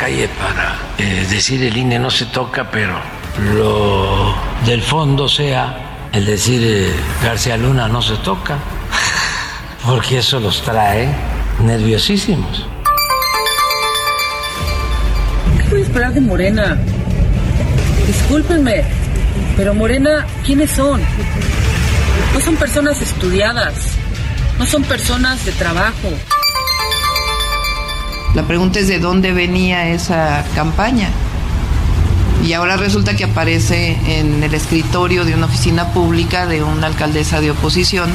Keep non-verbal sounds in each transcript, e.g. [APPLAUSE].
Calle para eh, decir el INE no se toca, pero lo del fondo sea el decir eh, García Luna no se toca, [LAUGHS] porque eso los trae nerviosísimos. ¿Qué voy esperar de Morena? Discúlpenme, pero Morena, ¿quiénes son? No son personas estudiadas, no son personas de trabajo. La pregunta es de dónde venía esa campaña. Y ahora resulta que aparece en el escritorio de una oficina pública de una alcaldesa de oposición.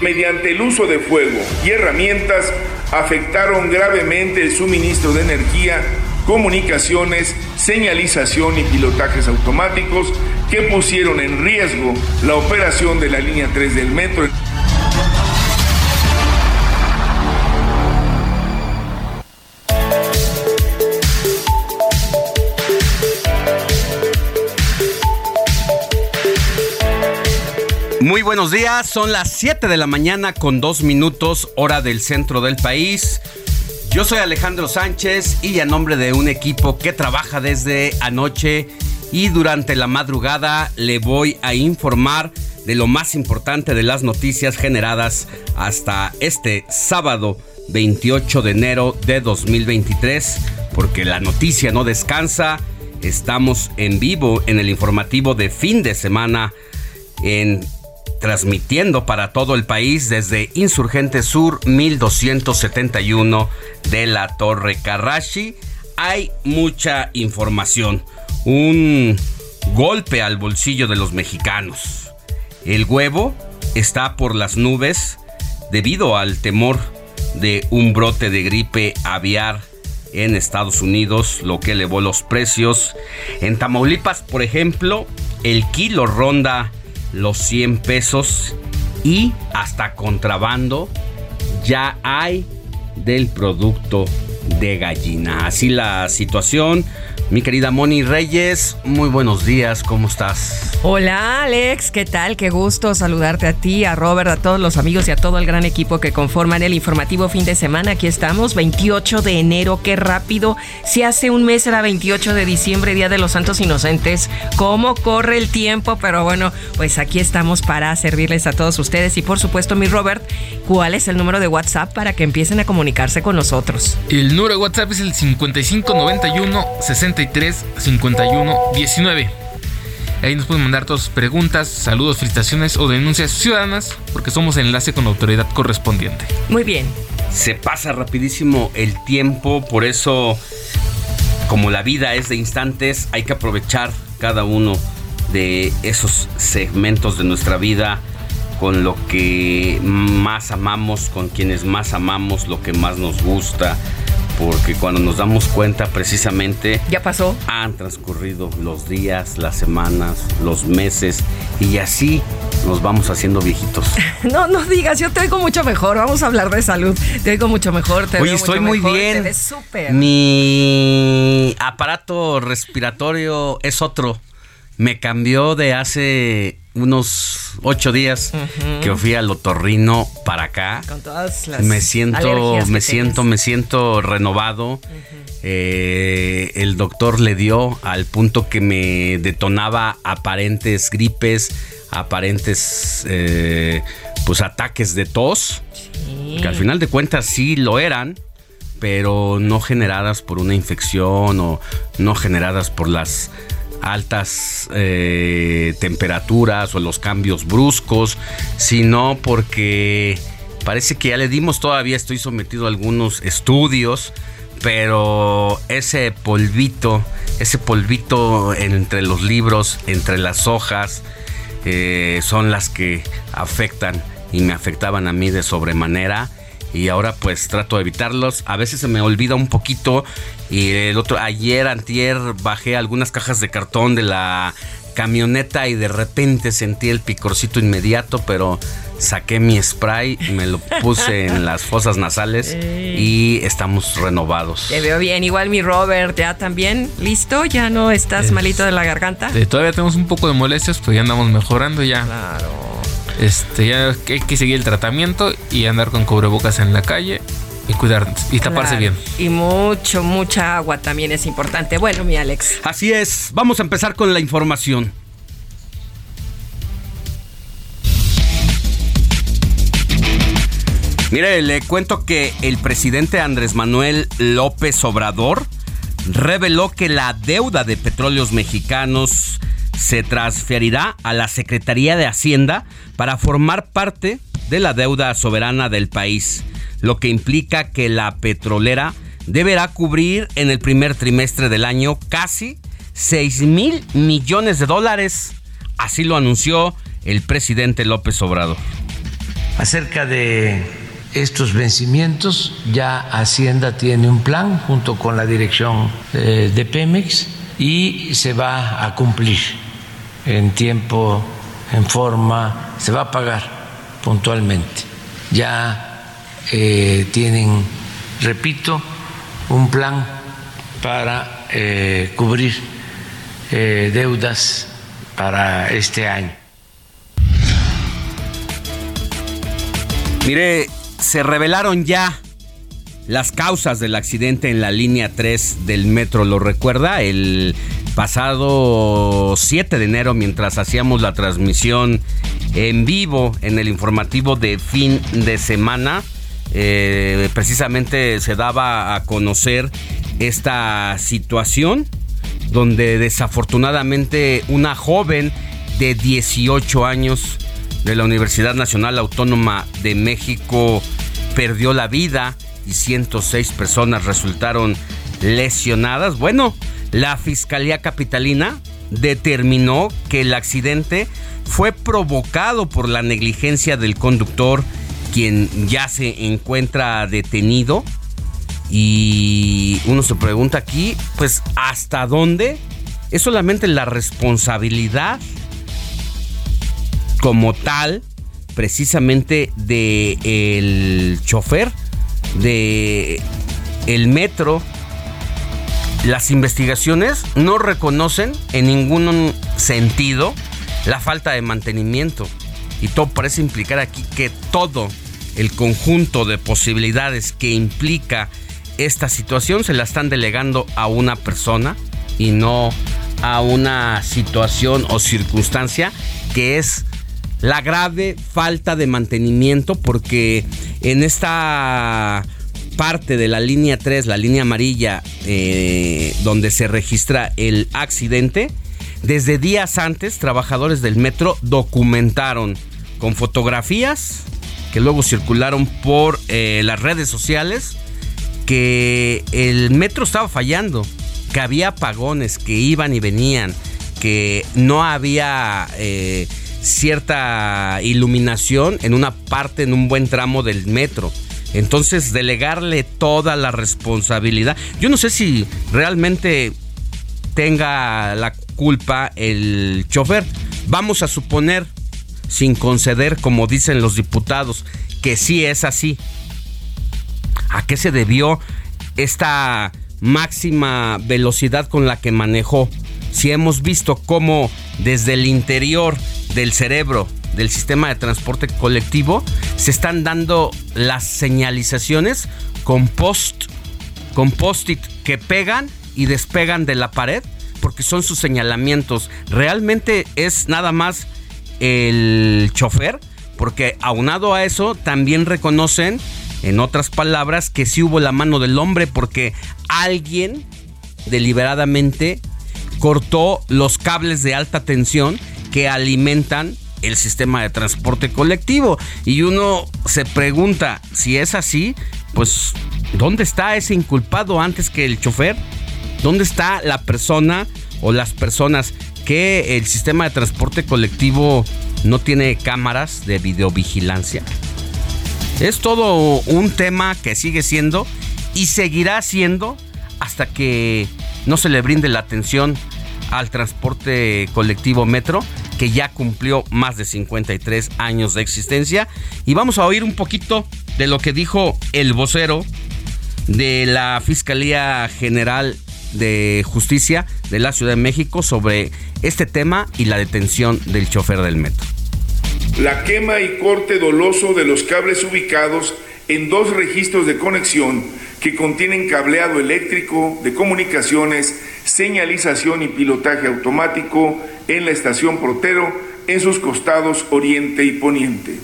Mediante el uso de fuego y herramientas afectaron gravemente el suministro de energía, comunicaciones, señalización y pilotajes automáticos que pusieron en riesgo la operación de la línea 3 del metro. Muy buenos días, son las 7 de la mañana con 2 minutos hora del centro del país. Yo soy Alejandro Sánchez y a nombre de un equipo que trabaja desde anoche y durante la madrugada le voy a informar de lo más importante de las noticias generadas hasta este sábado 28 de enero de 2023, porque la noticia no descansa. Estamos en vivo en el informativo de fin de semana en transmitiendo para todo el país desde Insurgente Sur 1271 de la Torre Carrashi. Hay mucha información. Un golpe al bolsillo de los mexicanos. El huevo está por las nubes debido al temor de un brote de gripe aviar en Estados Unidos, lo que elevó los precios. En Tamaulipas, por ejemplo, el kilo ronda los 100 pesos y hasta contrabando ya hay del producto de gallina. Así la situación. Mi querida Moni Reyes, muy buenos días, ¿cómo estás? Hola Alex, ¿qué tal? Qué gusto saludarte a ti, a Robert, a todos los amigos y a todo el gran equipo que conforman el informativo fin de semana. Aquí estamos, 28 de enero, qué rápido. Si hace un mes era 28 de diciembre, Día de los Santos Inocentes, ¿cómo corre el tiempo? Pero bueno, pues aquí estamos para servirles a todos ustedes y por supuesto mi Robert, ¿cuál es el número de WhatsApp para que empiecen a comunicarse con nosotros? El número de WhatsApp es el 5591 63 51 19. Ahí nos pueden mandar todas sus preguntas, saludos, felicitaciones o denuncias ciudadanas, porque somos enlace con la autoridad correspondiente. Muy bien. Se pasa rapidísimo el tiempo, por eso, como la vida es de instantes, hay que aprovechar cada uno de esos segmentos de nuestra vida con lo que más amamos, con quienes más amamos, lo que más nos gusta, porque cuando nos damos cuenta precisamente... Ya pasó. Han transcurrido los días, las semanas, los meses y así nos vamos haciendo viejitos. [LAUGHS] No, no digas, yo te oigo mucho mejor. Vamos a hablar de salud. Te oigo mucho mejor. Te Oye, estoy muy bien. Te ves súper. Mi aparato respiratorio es otro. Me cambió de hace unos ocho días que fui al otorrino para acá. Con todas las me siento, me siento, me siento renovado. Eh, el doctor le dio al punto que me detonaba aparentes gripes, aparentes eh, pues ataques de tos, Sí. que al final de cuentas sí lo eran, pero no generadas por una infección o no generadas por las altas eh, temperaturas o los cambios bruscos, sino porque parece que ya le dimos, todavía estoy sometido a algunos estudios, pero ese polvito, ese polvito entre los libros, entre las hojas, eh, son las que afectan y me afectaban a mí de sobremanera y ahora pues trato de evitarlos. A veces se me olvida un poquito y el otro ayer antier bajé algunas cajas de cartón de la camioneta y de repente sentí el picorcito inmediato, pero saqué mi spray, me lo puse [LAUGHS] en las fosas nasales y estamos renovados. Te veo bien. Igual mi Robert, ¿ya también? ¿Listo? ¿Ya no estás Es- malito de la garganta? Eh, todavía tenemos un poco de molestias, pero ya andamos mejorando ya. Claro. Este, ya hay que seguir el tratamiento y andar con cubrebocas en la calle y cuidar y taparse Claro. bien. Y mucho, mucha agua también es importante. Bueno, mi Alex. Así es, vamos a empezar con la información. Mire, le cuento que el presidente Andrés Manuel López Obrador reveló que la deuda de petróleos mexicanos se transferirá a la Secretaría de Hacienda para formar parte de la deuda soberana del país, lo que implica que la petrolera deberá cubrir en el primer trimestre del año casi 6 mil millones de dólares. Así lo anunció el presidente López Obrador. Acerca de estos vencimientos, ya Hacienda tiene un plan junto con la dirección eh, de Pemex y se va a cumplir en tiempo, en forma, se va a pagar puntualmente. Ya eh, tienen, repito, un plan para eh, cubrir eh, deudas para este año. Mire, se revelaron ya las causas del accidente en la línea 3 del metro. ¿Lo recuerda? El pasado 7 de enero, mientras hacíamos la transmisión en vivo en el informativo de fin de semana, eh, precisamente se daba a conocer esta situación donde desafortunadamente una joven de 18 años de la Universidad Nacional Autónoma de México perdió la vida y 106 personas resultaron lesionadas. Bueno, la Fiscalía Capitalina determinó que el accidente fue provocado por la negligencia del conductor, quien ya se encuentra detenido. Y uno se pregunta aquí, pues, ¿hasta dónde es solamente la responsabilidad como tal, precisamente de el chofer de el metro? Las investigaciones no reconocen en ningún sentido la falta de mantenimiento. Y todo parece implicar aquí que todo el conjunto de posibilidades que implica esta situación se la están delegando a una persona y no a una situación o circunstancia que es la grave falta de mantenimiento porque en esta parte de la línea 3, la línea amarilla, eh, donde se registra el accidente, desde días antes, trabajadores del metro documentaron con fotografías que luego circularon por eh, las redes sociales que el metro estaba fallando, que había apagones que iban y venían, que no había eh, cierta iluminación en una parte, en un buen tramo del metro. Entonces, delegarle toda la responsabilidad. Yo no sé si realmente tenga la culpa el chofer. Vamos a suponer, sin conceder, como dicen los diputados, que sí es así. ¿A qué se debió esta máxima velocidad con la que manejó? Si hemos visto cómo desde el interior del cerebro del sistema de transporte colectivo se están dando las señalizaciones con post con post-it que pegan y despegan de la pared porque son sus señalamientos. Realmente es nada más el chofer porque aunado a eso también reconocen en otras palabras que sí hubo la mano del hombre porque alguien deliberadamente cortó los cables de alta tensión que alimentan el sistema de transporte colectivo. Y uno se pregunta, si es así, pues, ¿dónde está ese inculpado antes que el chofer? ¿Dónde está la persona o las personas que el sistema de transporte colectivo no tiene cámaras de videovigilancia? Es todo un tema que sigue siendo y seguirá siendo hasta que no se le brinde la atención al transporte colectivo metro que ya cumplió más de 53 años de existencia. Y vamos a oír un poquito de lo que dijo el vocero de la Fiscalía General de Justicia de la Ciudad de México sobre este tema y la detención del chofer del metro. La quema y corte doloso de los cables ubicados en dos registros de conexión que contienen cableado eléctrico de comunicaciones, señalización y pilotaje automático en la estación Protero en sus costados oriente y poniente.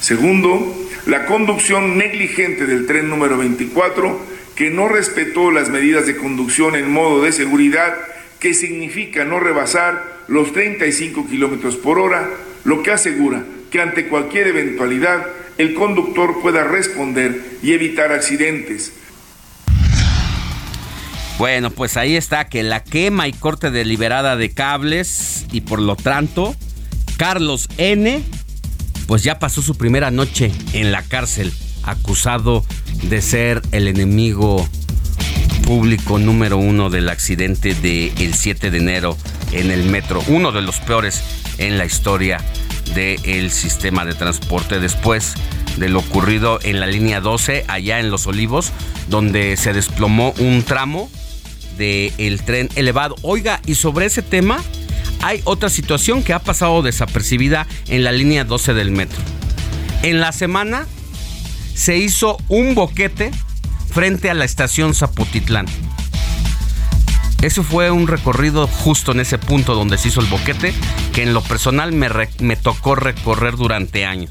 Segundo, la conducción negligente del tren número 24 que no respetó las medidas de conducción en modo de seguridad que significa no rebasar los 35 kilómetros por hora, lo que asegura que ante cualquier eventualidad el conductor pueda responder y evitar accidentes. Bueno, pues ahí está que la quema y corte deliberada de cables y por lo tanto Carlos N pues ya pasó su primera noche en la cárcel acusado de ser el enemigo público número uno del accidente del 7 de enero en el metro, uno de los peores en la historia del sistema de transporte después de lo ocurrido en la línea 12 allá en Los Olivos, donde se desplomó un tramo del tren elevado. Oiga, y sobre ese tema hay otra situación que ha pasado desapercibida en la línea 12 del metro. En la semana se hizo un boquete frente a la estación Zapotitlán. Ese fue un recorrido justo en ese punto donde se hizo el boquete que en lo personal me, me tocó recorrer durante años.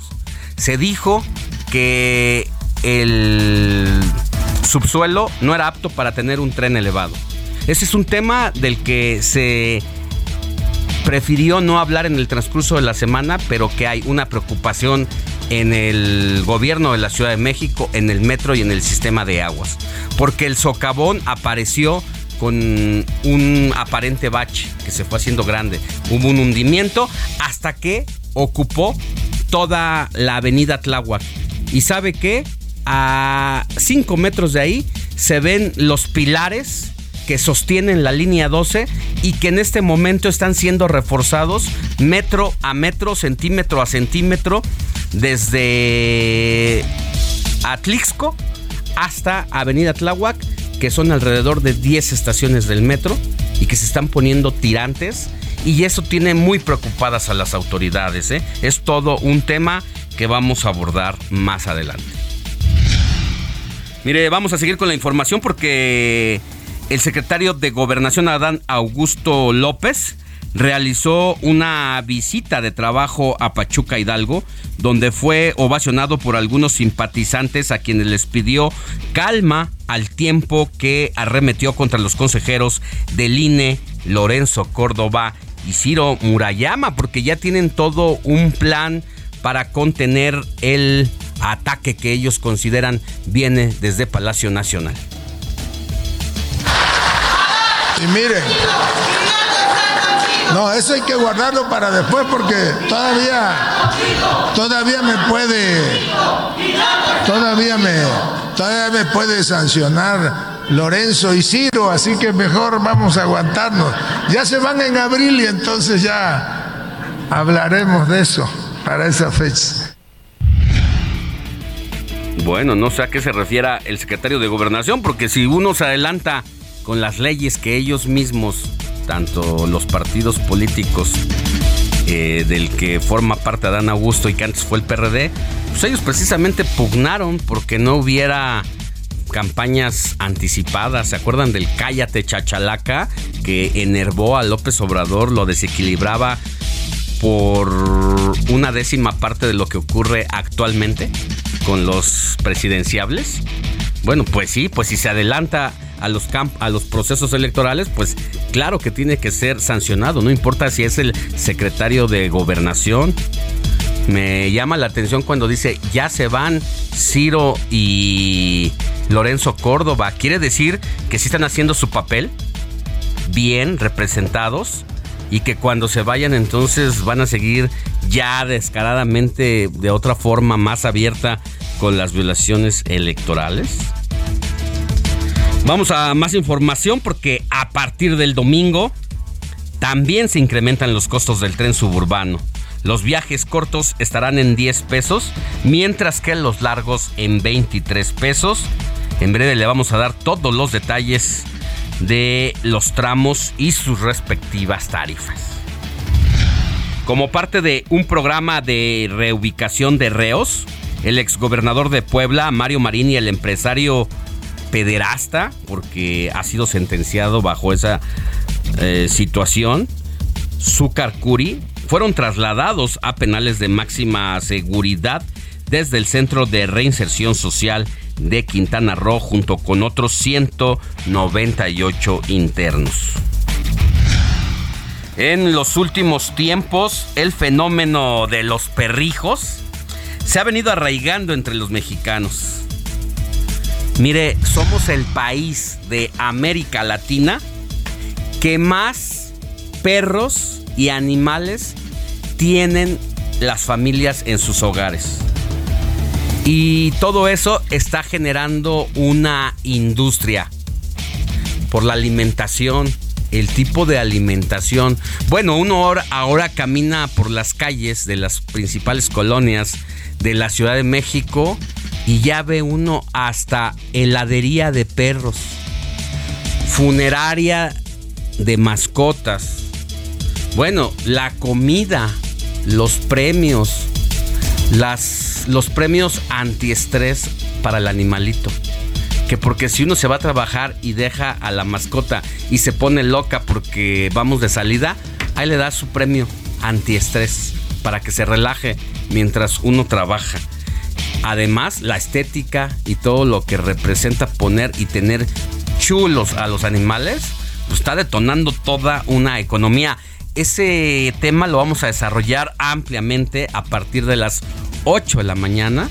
Se dijo que el subsuelo no era apto para tener un tren elevado. Ese es un tema del que se prefirió no hablar en el transcurso de la semana, pero que hay una preocupación en el gobierno de la Ciudad de México, en el metro y en el sistema de aguas. Porque el socavón apareció con un aparente bache que se fue haciendo grande. Hubo un hundimiento hasta que ocupó toda la avenida Tláhuac. ¿Y sabe qué? A 5 metros de ahí se ven los pilares que sostienen la línea 12 y que en este momento están siendo reforzados metro a metro, centímetro a centímetro, desde Atlixco hasta Avenida Tláhuac, que son alrededor de 10 estaciones del metro y que se están poniendo tirantes. Y eso tiene muy preocupadas a las autoridades. ¿eh? Es todo un tema que vamos a abordar más adelante. Mire, vamos a seguir con la información porque el secretario de Gobernación Adán Augusto López realizó una visita de trabajo a Pachuca Hidalgo, donde fue ovacionado por algunos simpatizantes a quienes les pidió calma al tiempo que arremetió contra los consejeros del INE, Lorenzo Córdoba y Ciro Murayama, porque ya tienen todo un plan para contener el ataque que ellos consideran viene desde Palacio Nacional. Y miren, No, eso hay que guardarlo para después porque todavía, todavía me puede, todavía me, todavía me puede sancionar Lorenzo y Ciro, así que mejor vamos a aguantarnos. Ya se van en abril y entonces ya hablaremos de eso para esa fecha. Bueno, no sé a qué se refiera el secretario de Gobernación, porque si uno se adelanta con las leyes que ellos mismos, tanto los partidos políticos eh, del que forma parte Adán Augusto y que antes fue el PRD, pues ellos precisamente pugnaron porque no hubiera campañas anticipadas. ¿Se acuerdan del Cállate Chachalaca que enervó a López Obrador, lo desequilibraba por una décima parte de lo que ocurre actualmente con los presidenciables? Bueno, pues sí, pues si se adelanta a los, a los procesos electorales, pues claro que tiene que ser sancionado, no importa si es el secretario de gobernación. Me llama la atención cuando dice ya se van Ciro y Lorenzo Córdoba. ¿Quiere decir que sí están haciendo su papel? Bien representados y que cuando se vayan entonces van a seguir ya descaradamente de otra forma más abierta con las violaciones electorales? Vamos a más información porque a partir del domingo también se incrementan los costos del tren suburbano. Los viajes cortos estarán en 10 pesos, mientras que los largos en 23 pesos. En breve le vamos a dar todos los detalles de los tramos y sus respectivas tarifas. Como parte de un programa de reubicación de reos, el exgobernador de Puebla, Mario Marín, y el empresario pederasta, porque ha sido sentenciado bajo esa eh, situación, Zúcar Curi, fueron trasladados a penales de máxima seguridad desde el Centro de Reinserción Social de Quintana Roo junto con otros 198 internos. En los últimos tiempos, el fenómeno de los perrijos se ha venido arraigando entre los mexicanos. Mire, somos el país de América Latina que más perros y animales tienen las familias en sus hogares. Y todo eso está generando una industria por la alimentación, el tipo de alimentación. Bueno, uno ahora, ahora, camina por las calles de las principales colonias de la Ciudad de México y ya ve uno hasta heladería de perros, funeraria de mascotas. Bueno, la comida, los premios, las los premios antiestrés para el animalito. Que porque si uno se va a trabajar y deja a la mascota y se pone loca porque vamos de salida, ahí le da su premio antiestrés para que se relaje mientras uno trabaja. Además, la estética y todo lo que representa poner y tener chulos a los animales, pues está detonando toda una economía. Ese tema lo vamos a desarrollar ampliamente a partir de las 8 de la mañana.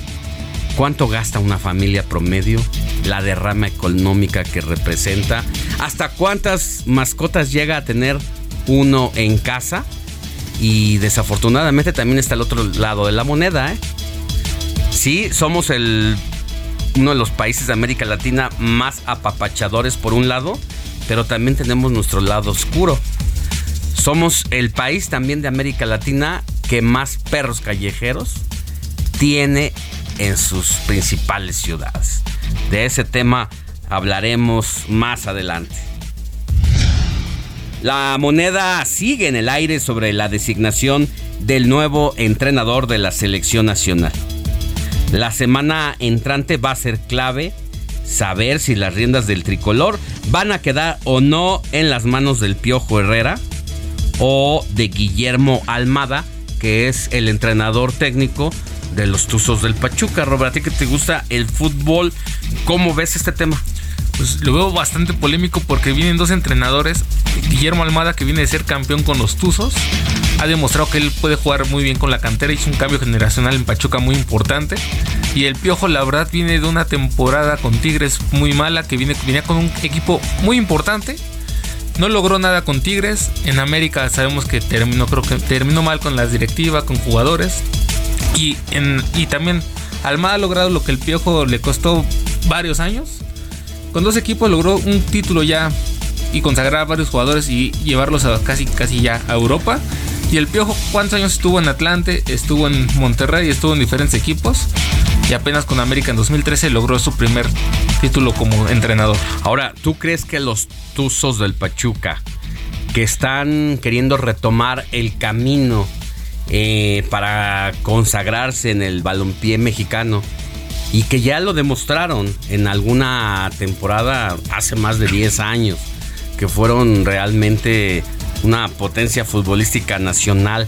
¿Cuánto gasta una familia promedio? La derrama económica que representa. ¿Hasta cuántas mascotas llega a tener uno en casa? Y desafortunadamente también está el otro lado de la moneda. ¿eh? Sí, somos el, uno de los países de América Latina más apapachadores por un lado, pero también tenemos nuestro lado oscuro. Somos el país también de América Latina que más perros callejeros tiene en sus principales ciudades. De ese tema hablaremos más adelante. La moneda sigue en el aire sobre la designación del nuevo entrenador de la selección nacional. La semana entrante va a ser clave saber si las riendas del tricolor van a quedar o no en las manos del Piojo Herrera o de Guillermo Almada, que es el entrenador técnico de los Tuzos del Pachuca. Robert, a ti que te gusta el fútbol, ¿cómo ves este tema? Pues lo veo bastante polémico porque vienen dos entrenadores. Guillermo Almada, que viene de ser campeón con los Tuzos, ha demostrado que él puede jugar muy bien con la cantera. Hizo un cambio generacional en Pachuca muy importante. Y el Piojo, la verdad, viene de una temporada con Tigres muy mala, que viene, venía con un equipo muy importante No logró nada con Tigres. En América sabemos que terminó, creo que terminó mal con las directivas, con jugadores. Y, y también Almada ha logrado lo que el Piojo le costó varios años. Con dos equipos logró un título ya y consagrar a varios jugadores y llevarlos a casi, casi ya a Europa. Y el Piojo, ¿cuántos años estuvo en Atlante? Estuvo en Monterrey, estuvo en diferentes equipos. Y apenas con América en 2013 logró su primer título como entrenador. Ahora, ¿tú crees que los Tuzos del Pachuca, que están queriendo retomar el camino eh, para consagrarse en el balompié mexicano, y que ya lo demostraron en alguna temporada hace más de 10 años, que fueron realmente una potencia futbolística nacional,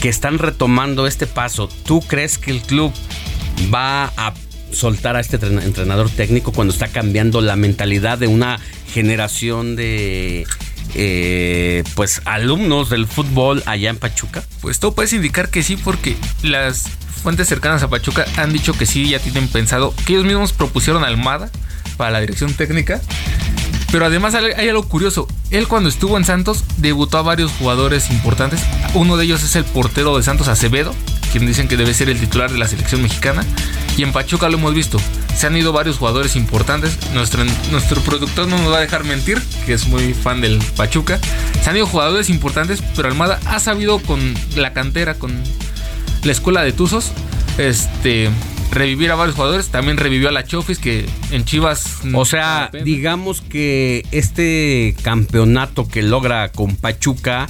que están retomando este paso. ¿Tú crees que el club va a soltar a este entrenador técnico cuando está cambiando la mentalidad de una generación de eh, pues alumnos del fútbol allá en Pachuca? Pues todo puedes indicar que sí, porque las fuentes cercanas a Pachuca han dicho que sí, ya tienen pensado, que ellos mismos propusieron a Almada para la dirección técnica. Pero además hay algo curioso. Él cuando estuvo en Santos debutó a varios jugadores importantes. Uno de ellos es el portero de Santos Acevedo, quien dicen que debe ser el titular de la selección mexicana. Y en Pachuca lo hemos visto. Se han ido varios jugadores importantes. Nuestro, nuestro productor no nos va a dejar mentir, que es muy fan del Pachuca. Se han ido jugadores importantes, pero Almada ha sabido con la cantera, con la escuela de Tuzos, este, revivir a varios jugadores. También revivió a la Chofis, que en Chivas. O sea, digamos que este campeonato que logra con Pachuca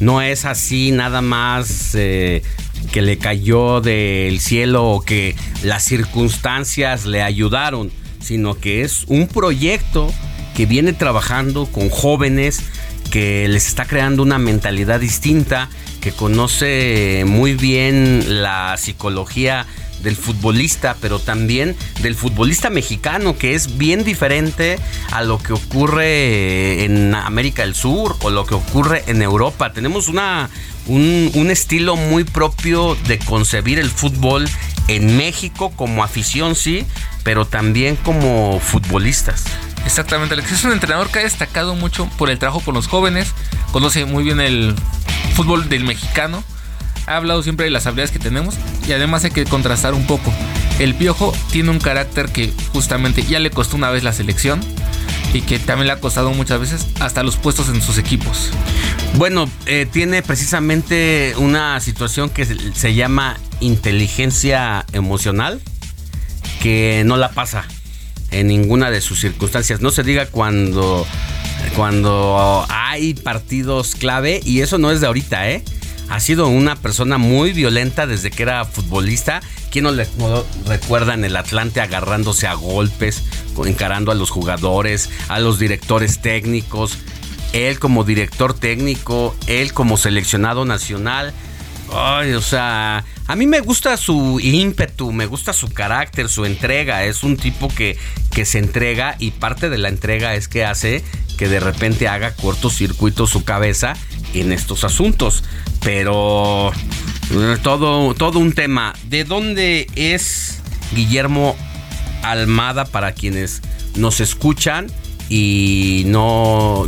no es así nada más eh, que le cayó del cielo o que las circunstancias le ayudaron, sino que es un proyecto que viene trabajando con jóvenes que les está creando una mentalidad distinta que conoce muy bien la psicología del futbolista, pero también del futbolista mexicano, que es bien diferente a lo que ocurre en América del Sur o lo que ocurre en Europa. Tenemos una, un, estilo muy propio de concebir el fútbol en México como afición, sí, pero también como futbolistas. Exactamente, Alex es un entrenador que ha destacado mucho por el trabajo con los jóvenes, conoce muy bien el fútbol del mexicano, ha hablado siempre de las habilidades que tenemos y además hay que contrastar un poco. El Piojo tiene un carácter que justamente ya le costó una vez la selección y que también le ha costado muchas veces hasta los puestos en sus equipos. Bueno, eh, tiene precisamente una situación que se llama inteligencia emocional que no la pasa en ninguna de sus circunstancias. No se diga cuando, cuando hay partidos clave y eso no es de ahorita, ¿eh? Ha sido una persona muy violenta desde que era futbolista. ¿Quién no le recuerda en el Atlante agarrándose a golpes, encarando a los jugadores, a los directores técnicos? Él como director técnico, él como seleccionado nacional. Ay, o sea, a mí me gusta su ímpetu, me gusta su carácter, su entrega. Es un tipo que, que se entrega y parte de la entrega es que hace que de repente haga cortocircuito su cabeza en estos asuntos. Pero eh, todo, todo un tema. ¿De dónde es Guillermo Almada para quienes nos escuchan y no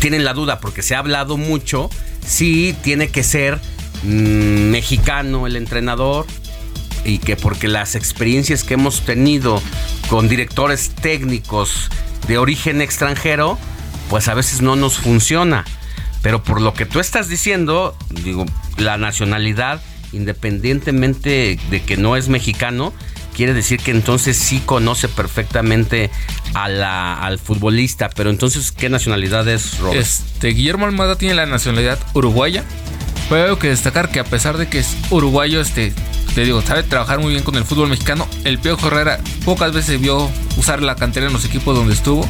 tienen la duda porque se ha hablado mucho? Si tiene que ser Mm, mexicano el entrenador y que porque las experiencias que hemos tenido con directores técnicos de origen extranjero, pues a veces no nos funciona. Pero por lo que tú estás diciendo, digo, la nacionalidad, independientemente de que no es mexicano, quiere decir que entonces sí conoce perfectamente a la, al futbolista. Pero entonces, ¿qué nacionalidad es, Robert? Este, Guillermo Almada tiene la nacionalidad uruguaya pero hay que destacar que a pesar de que es uruguayo, este, te digo, sabe trabajar muy bien con el fútbol mexicano. El Pío Herrera pocas veces vio usar la cantera en los equipos donde estuvo,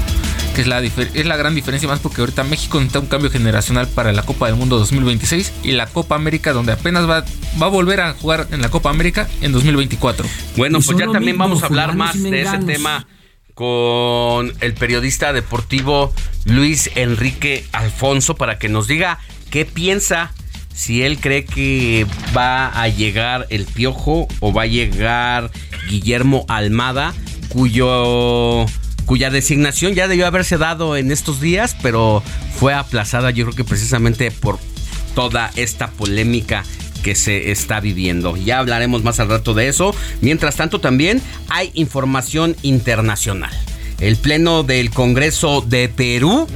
que es la, es la gran diferencia más porque ahorita México necesita un cambio generacional para la Copa del Mundo 2026 y la Copa América donde apenas va, va a volver a jugar en la Copa América en 2024. Bueno, pues ya también vamos a hablar más de ese tema con el periodista deportivo Luis Enrique Alfonso para que nos diga qué piensa si él cree que va a llegar el Piojo o va a llegar Guillermo Almada, cuyo cuya designación ya debió haberse dado en estos días, pero fue aplazada yo creo que precisamente por toda esta polémica que se está viviendo. Ya hablaremos más al rato de eso. Mientras tanto, también hay información internacional. El Pleno del Congreso de Perú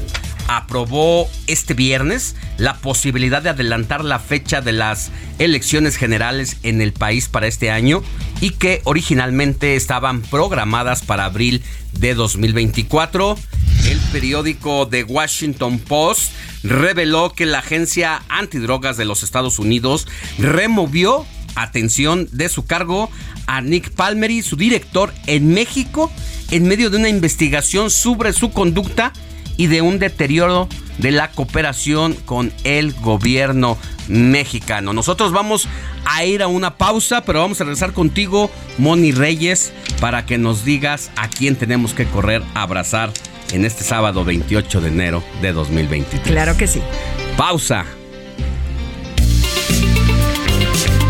aprobó este viernes la posibilidad de adelantar la fecha de las elecciones generales en el país para este año y que originalmente estaban programadas para abril de 2024. El periódico The Washington Post reveló que la agencia antidrogas de los Estados Unidos removió atención de su cargo a Nick Palmery, su director en México, en medio de una investigación sobre su conducta y de un deterioro de la cooperación con el gobierno mexicano. Nosotros vamos a ir a una pausa, pero vamos a regresar contigo, Moni Reyes, para que nos digas a quién tenemos que correr a abrazar en este sábado 28 de enero de 2023. Claro que sí. Pausa.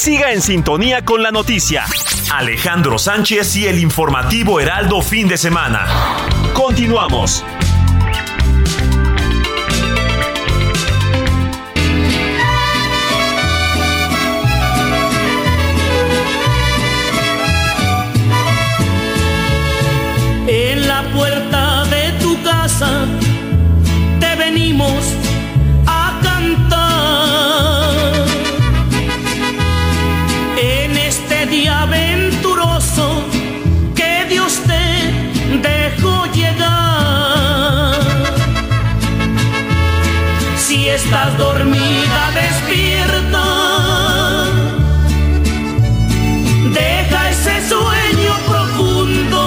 Siga en sintonía con la noticia. Alejandro Sánchez y el informativo Heraldo fin de semana. Continuamos. En la puerta de tu casa te venimos estás dormida, despierta. Deja ese sueño profundo.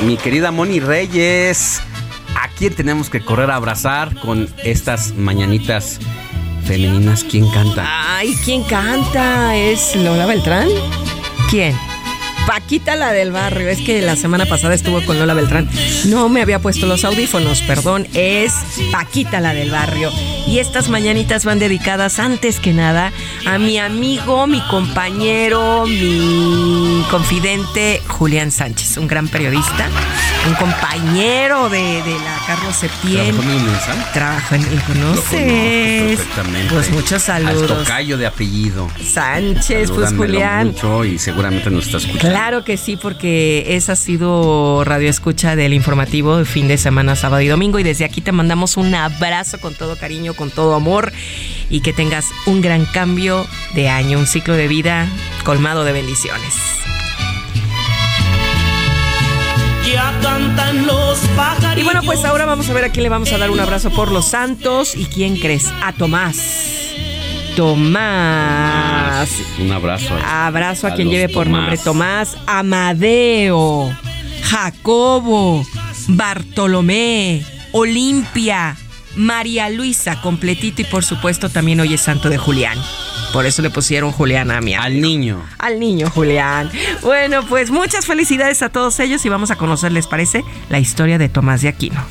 Mi querida Moni Reyes, ¿a quién tenemos que correr a abrazar con estas mañanitas femeninas? ¿Quién canta? Ay, ¿quién canta? ¿Es Lola Beltrán? ¿Quién? Paquita la del barrio. Es que la semana pasada estuvo con Lola Beltrán. No me había puesto los audífonos, perdón. Es Paquita la del barrio. Y estas mañanitas van dedicadas antes que nada a mi amigo, mi compañero, mi confidente Julián Sánchez, un gran periodista, un compañero de, de la Carlos Septién. ¿Trabajó en conozco conoces. perfectamente. Pues muchos Al saludos. tocayo de apellido. Sánchez, pues Julián. mucho y seguramente nos está escuchando. Claro que sí, porque esa ha sido radio escucha del informativo de fin de semana, sábado y domingo. Y desde aquí te mandamos un abrazo con todo cariño, con todo amor y que tengas un gran cambio de año, un ciclo de vida colmado de bendiciones. Y bueno, pues ahora vamos a ver a quién le vamos a dar un abrazo por los santos. ¿Y quién crees? A Tomás. Tomás. Un abrazo. Abrazo a, quien lleve por Tomás. nombre Tomás, Amadeo, Jacobo, Bartolomé, Olimpia, María Luisa, completito y por supuesto también hoy es santo de Julián. Por eso le pusieron Julián a mi Al niño. Al niño Julián. Bueno, pues muchas felicidades a todos ellos y vamos a conocer, ¿les parece? La historia de Tomás de Aquino.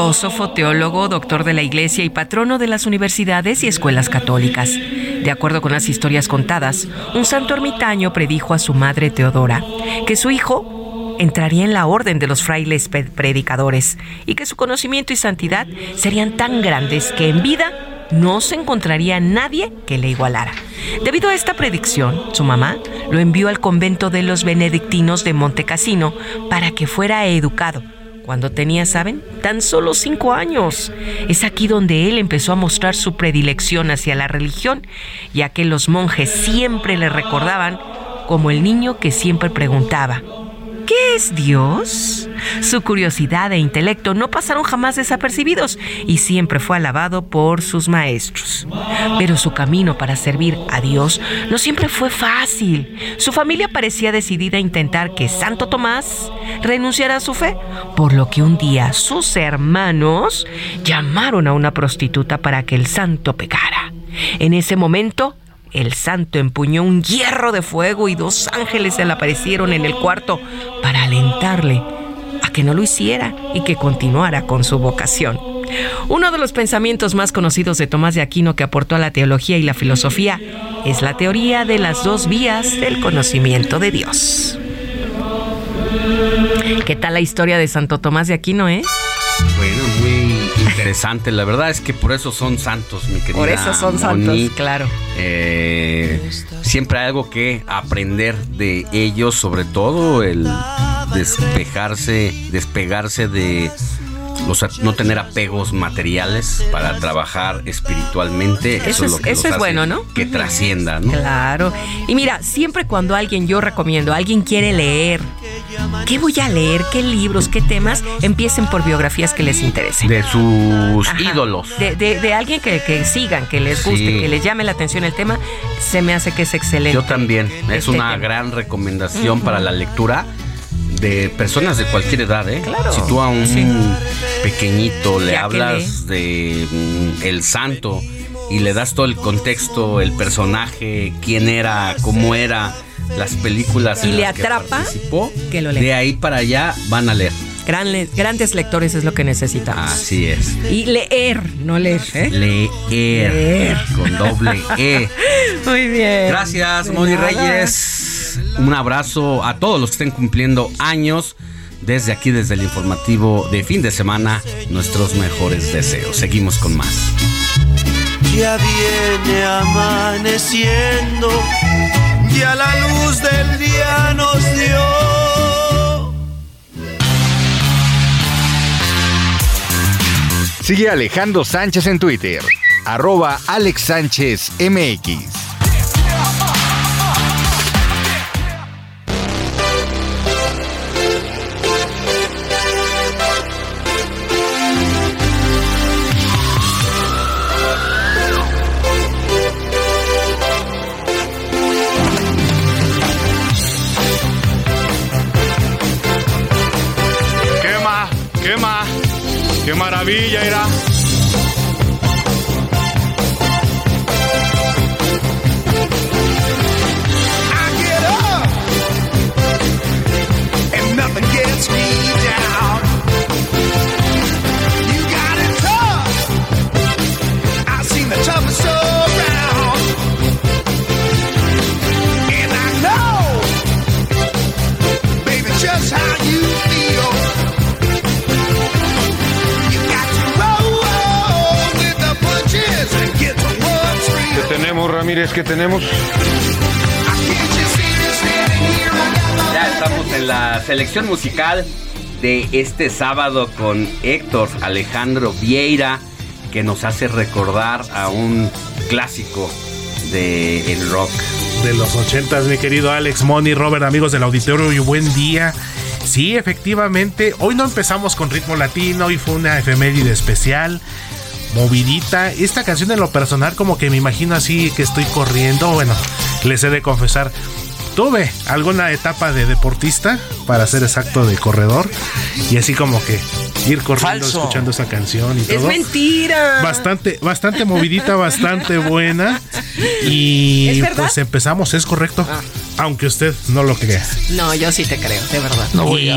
Fue filósofo, teólogo, doctor de la iglesia y patrono de las universidades y escuelas católicas. De acuerdo con las historias contadas, un santo ermitaño predijo a su madre Teodora que su hijo entraría en la orden de los frailes predicadores y que su conocimiento y santidad serían tan grandes que en vida no se encontraría nadie que le igualara. Debido a esta predicción, su mamá lo envió al convento de los benedictinos de Montecassino para que fuera educado. Cuando tenía, ¿saben? Tan solo cinco años. Es aquí donde él empezó a mostrar su predilección hacia la religión, ya que los monjes siempre le recordaban como el niño que siempre preguntaba, ¿Qué es Dios? Su curiosidad e intelecto no pasaron jamás desapercibidos y siempre fue alabado por sus maestros. Pero su camino para servir a Dios no siempre fue fácil. Su familia parecía decidida a intentar que Santo Tomás renunciara a su fe, por lo que un día sus hermanos llamaron a una prostituta para que el santo pecara. En ese momento, el santo empuñó un hierro de fuego y dos ángeles se le aparecieron en el cuarto para alentarle a que no lo hiciera y que continuara con su vocación. Uno de los pensamientos más conocidos de Tomás de Aquino que aportó a la teología y la filosofía es la teoría de las dos vías del conocimiento de Dios. ¿Qué tal la historia de Santo Tomás de Aquino, eh? Bueno, muy interesante. La verdad es que por eso son santos, mi querida. Por eso son Moni. santos, claro. Eh, siempre hay algo que aprender de ellos, sobre todo el despejarse, despegarse de los, no tener apegos materiales para trabajar espiritualmente. Eso, Eso es, lo que eso los es hace bueno, ¿no? Que trascienda, ¿no? Claro. Y mira, siempre cuando alguien, yo recomiendo, alguien quiere leer, ¿qué voy a leer? ¿Qué libros? ¿Qué temas? Empiecen por biografías que les interesen. De sus Ajá. ídolos. De, de- de alguien que, que sigan, que les guste, Sí. que les llame la atención el tema, se me hace que es excelente. Yo también. Es este una tema. gran recomendación para la lectura de personas de cualquier edad, ¿eh? Claro. Si tú a un Sí. pequeñito le Ya hablas de mm, el santo y le das todo el contexto, el personaje, quién era, cómo era, las películas Y en le las que atrapa, participó, que lo de ahí para allá van a leer. Gran le- grandes lectores es lo que necesitamos. Así es. Y leer, no leer, ¿eh? Leer, Leer. con doble E. [LAUGHS] Muy bien. Gracias, Moni nada. Un abrazo a todos los que estén cumpliendo años. Desde aquí, desde el informativo de fin de semana, nuestros mejores deseos. Seguimos con más. Ya viene amaneciendo, ya la luz del día nos dio. Sigue Alejandro Sánchez en Twitter, arroba Alex Sánchez MX. Maravilla era! Ramírez? ¿Qué tenemos? Ya estamos en la selección musical de este sábado con Héctor Alejandro Vieira, que nos hace recordar a un clásico del el rock. de los ochentas, mi querido Alex, Moni, Robert, amigos del auditorio y buen día. Sí, efectivamente, hoy no empezamos con ritmo latino, hoy fue una efeméride especial, movidita. Esta canción en lo personal como que me imagino así que estoy corriendo, bueno, les he de confesar. Tuve alguna etapa de deportista, para ser exacto, de corredor, y así como que ir corriendo Falso. escuchando esa canción y Es todo. mentira. Bastante, bastante movidita, bastante [LAUGHS] buena. Y ¿Es pues empezamos, es correcto. Aunque usted no lo crea. No, yo sí te creo, de verdad.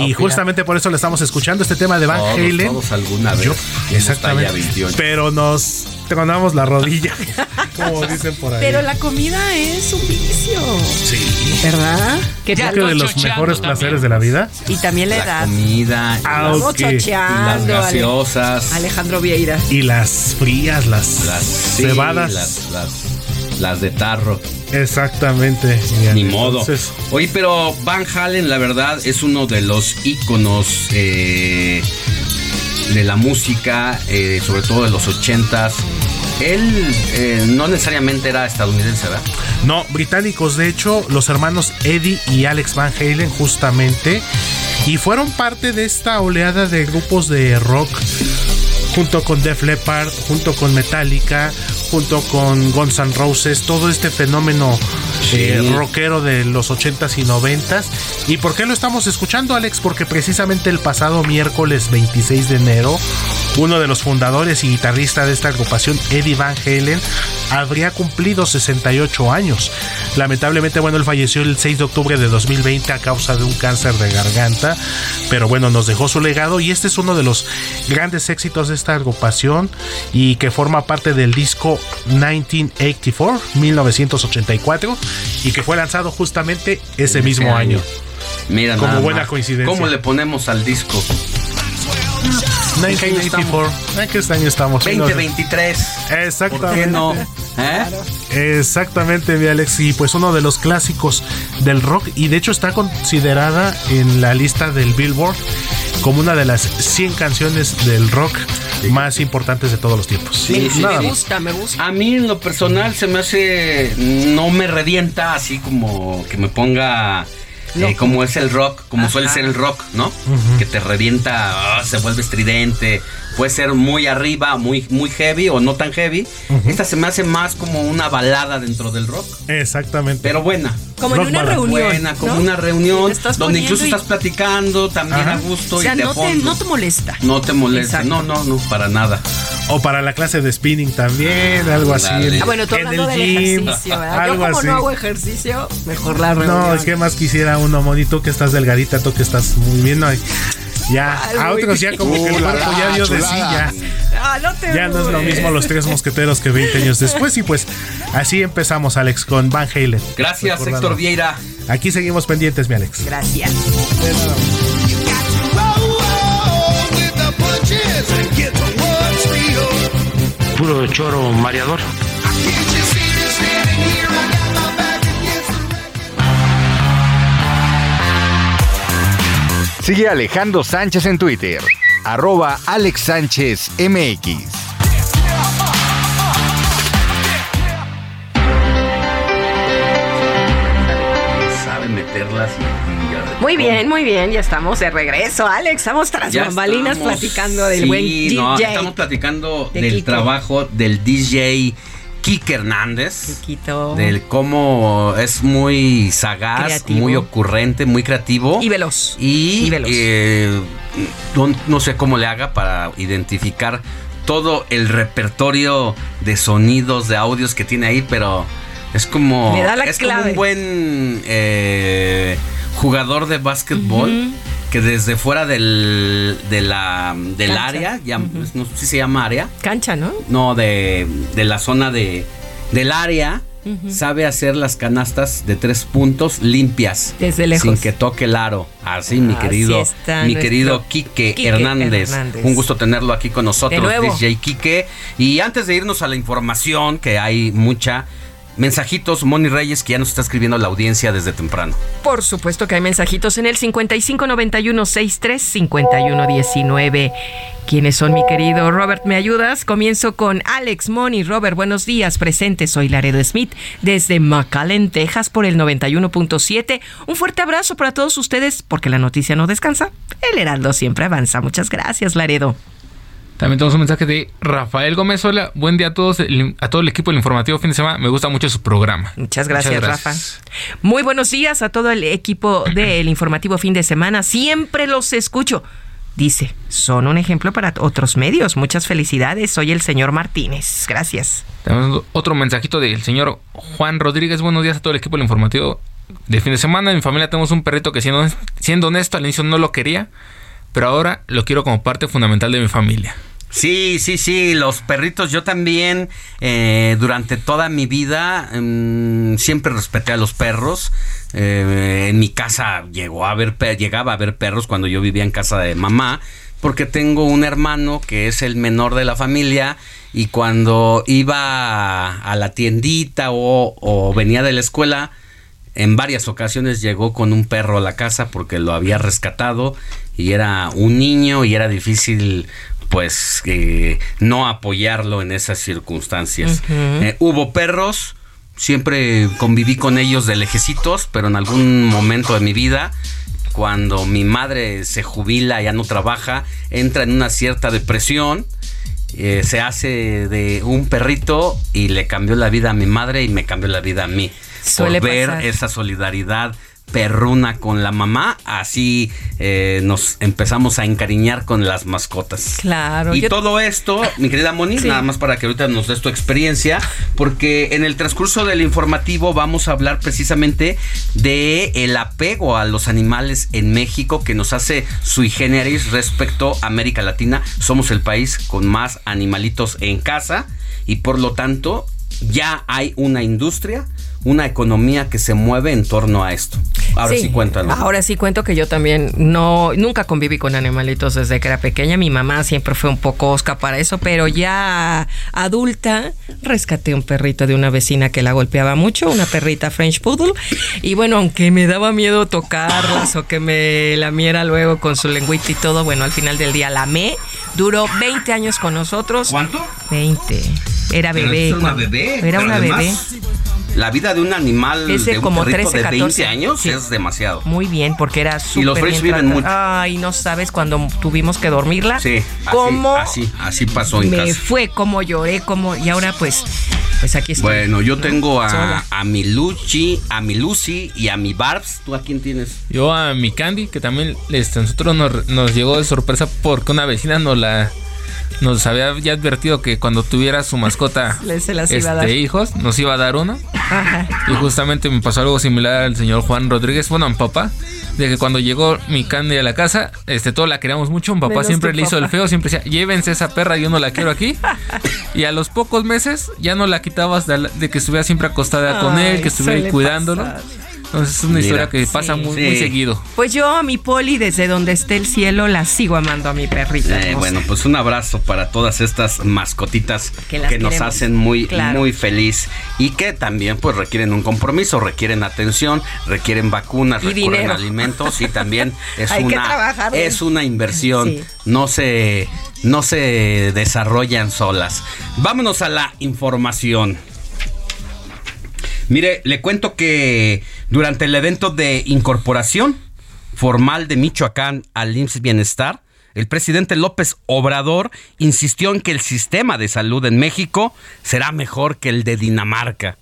y justamente por eso le estamos escuchando este tema de Van Todos, Halen. todos alguna vez. Yo- exactamente. talla 28. Pero nos tronamos la rodilla, [LAUGHS] como dicen por ahí. Pero la comida es un vicio. Sí. ¿Verdad? Que Creo que de los mejores placeres de la vida. Y también la, La edad. comida, Ah, Vamos ok. chocheando, las gaseosas, Alejandro Vieira. Y las frías, las, las sí, cebadas. las, las, las de tarro. Exactamente. Ni modo. entonces, Oye, pero Van Halen, la verdad, es uno de los íconos eh, de la música, eh, sobre todo de los ochentas. Él eh, no necesariamente era estadounidense, ¿verdad? No, británicos, de hecho, los hermanos Eddie y Alex Van Halen justamente, y fueron parte de esta oleada de grupos de rock junto con Def Leppard, junto con Metallica, junto con Guns N' Roses, todo este fenómeno eh, rockero de los 80s y 90s. ¿Y por qué lo estamos escuchando, Alex? Porque precisamente el pasado miércoles 26 de enero, uno de los fundadores y guitarristas de esta agrupación, Eddie Van Halen, habría cumplido 68 años. Lamentablemente, bueno, él falleció el 6 de octubre de 2020 a causa de un cáncer de garganta, pero bueno, nos dejó su legado y este es uno de los grandes éxitos de esta agrupación y que forma parte del disco 1984, 1984, y que fue lanzado justamente ese mismo año. Mira, Como buena más. coincidencia. ¿Cómo le ponemos al disco? 1984. ¿En qué año estamos? 2023. Exactamente. ¿Por qué no? ¿Eh? Exactamente, mi Alex. Y pues uno de los clásicos del rock. Y de hecho está considerada en la lista del Billboard como una de las 100 canciones del rock más importantes de todos los tiempos. me, Nada me gusta, me gusta. A mí en lo personal se me hace, no me revienta así como que me ponga eh, como es el rock, como suele ser el rock, ¿no? Que te revienta, ah, se vuelve estridente, puede ser muy arriba, muy, muy heavy o no tan heavy. Esta se me hace más como una balada dentro del rock, Exactamente. pero buena. Como en una reunión. Buena, como ¿no? una reunión donde incluso y- estás platicando también Ajá. a gusto O sea, y de no te, no te molesta. No te molesta. Exacto. No, no, no, para nada. O para la clase de spinning también, algo así. Dale. Ah, bueno, tú hablando el del gym, ejercicio, ¿verdad? Yo Algo como así. no hago ejercicio, mejor la reunión. No, ¿qué más quisiera uno, Moni? Tú que estás delgadita, tú que estás muy bien. no, ya, Ay, a muy otros ya como que el Uh, cuerpo la, ya dio de sí, ya. Ah, no te Ya no es lo mismo los tres mosqueteros que 20 años después. Y pues así empezamos, Alex, con Van Halen. Gracias, Recordando. Héctor Vieira. Aquí seguimos pendientes, mi Alex. Gracias. Puro choro mareador. Sigue a Alejandro Sánchez en Twitter. Arroba Alex Sánchez MX. Muy bien, muy bien, ya estamos de regreso, Alex. Estamos tras Ya bambalinas estamos. platicando del Sí, buen DJ. no, estamos platicando De del Kiko. trabajo del DJ Kike Hernández. Chiquito. Del cómo es muy sagaz, Creativo. muy ocurrente, muy creativo. Y veloz. Y, Y veloz. eh, no, no sé cómo le haga para identificar todo el repertorio de sonidos, de audios que tiene ahí, pero es como, Le da la es como un buen eh, jugador de básquetbol. Que desde fuera del, de la, del Cancha. área, ya, no sé si se llama área, Cancha, ¿no? no, de, de la zona de, del área, sabe hacer las canastas de tres puntos limpias. Desde lejos. Sin que toque el aro. Así, mi Así querido, está mi querido Quique, Quique Hernández. Hernández. Un gusto tenerlo aquí con nosotros. DJ Quique. Y antes de irnos a la información, que hay mucha, mensajitos, Moni Reyes, que ya nos está escribiendo la audiencia desde temprano. Por supuesto que hay mensajitos en el 5591-63-5119. ¿Quiénes son, mi querido Robert? ¿Me ayudas? Comienzo con Alex Money. Robert, buenos días. Presente, soy Laredo Smith desde McAllen, Texas, por el 91.7. Un fuerte abrazo para todos ustedes, porque la noticia no descansa. El Heraldo siempre avanza. Muchas gracias, Laredo. También tenemos un mensaje de Rafael Gómez. Hola, buen día a todos, a todo el equipo del informativo fin de semana. Me gusta mucho su programa. Muchas gracias, Rafa. Muy buenos días a todo el equipo del informativo fin de semana. Siempre los escucho. Dice, son un ejemplo para otros medios. Muchas felicidades. Soy el señor Martínez. Gracias. Tenemos otro mensajito del señor Juan Rodríguez. Buenos días a todo el equipo del informativo de fin de semana. En mi familia tenemos un perrito que siendo, siendo honesto al inicio no lo quería, pero ahora lo quiero como parte fundamental de mi familia. Sí, sí, sí, los perritos. Yo también eh, durante toda mi vida mm, siempre respeté a los perros. Eh, en mi casa llegó a haber, llegaba a haber perros cuando yo vivía en casa de mamá, porque tengo un hermano que es el menor de la familia y cuando iba a la tiendita o venía de la escuela, en varias ocasiones llegó con un perro a la casa porque lo había rescatado y era un niño y era difícil pues eh, no apoyarlo en esas circunstancias. Eh, hubo perros, siempre conviví con ellos de lejecitos, pero en algún momento de mi vida, cuando mi madre se jubila, ya no trabaja, entra en una cierta depresión. eh, se hace de un perrito y le cambió la vida a mi madre y me cambió la vida a mí. Suele por ver pasar. esa solidaridad perruna con la mamá, así eh, nos empezamos a encariñar con las mascotas. Claro. Y yo- todo esto, mi querida Moni, Sí. nada más para que ahorita nos des tu experiencia, porque en el transcurso del informativo vamos a hablar precisamente de el apego a los animales en México que nos hace sui generis respecto a América Latina. Somos el país con más animalitos en casa y por lo tanto ya hay una industria, una economía que se mueve en torno a esto. Ahora sí, cuéntanos. Ahora sí cuento que yo también no nunca conviví con animalitos desde que era pequeña. Mi mamá siempre fue un poco osca para eso, pero ya adulta rescaté un perrito de una vecina que la golpeaba mucho, una perrita French Poodle. Y bueno, aunque me daba miedo tocarlas o que me lamiera luego con su lengüita y todo, bueno, al final del día la amé. Duró 20 años con nosotros. ¿Cuánto? 20. Era Pero bebé. es una bebé. Era pero una además, bebé. La vida de un animal Es de de un como perrito 13, de 20 14. años Sí. es demasiado. Muy bien, porque era súper los French viven mucho. Ay, no sabes cuando tuvimos que dormirla. Sí, así, ¿Cómo así, así pasó en me casa. fue, cómo lloré, cómo... Y ahora pues, pues aquí estoy. Bueno, yo tengo a, a mi Luchi, a mi Lucy y a mi Barbs. ¿Tú a quién tienes? Yo a mi Candy, que también este, nosotros nos, nos llegó de sorpresa porque una vecina nos la nos había ya advertido que cuando tuviera su mascota [LAUGHS] se las iba a este, hijos, nos iba a dar uno. Ajá. Y justamente me pasó algo similar al señor Juan Rodríguez, bueno, a mi papá, de que cuando llegó mi Candy a la casa, este, todos la queríamos mucho, mi papá Menos siempre le hizo papá. el feo, siempre decía, llévense esa perra, yo no la quiero aquí. [LAUGHS] y a los pocos meses ya no la quitabas de, que estuviera siempre acostada con él, que estuviera cuidándolo. pasar. Entonces es una Mira. historia que pasa muy, muy Sí. seguido. Pues yo a mi poli, desde donde esté el cielo, la sigo amando a mi perrita. Eh, bueno, pues un abrazo para todas estas mascotitas Que que, nos queremos. hacen muy, Claro. muy feliz y que también pues requieren un compromiso, requieren atención, requieren vacunas, Y requieren dinero. alimentos y también [LAUGHS] es Hay que una trabajarle. es una inversión. Sí. No se no se desarrollan solas. Vámonos a la información. Mire, le cuento que durante el evento de incorporación formal de Michoacán al IMSS Bienestar, el presidente López Obrador insistió en que el sistema de salud en México será mejor que el de Dinamarca.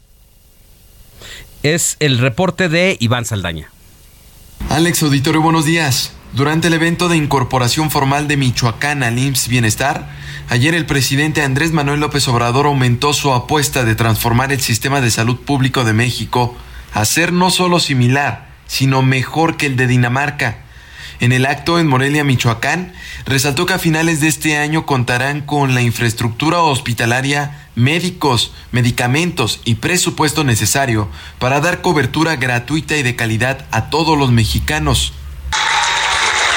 Es el reporte de Iván Saldaña. Alex Auditorio, buenos días. Durante el evento de incorporación formal de Michoacán al IMSS Bienestar, ayer el presidente Andrés Manuel López Obrador aumentó su apuesta de transformar el sistema de salud público de México a ser no solo similar, sino mejor que el de Dinamarca. En el acto en Morelia, Michoacán, resaltó que a finales de este año contarán con la infraestructura hospitalaria, médicos, medicamentos y presupuesto necesario para dar cobertura gratuita y de calidad a todos los mexicanos.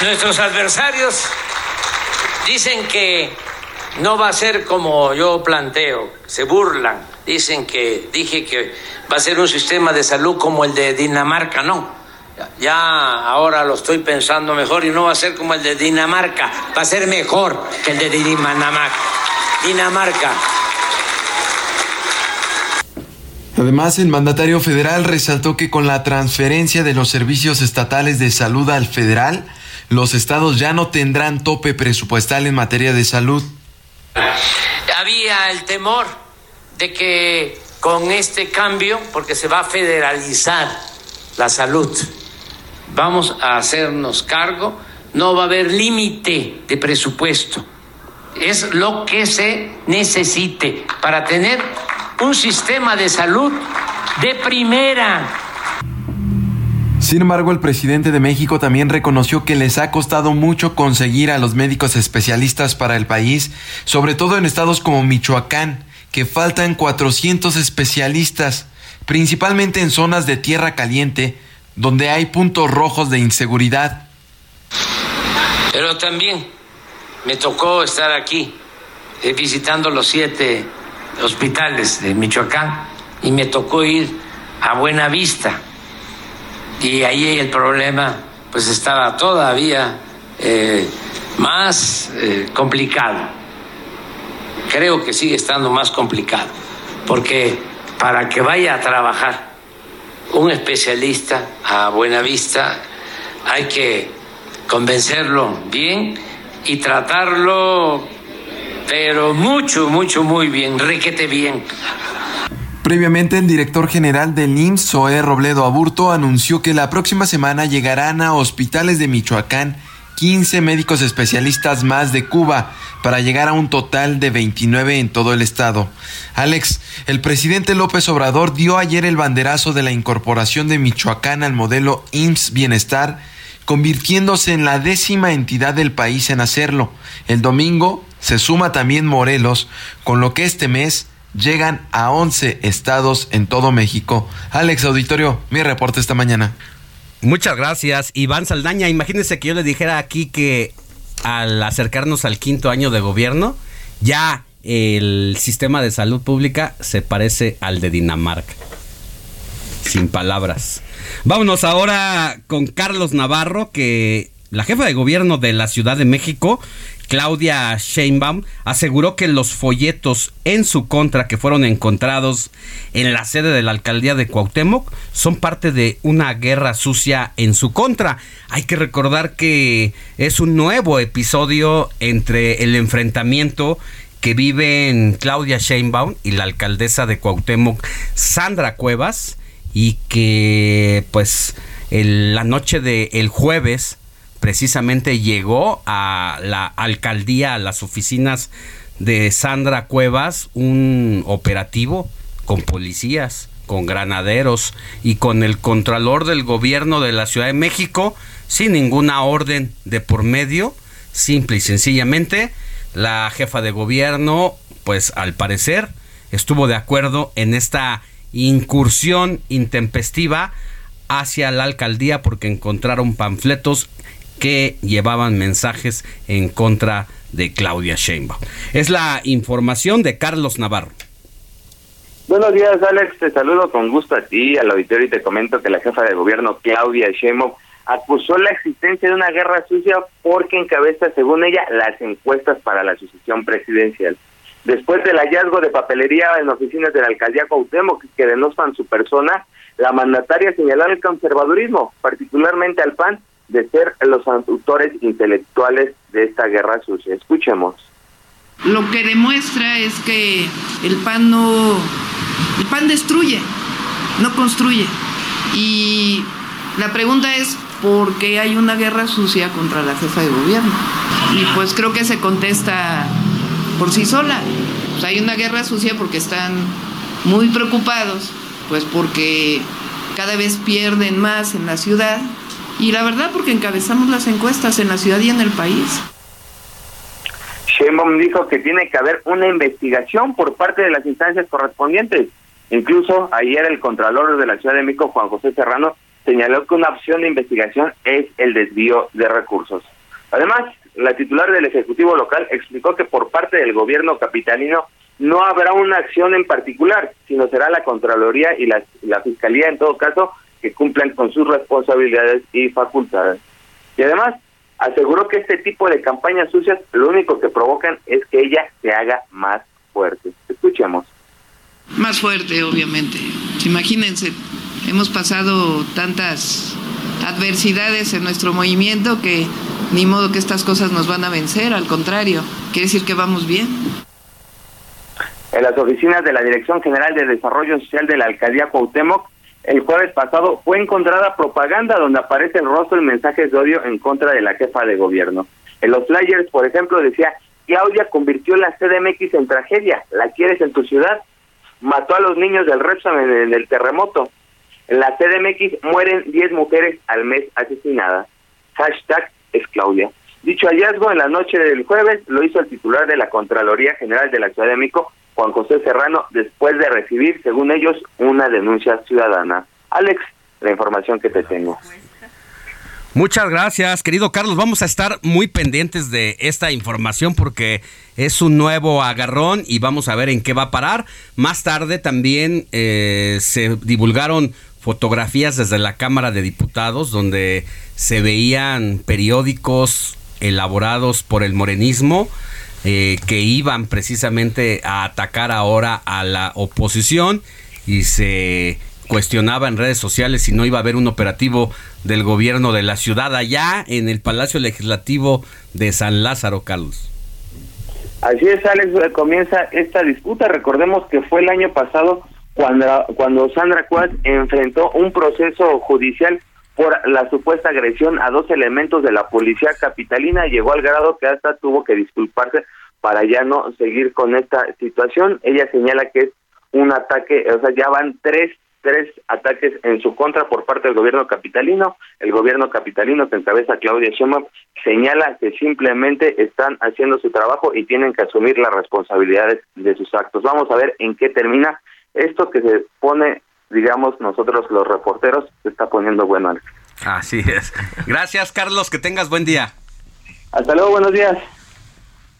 Nuestros adversarios dicen que no va a ser como yo planteo, se burlan, dicen que dije que va a ser un sistema de salud como el de Dinamarca, no. Ya ahora lo estoy pensando mejor y no va a ser como el de Dinamarca, va a ser mejor que el de Dinamarca. Dinamarca. Además, el mandatario federal resaltó que con la transferencia de los servicios estatales de salud al federal, los estados ya no tendrán tope presupuestal en materia de salud. Había el temor de que con este cambio, porque se va a federalizar la salud, vamos a hacernos cargo, no va a haber límite de presupuesto. Es lo que se necesite para tener un sistema de salud de primera. Sin embargo, el presidente de México también reconoció que les ha costado mucho conseguir a los médicos especialistas para el país, sobre todo en estados como Michoacán, que faltan 400 especialistas, principalmente en zonas de tierra caliente, donde hay puntos rojos de inseguridad. Pero también me tocó estar aquí eh, visitando los siete hospitales de Michoacán y me tocó ir a Buenavista. Y ahí el problema pues estaba todavía eh, más eh, complicado. Creo que sigue estando más complicado, porque para que vaya a trabajar un especialista a Buenavista hay que convencerlo bien y tratarlo, pero mucho, mucho, muy bien, requete bien. Previamente, el director general del IMSS, Zoé Robledo Aburto, anunció que la próxima semana llegarán a hospitales de Michoacán 15 médicos especialistas más de Cuba para llegar a un total de 29 en todo el estado. Alex, el presidente López Obrador dio ayer el banderazo de la incorporación de Michoacán al modelo IMSS Bienestar, convirtiéndose en la décima entidad del país en hacerlo. El domingo se suma también Morelos, con lo que este mes llegan a 11 estados en todo México. Alex Auditorio, mi reporte esta mañana. Muchas gracias, Iván Saldaña. Imagínense que yo le dijera aquí que al acercarnos al quinto año de gobierno, ya el sistema de salud pública se parece al de Dinamarca. Sin palabras. Vámonos ahora con Carlos Navarro, que la jefa de gobierno de la Ciudad de México Claudia Sheinbaum aseguró que los folletos en su contra que fueron encontrados en la sede de la alcaldía de Cuauhtémoc son parte de una guerra sucia en su contra. Hay que recordar que es un nuevo episodio entre el enfrentamiento que viven Claudia Sheinbaum y la alcaldesa de Cuauhtémoc, Sandra Cuevas, y que pues la noche del jueves precisamente llegó a la alcaldía, a las oficinas de Sandra Cuevas, un operativo con policías, con granaderos y con el contralor del gobierno de la Ciudad de México, sin ninguna orden de por medio, simple y sencillamente, la jefa de gobierno, pues al parecer, estuvo de acuerdo en esta incursión intempestiva hacia la alcaldía porque encontraron panfletos que llevaban mensajes en contra de Claudia Sheinbaum. Es la información de Carlos Navarro. Buenos días, Alex. Te saludo con gusto a ti, al auditorio, y te comento que la jefa de gobierno, Claudia Sheinbaum, acusó la existencia de una guerra sucia porque encabeza, según ella, las encuestas para la sucesión presidencial. Después del hallazgo de papelería en oficinas de la alcaldía Cuauhtémoc que denostan su persona, la mandataria señaló el conservadurismo, particularmente al PAN, de ser los autores intelectuales de esta guerra sucia. Escuchemos. Lo que demuestra es que el PAN no, el PAN destruye, no construye. Y la pregunta es por qué hay una guerra sucia contra la jefa de gobierno. Y pues creo que se contesta por sí sola. Pues hay una guerra sucia porque están muy preocupados, pues porque cada vez pierden más en la ciudad y la verdad porque encabezamos las encuestas en la ciudad y en el país. Sheinbaum dijo que tiene que haber una investigación por parte de las instancias correspondientes. Incluso ayer el Contralor de la Ciudad de México, Juan José Serrano, señaló que una opción de investigación es el desvío de recursos. Además, la titular del Ejecutivo local explicó que por parte del gobierno capitalino no habrá una acción en particular, sino será la Contraloría y la, la Fiscalía, en todo caso, que cumplan con sus responsabilidades y facultades. Y además, aseguró que este tipo de campañas sucias lo único que provocan es que ella se haga más fuerte. Escuchemos. Más fuerte, obviamente. Imagínense, hemos pasado tantas adversidades en nuestro movimiento que ni modo que estas cosas nos van a vencer, al contrario, quiere decir que vamos bien. En las oficinas de la Dirección General de Desarrollo Social de la Alcaldía Cuauhtémoc el jueves pasado fue encontrada propaganda donde aparece el rostro y mensajes de odio en contra de la jefa de gobierno. En los flyers, por ejemplo, decía, Claudia convirtió la CDMX en tragedia, ¿la quieres en tu ciudad? Mató a los niños del Repsol en el terremoto. En la CDMX mueren 10 mujeres al mes asesinadas. Hashtag es Claudia. Dicho hallazgo en la noche del jueves lo hizo el titular de la Contraloría General de la Ciudad de México, Juan José Serrano, después de recibir, según ellos, una denuncia ciudadana. Alex, la información que te tengo. Muchas gracias, querido Carlos. Vamos a estar muy pendientes de esta información porque es un nuevo agarrón y vamos a ver en qué va a parar. Más tarde también eh, se divulgaron fotografías desde la Cámara de Diputados donde se veían periódicos elaborados por el morenismo eh, que iban precisamente a atacar ahora a la oposición y se cuestionaba en redes sociales si no iba a haber un operativo del gobierno de la ciudad allá en el Palacio Legislativo de San Lázaro, Carlos. Así es, Alex, comienza esta disputa. Recordemos que fue el año pasado cuando, cuando Sandra Cuas enfrentó un proceso judicial por la supuesta agresión a dos elementos de la policía capitalina. Llegó al grado que hasta tuvo que disculparse para ya no seguir con esta situación. Ella señala que es un ataque, o sea, ya van tres tres ataques en su contra por parte del gobierno capitalino. El gobierno capitalino que encabeza Claudia Sheinbaum señala que simplemente están haciendo su trabajo y tienen que asumir las responsabilidades de sus actos. Vamos a ver en qué termina esto que se pone, digamos, nosotros los reporteros, se está poniendo bueno. Así es. Gracias, Carlos, que tengas buen día. Hasta luego, buenos días.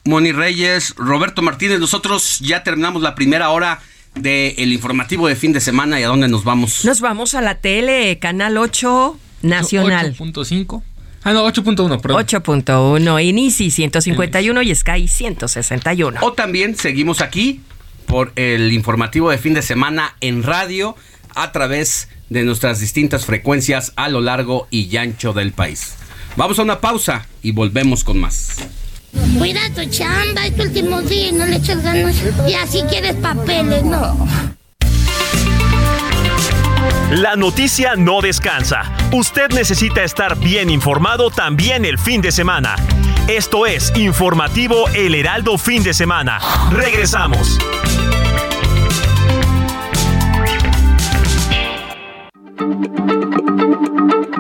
Moni Reyes, Roberto Martínez, nosotros ya terminamos la primera hora del informativo de fin de semana y a dónde nos vamos. Nos vamos a la tele, Canal 8 Nacional. 8.5. Ah, no, 8.1, perdón. 8.1, Inisi 151 y Sky 161. O también seguimos aquí por el informativo de fin de semana en radio a través de nuestras distintas frecuencias a lo largo y ancho del país. Vamos a una pausa y volvemos con más. Cuida tu chamba, es tu último día y no le echas ganas. Y así quieres papeles, no. La noticia no descansa. Usted necesita estar bien informado también el fin de semana. Esto es Informativo El Heraldo Fin de Semana. Regresamos.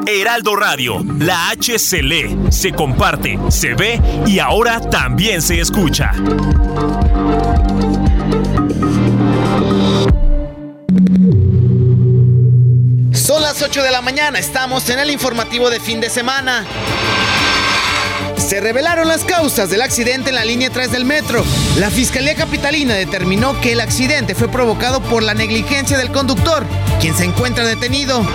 Heraldo Radio, la H se lee, se comparte, se ve y ahora también se escucha. Son las 8 de la mañana, estamos en el informativo de fin de semana. Se revelaron las causas del accidente en la línea 3 del metro. La Fiscalía Capitalina determinó que el accidente fue provocado por la negligencia del conductor, quien se encuentra detenido.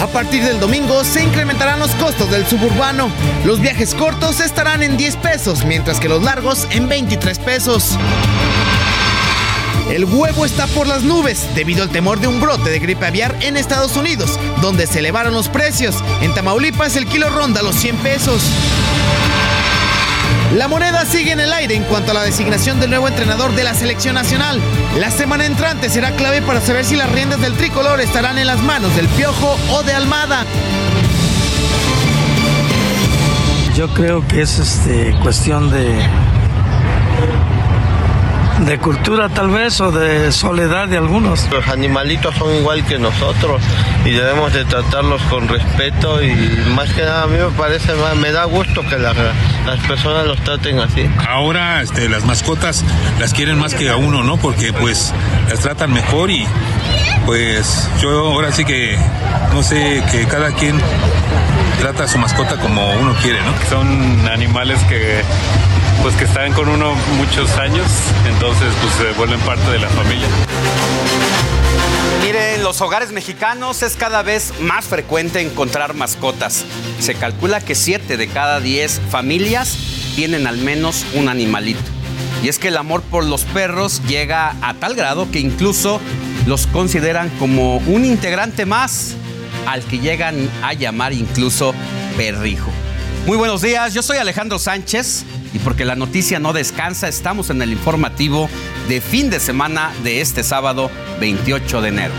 A partir del domingo se incrementarán los costos del suburbano. Los viajes cortos estarán en 10 pesos, mientras que los largos en 23 pesos. El huevo está por las nubes debido al temor de un brote de gripe aviar en Estados Unidos, donde se elevaron los precios. En Tamaulipas el kilo ronda los 100 pesos. La moneda sigue en el aire en cuanto a la designación del nuevo entrenador de la selección nacional. La semana entrante será clave para saber si las riendas del tricolor estarán en las manos del Piojo o de Almada. Yo creo que es este, cuestión de, de cultura tal vez o de soledad de algunos. Los animalitos son igual que nosotros y debemos de tratarlos con respeto y más que nada a mí me parece, me da gusto que la- las personas los traten así. Ahora este, las mascotas las quieren más que a uno, ¿no? Porque pues las tratan mejor y pues yo ahora sí que no sé que cada quien trata a su mascota como uno quiere, ¿no? Son animales que pues que están con uno muchos años, entonces pues se vuelven parte de la familia. Miren, en los hogares mexicanos es cada vez más frecuente encontrar mascotas. Se calcula que 7 de cada 10 familias tienen al menos un animalito. Y es que el amor por los perros llega a tal grado que incluso los consideran como un integrante más al que llegan a llamar incluso perrijo. Muy buenos días, yo soy Alejandro Sánchez y porque la noticia no descansa, estamos en el informativo de fin de semana de este sábado 28 de enero.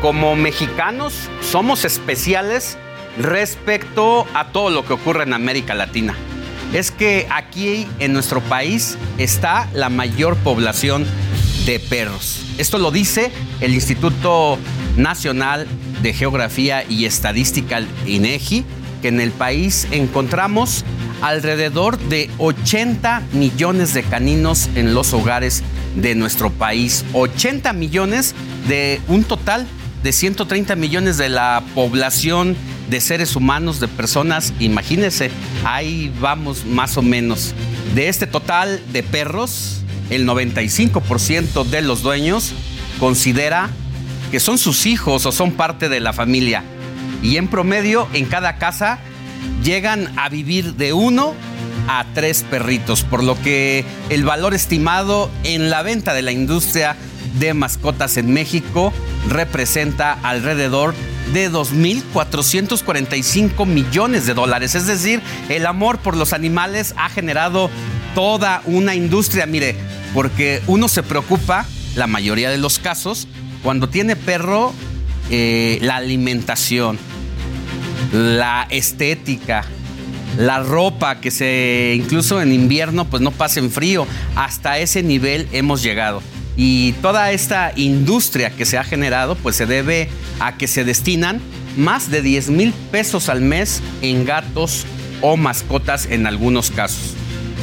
Como mexicanos somos especiales respecto a todo lo que ocurre en América Latina. Es que aquí en nuestro país está la mayor población de perros. Esto lo dice el Instituto Nacional de Geografía y Estadística, INEGI, que en el país encontramos alrededor de 80 millones de caninos en los hogares de nuestro país. 80 millones de un total de 130 millones de la población de seres humanos, de personas, imagínense, ahí vamos más o menos. De este total de perros, el 95% de los dueños considera que son sus hijos o son parte de la familia. Y en promedio, en cada casa, llegan a vivir de uno a tres perritos, por lo que el valor estimado en la venta de la industria de mascotas en México representa alrededor de 2.445 millones de dólares. Es decir, el amor por los animales ha generado toda una industria. Mire, porque uno se preocupa, la mayoría de los casos, cuando tiene perro, eh, la alimentación, la estética, la ropa que se incluso en invierno pues no pasa en frío. Hasta ese nivel hemos llegado. Y toda esta industria que se ha generado pues se debe a que se destinan más de 10 mil pesos al mes en gatos o mascotas en algunos casos.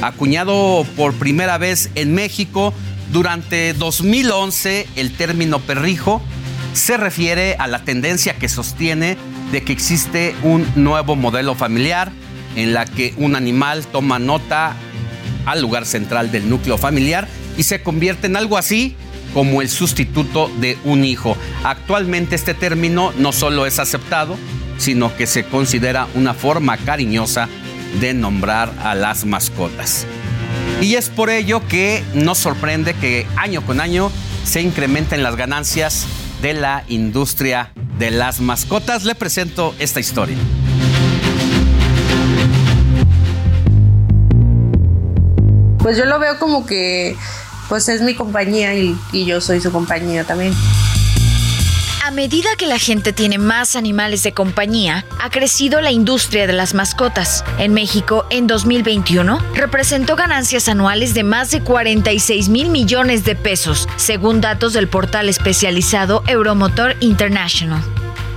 Acuñado por primera vez en México durante 2011 el término perrijo se refiere a la tendencia que sostiene de que existe un nuevo modelo familiar en la que un animal toma nota al lugar central del núcleo familiar y se convierte en algo así como el sustituto de un hijo. Actualmente este término no solo es aceptado, sino que se considera una forma cariñosa de nombrar a las mascotas. Y es por ello que nos sorprende que año con año se incrementen las ganancias de la industria de las mascotas. Le presento esta historia. Pues yo lo veo como que pues es mi compañía y, yo soy su compañía también. A medida que la gente tiene más animales de compañía, ha crecido la industria de las mascotas. En México, en 2021, representó ganancias anuales de más de 46 mil millones de pesos, según datos del portal especializado Euromotor International.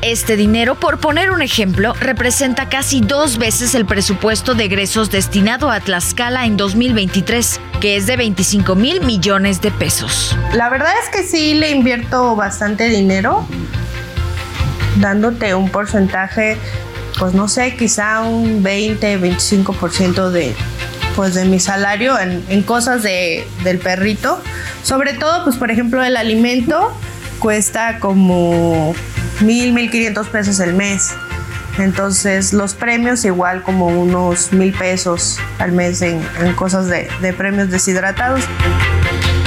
Este dinero, por poner un ejemplo, representa casi dos veces el presupuesto de egresos destinado a Tlaxcala en 2023, que es de 25 mil millones de pesos. La verdad es que sí le invierto bastante dinero, dándote un porcentaje, pues no sé, quizá un 20, 25% de, pues de mi salario en, en cosas de, del perrito. Sobre todo, pues por ejemplo, el alimento cuesta como mil, mil quinientos pesos el mes. Entonces los premios igual como unos mil pesos al mes en, en cosas de, de premios deshidratados.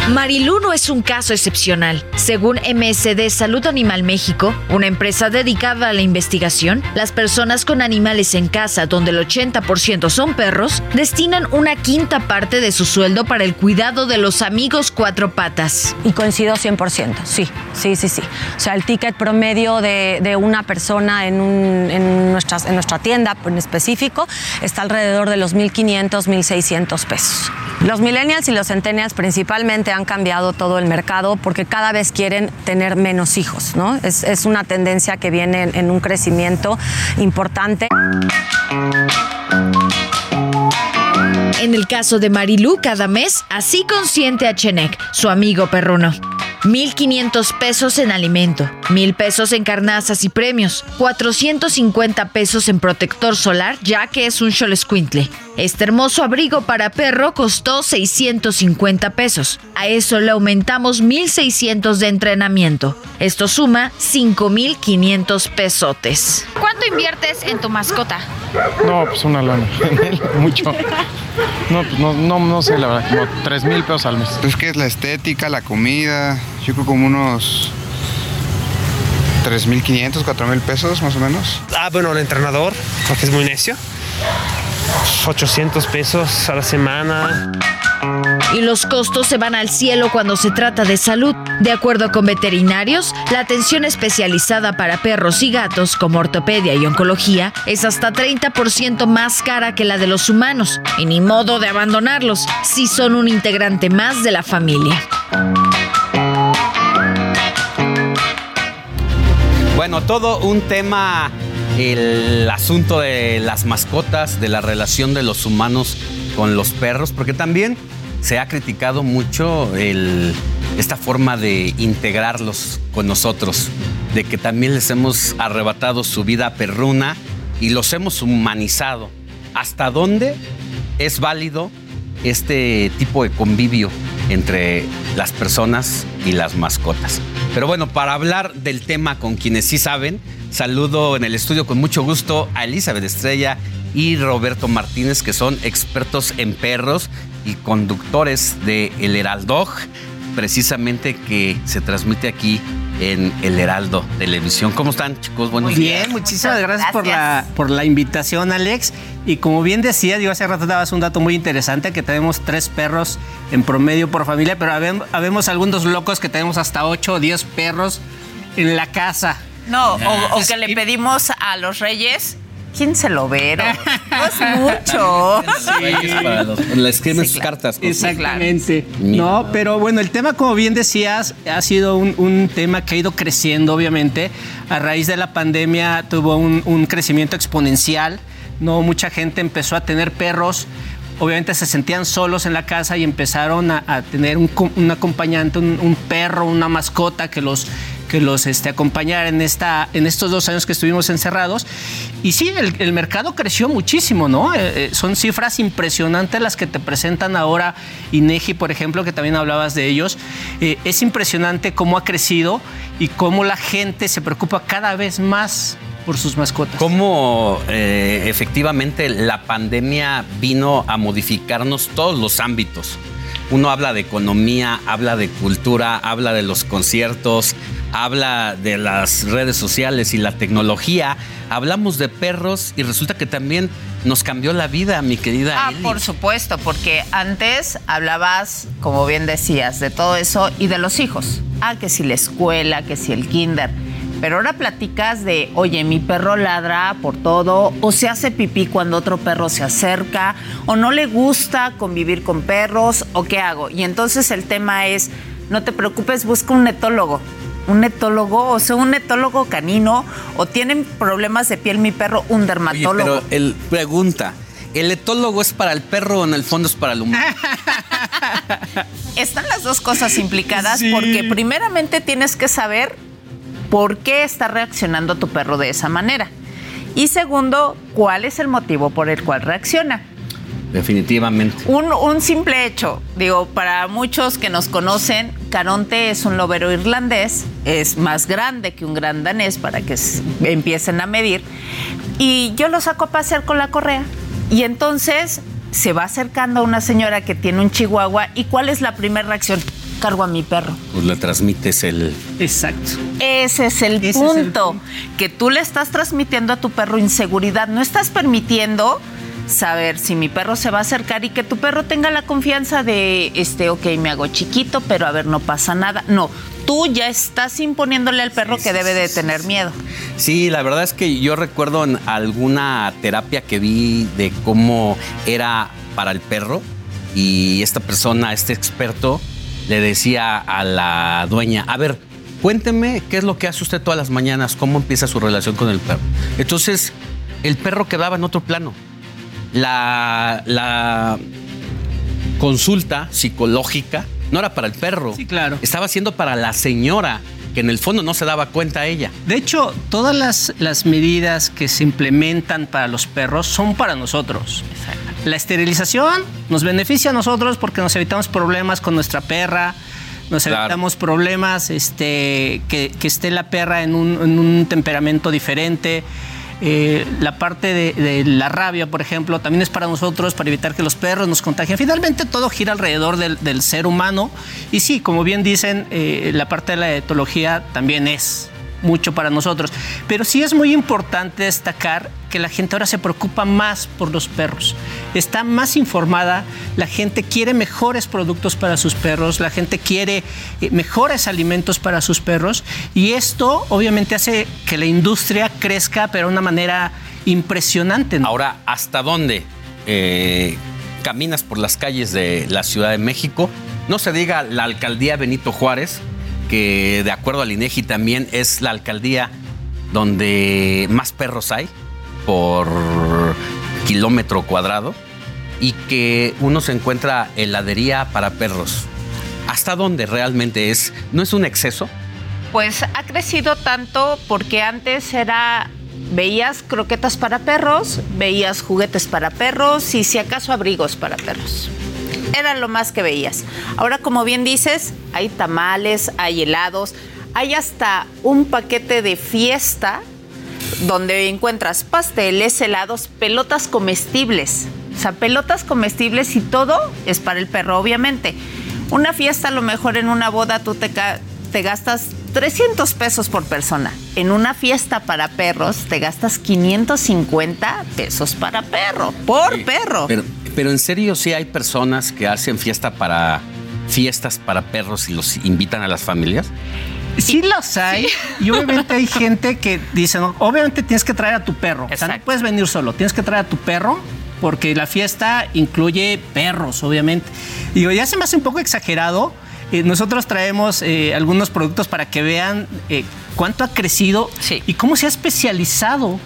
Marilú no es un caso excepcional. Según MSD Salud Animal México, una empresa dedicada a la investigación, las personas con animales en casa, donde el 80% son perros, destinan una quinta parte de su sueldo para el cuidado de los amigos cuatro patas. Y coincido 100%, sí, sí, sí, sí. O sea, el ticket promedio de, una persona en, en nuestra tienda en específico está alrededor de los 1.500, 1.600 pesos. Los millennials y los centennials principalmente han cambiado todo el mercado porque cada vez quieren tener menos hijos, ¿no? Es, una tendencia que viene en, un crecimiento importante. En el caso de Marilú, cada mes, así consiente a Chenek, su amigo perruno. 1.500 pesos en alimento, 1.000 pesos en carnazas y premios, 450 pesos en protector solar, ya que es un Xolescuintle. Este hermoso abrigo para perro costó 650 pesos. A eso le aumentamos 1.600 de entrenamiento. Esto suma 5.500 pesotes. ¿Cuánto inviertes en tu mascota? No, pues una lana. [LAUGHS] Mucho. No, pues no, no, no sé, la verdad, como 3 mil pesos al mes. Pues que es la estética, la comida, yo creo como unos 3.500, 4.000 pesos más o menos. Ah, bueno, el entrenador, porque es muy necio. 800 pesos a la semana. Y los costos se van al cielo cuando se trata de salud. De acuerdo con veterinarios, la atención especializada para perros y gatos, como ortopedia y oncología, es hasta 30% más cara que la de los humanos. Y ni modo de abandonarlos, si son un integrante más de la familia. Bueno, todo un tema el asunto de las mascotas, de la relación de los humanos con los perros, porque también se ha criticado mucho esta forma de integrarlos con nosotros, de que también les hemos arrebatado su vida perruna y los hemos humanizado. ¿Hasta dónde es válido este tipo de convivio entre las personas y las mascotas? Pero bueno, para hablar del tema con quienes sí saben, saludo en el estudio con mucho gusto a Elizabeth Estrella y Roberto Martínez, que son expertos en perros y conductores de El Heraldo, precisamente que se transmite aquí en El Heraldo Televisión. ¿Cómo están, chicos? Buenos Muy bien, muchísimas gracias, Por, la, por la invitación, Alex. Y como bien decías, yo hace rato dabas un dato muy interesante, que tenemos tres perros en promedio por familia, pero habemos, algunos locos que tenemos hasta ocho o diez perros en la casa. No, o, o que le pedimos a los reyes ¿Quién se lo ve? No es mucho. Sí. Escriben sus cartas. Exactamente. No, pero bueno, el tema, como bien decías, ha sido un, tema que ha ido creciendo, obviamente. A raíz de la pandemia tuvo un, crecimiento exponencial. No, mucha gente empezó a tener perros obviamente se sentían solos en la casa y empezaron a, tener un, acompañante, un, perro, una mascota que los, que los este, acompañara en, esta, en estos dos años que estuvimos encerrados. Y sí, el, mercado creció muchísimo, ¿no? Eh, eh, son cifras impresionantes las que te presentan ahora INEGI, por ejemplo, que también hablabas de ellos. Eh, es impresionante cómo ha crecido y cómo la gente se preocupa cada vez más por sus mascotas. ¿Cómo efectivamente la pandemia vino a modificarnos todos los ámbitos? Uno habla de economía, habla de cultura, habla de los conciertos, habla de las redes sociales y la tecnología. Hablamos de perros y resulta que también nos cambió la vida, mi querida. Ah, por supuesto, porque antes hablabas, como bien decías, de todo eso y de los hijos. Ah, que si la escuela, que si el kinder. Pero ahora platicas de, oye, mi perro ladra por todo, o se hace pipí cuando otro perro se acerca, o no le gusta convivir con perros, o qué hago. Y entonces el tema es, no te preocupes, busca un etólogo. Un etólogo, o sea, un etólogo canino, o tienen problemas de piel mi perro, un dermatólogo. pero él pregunta, ¿el etólogo es para el perro o en el fondo es para el humano? [LAUGHS] Están las dos cosas implicadas porque primeramente tienes que saber por qué está reaccionando tu perro de esa manera. Y segundo, cuál es el motivo por el cual reacciona. Definitivamente. Un, simple hecho, digo, para muchos que nos conocen, Caronte es un lobero irlandés, es más grande que un gran danés para que empiecen a medir, y yo lo saco a pasear con la correa. Y entonces se va acercando a una señora que tiene un chihuahua, ¿y cuál es la primera reacción? Cargo a mi perro. Pues le transmites el... Exacto. Ese es el, punto, que tú le estás transmitiendo a tu perro inseguridad, no estás permitiendo saber si mi perro se va a acercar y que tu perro tenga la confianza de, este, ok, me hago chiquito, pero a ver, no pasa nada. No, tú ya estás imponiéndole al perro que debe de tener miedo. Sí, la verdad es que yo recuerdo en alguna terapia que vi de cómo era para el perro y esta persona, este experto, le decía a la dueña, a ver, cuénteme qué es lo que hace usted todas las mañanas, cómo empieza su relación con el perro. Entonces, el perro quedaba en otro plano. La, la consulta psicológica no era para el perro. Sí, claro. Estaba siendo para la señora que en el fondo no se daba cuenta ella. De hecho, todas las, las medidas que se implementan para los perros son para nosotros. Exacto. La esterilización nos beneficia a nosotros porque nos evitamos problemas con nuestra perra, nos evitamos problemas, este, que, esté la perra en un, temperamento diferente. Eh, la parte de, la rabia, por ejemplo, también es para nosotros, para evitar que los perros nos contagien. Finalmente todo gira alrededor del, ser humano. Y sí, como bien dicen, eh, la parte de la etología también es mucho para nosotros. Pero sí es muy importante destacar que la gente ahora se preocupa más por los perros. Está más informada, la gente quiere mejores productos para sus perros, la gente quiere eh, mejores alimentos para sus perros y esto obviamente hace que la industria crezca pero de una manera impresionante. Ahora, ¿hasta dónde eh, caminas por las calles de la Ciudad de México? No se diga la alcaldía Benito Juárez, que de acuerdo al INEGI también es la alcaldía donde más perros hay por kilómetro cuadrado y que uno se encuentra heladería para perros. ¿Hasta dónde realmente es? ¿No es un exceso? Pues ha crecido tanto porque antes era veías croquetas para perros, veías juguetes para perros y si acaso abrigos para perros. Era lo más que veías. Ahora, como bien dices, hay tamales, hay helados, hay hasta un paquete de fiesta donde encuentras pasteles, helados, pelotas comestibles. O sea, pelotas comestibles y todo es para el perro, obviamente. Una fiesta, a lo mejor en una boda tú te, te gastas 300 pesos por persona. En una fiesta para perros te gastas 550 pesos para perro, por perro. Pero, pero en serio sí hay personas que hacen fiesta para fiestas para perros y los invitan a las familias. Sí los hay. Y obviamente hay gente que dice, no, obviamente tienes que traer a tu perro. O sea, no puedes venir solo, tienes que traer a tu perro porque la fiesta incluye perros, obviamente. Digo, ya se me hace un poco exagerado. Eh, nosotros traemos eh, algunos productos para que vean eh, cuánto ha crecido y cómo se ha especializado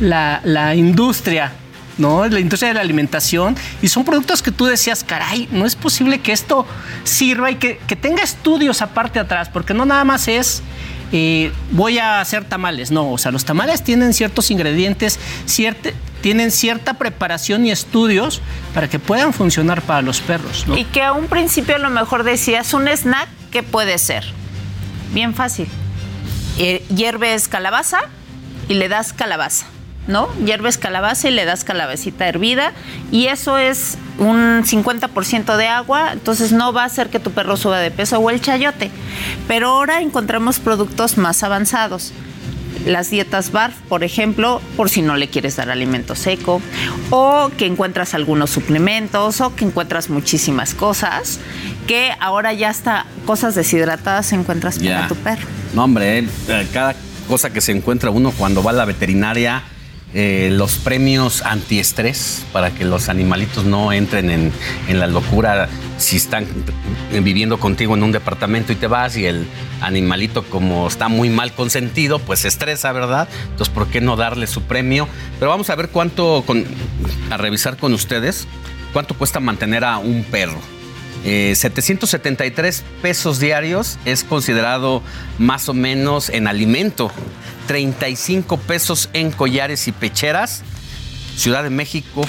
la, la industria, ¿no? La industria de la alimentación. Y son productos que tú decías, caray, no es posible que esto sirva y que, que tenga estudios aparte atrás, porque no nada más es. eh, voy a hacer tamales, no, o sea, los tamales tienen ciertos ingredientes, cierte- tienen cierta preparación y estudios para que puedan funcionar para los perros. Y que a un principio a lo mejor decías un snack, ¿qué puede ser? Bien fácil. Eh, hierves calabaza y le das calabaza, ¿no? Hierves calabaza y le das calabacita hervida y eso es un 50% de agua, entonces no va a hacer que tu perro suba de peso o el chayote. Pero ahora encontramos productos más avanzados las dietas BARF, por ejemplo, por si no le quieres dar alimento seco, o que encuentras algunos suplementos, o que encuentras muchísimas cosas, que ahora ya hasta cosas deshidratadas encuentras para Ya. tu perro. No, hombre, eh, cada cosa que se encuentra uno cuando va a la veterinaria, eh, los premios antiestrés para que los animalitos no entren en, en la locura si están viviendo contigo en un departamento y te vas y el animalito como está muy mal consentido, pues se estresa, ¿verdad? Entonces, ¿por qué no darle su premio? Pero vamos a ver cuánto, con- a revisar con ustedes, cuánto cuesta mantener a un perro. Eh, 773 pesos diarios es considerado más o menos en alimento. 35 pesos en collares y pecheras. Ciudad de México,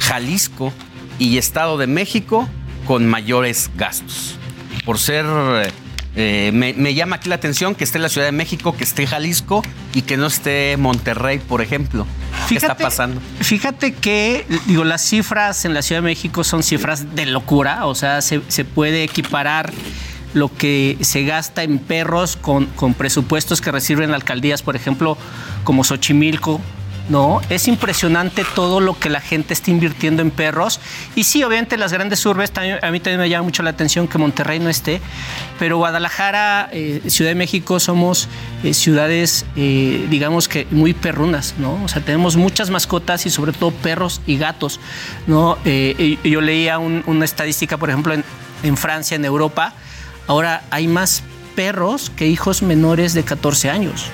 Jalisco y Estado de México con mayores gastos. Por ser, eh, me, me llama aquí la atención que esté la Ciudad de México, que esté Jalisco y que no esté Monterrey, por ejemplo. ¿Qué está Fíjate- pasando? Fíjate que, digo, las cifras en la Ciudad de México son cifras de locura, o sea, se, se puede equiparar lo que se gasta en perros con, con presupuestos que reciben alcaldías, por ejemplo, como Xochimilco, ¿no? Es impresionante todo lo que la gente está invirtiendo en perros. Y sí, obviamente las grandes urbes, a mí también me llama mucho la atención que Monterrey no esté, pero Guadalajara, eh, Ciudad de México somos eh, ciudades, eh, digamos que muy perrunas, ¿no? O sea, tenemos muchas mascotas y sobre todo perros y gatos, ¿no? Yo leía un- una estadística, por ejemplo, en, Francia, en Europa, ahora hay más perros que hijos menores de 14 años.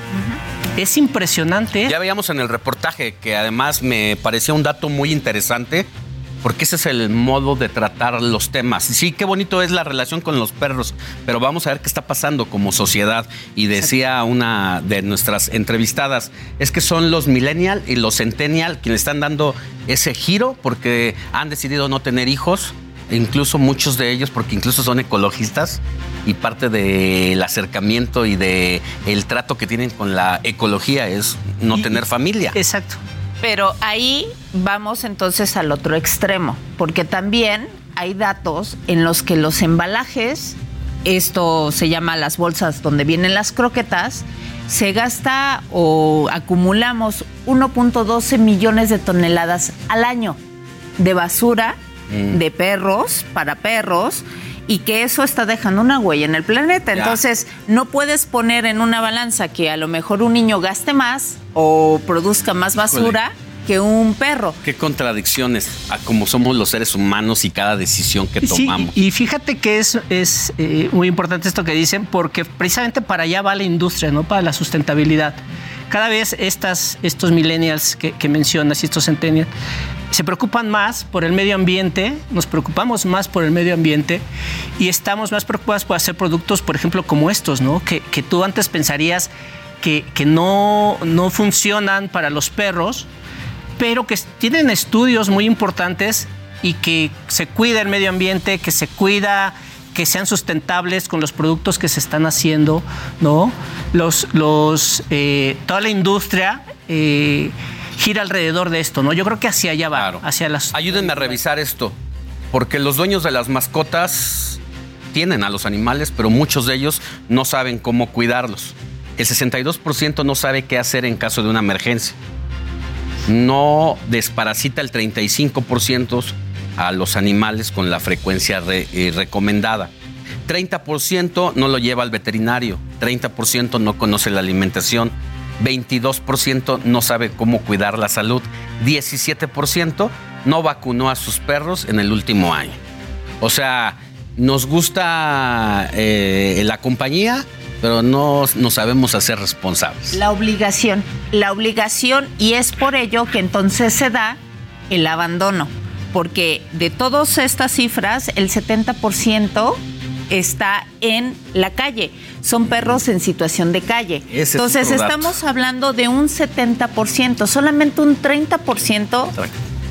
Es impresionante. Ya veíamos en el reportaje que además me pareció un dato muy interesante porque ese es el modo de tratar los temas. Sí, qué bonito es la relación con los perros, pero vamos a ver qué está pasando como sociedad. Y decía una de nuestras entrevistadas, es que son los millennial y los centennial quienes están dando ese giro porque han decidido no tener hijos, incluso muchos de ellos porque incluso son ecologistas y parte del acercamiento y de el trato que tienen con la ecología es no tener familia. Exacto. Pero ahí vamos entonces al otro extremo, porque también hay datos en los que los embalajes, esto se llama las bolsas donde vienen las croquetas, se gasta o acumulamos 1.12 millones de toneladas al año de basura Mm. de perros para perros y que eso está dejando una huella en el planeta. Ya. Entonces, no puedes poner en una balanza que a lo mejor un niño gaste más o produzca más basura que un perro. Qué contradicciones a cómo somos los seres humanos y cada decisión que Sí, tomamos. y fíjate que es, es eh, muy importante esto que dicen, porque precisamente para allá va la industria, ¿no? Para la sustentabilidad. Cada vez estos millennials que, mencionas y estos centennials se preocupan más por el medio ambiente, nos preocupamos más por el medio ambiente y estamos más preocupados por hacer productos, por ejemplo, como estos, ¿no? Que, que tú antes pensarías que, que no, no funcionan para los perros, pero que tienen estudios muy importantes y que se cuida el medio ambiente, que se cuida que sean sustentables con los productos que se están haciendo, ¿no? Los, los, eh, toda la industria eh, gira alrededor de esto, ¿no? Yo creo que hacia allá va, hacia las... Ayúdenme a revisar esto, porque los dueños de las mascotas tienen a los animales, pero muchos de ellos no saben cómo cuidarlos. El 62% no sabe qué hacer en caso de una emergencia. No desparasita el 35% a los animales con la frecuencia re- eh, recomendada. 30% no lo lleva al veterinario, 30% no conoce la alimentación, 22% no sabe cómo cuidar la salud, 17% no vacunó a sus perros en el último año. O sea, nos gusta eh, la compañía, pero no nos sabemos hacer responsables. La obligación, la obligación y es por ello que entonces se da el abandono, porque de todas estas cifras el 70% está en la calle, son perros en situación de calle. Ese es entonces dato. estamos hablando de un 70%, solamente un 30%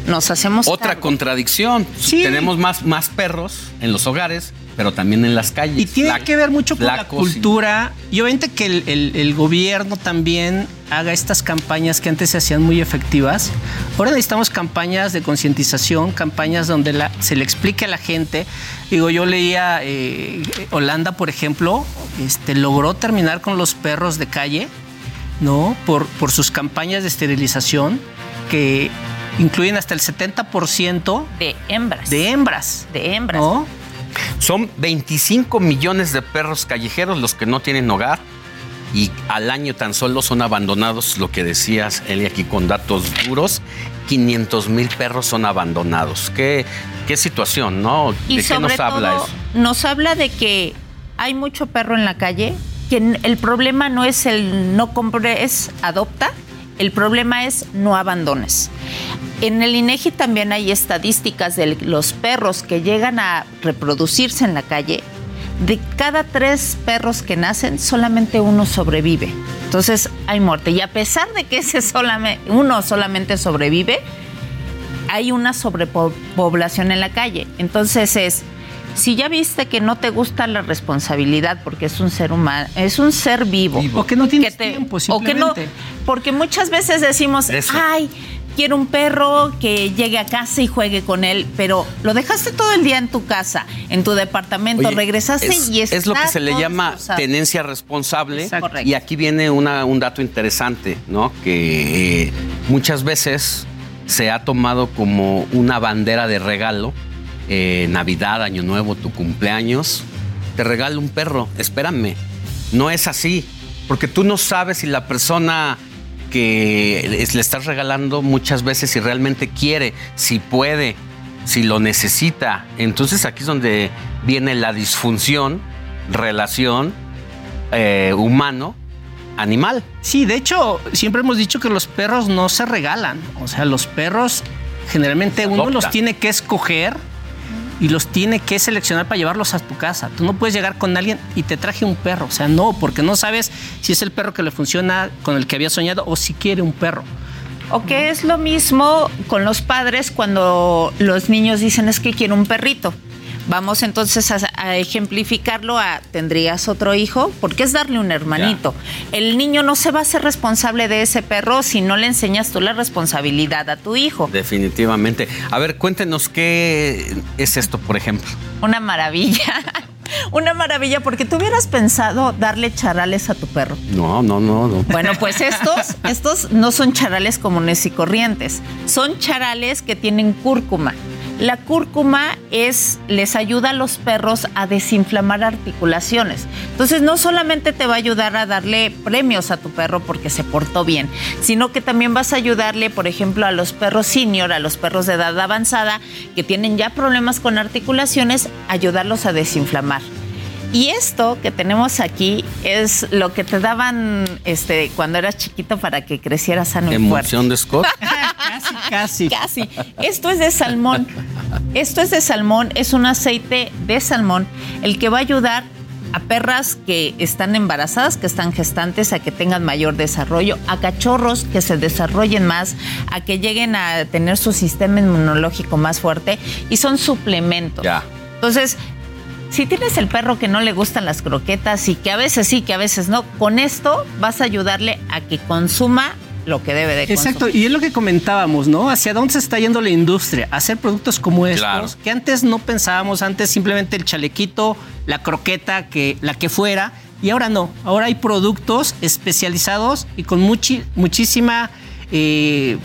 nos hacemos Otra cargo. contradicción. Tenemos más, más perros en los hogares, pero también en las calles. Y tiene que ver mucho con la y- cultura y obviamente que el, el- el gobierno también haga estas campañas que antes se hacían muy efectivas. Ahora necesitamos campañas de concientización, campañas donde la- se le explique a la gente. Digo, yo leía eh, Holanda, por ejemplo, este, logró terminar con los perros de calle, ¿no? Por, por sus campañas de esterilización que incluyen hasta el 70% de hembras. De hembras. De hembras. ¿no? Son 25 millones de perros callejeros los que no tienen hogar y al año tan solo son abandonados, lo que decías, Eli, aquí con datos duros, 500 mil perros son abandonados. ¿Qué, qué situación, no? Y ¿De qué sobre nos habla todo, eso? nos habla de que hay mucho perro en la calle, que el problema no es el no compres, adopta, el problema es no abandones. En el INEGI también hay estadísticas de los perros que llegan a reproducirse en la calle. De cada tres perros que nacen, solamente uno sobrevive. Entonces hay muerte. Y a pesar de que ese uno solamente sobrevive, hay una sobrepoblación en la calle. Entonces es, si ya viste que no te gusta la responsabilidad porque es un ser humano, es un ser vivo. O que no tienes te- tiempo, O que no, porque muchas veces decimos, Eso. ay, quiero un perro que llegue a casa y juegue con él, pero lo dejaste todo el día en tu casa, en tu departamento, Oye, regresaste es, y es lo que está se le llama tenencia responsable. Exacto. Y aquí viene una- un dato interesante, ¿no? Que eh, muchas veces se ha tomado como una bandera de regalo. Eh, Navidad, Año Nuevo, tu cumpleaños. Te regalo un perro. Espérame. No es así. Porque tú no sabes si la persona que le estás regalando muchas veces si realmente quiere, si puede, si lo necesita. Entonces aquí es donde viene la disfunción, relación eh, humano-animal. Sí, de hecho, siempre hemos dicho que los perros no se regalan. O sea, los perros generalmente uno los tiene que escoger y los tiene que seleccionar para llevarlos a tu casa. Tú no puedes llegar con alguien y te traje un perro. O sea, no, porque no sabes si es el perro que le funciona con el que había soñado o si quiere un perro. O que es lo mismo con los padres cuando los niños dicen es que quiero un perrito. Vamos entonces a, a ejemplificarlo a tendrías otro hijo, porque es darle un hermanito. El niño no se va a ser responsable de ese perro si no le enseñas tú la responsabilidad a tu hijo. Definitivamente. A ver, cuéntenos qué es esto, por ejemplo. Una maravilla. [LAUGHS] Una maravilla, porque tú hubieras pensado darle charales a tu perro. No, no, no, no. Bueno, pues estos, estos no son charales comunes y corrientes, son charales que tienen cúrcuma. La cúrcuma es, les ayuda a los perros a desinflamar articulaciones. Entonces, no solamente te va a ayudar a darle premios a tu perro porque se portó bien, sino que también vas a ayudarle, por ejemplo, a los perros senior, a los perros de edad avanzada, que tienen ya problemas con articulaciones, ayudarlos a desinflamar. Y esto que tenemos aquí es lo que te daban este, cuando eras chiquito para que crecieras sano y fuerte. Emoción de Scott. [LAUGHS] Casi. Casi. Esto es de salmón. Esto es de salmón, es un aceite de salmón, el que va a ayudar a perras que están embarazadas, que están gestantes, a que tengan mayor desarrollo, a cachorros que se desarrollen más, a que lleguen a tener su sistema inmunológico más fuerte y son suplementos. Ya. Entonces, si tienes el perro que no le gustan las croquetas y que a veces sí, que a veces no, con esto vas a ayudarle a que consuma lo que debe de consumir. Exacto, y es lo que comentábamos, ¿no? ¿Hacia dónde se está yendo la industria? Hacer productos como estos, Claro. que antes no pensábamos, antes simplemente el chalequito, la croqueta, que, la que fuera, y ahora no. Ahora hay productos especializados y con muchi- muchísima... eh,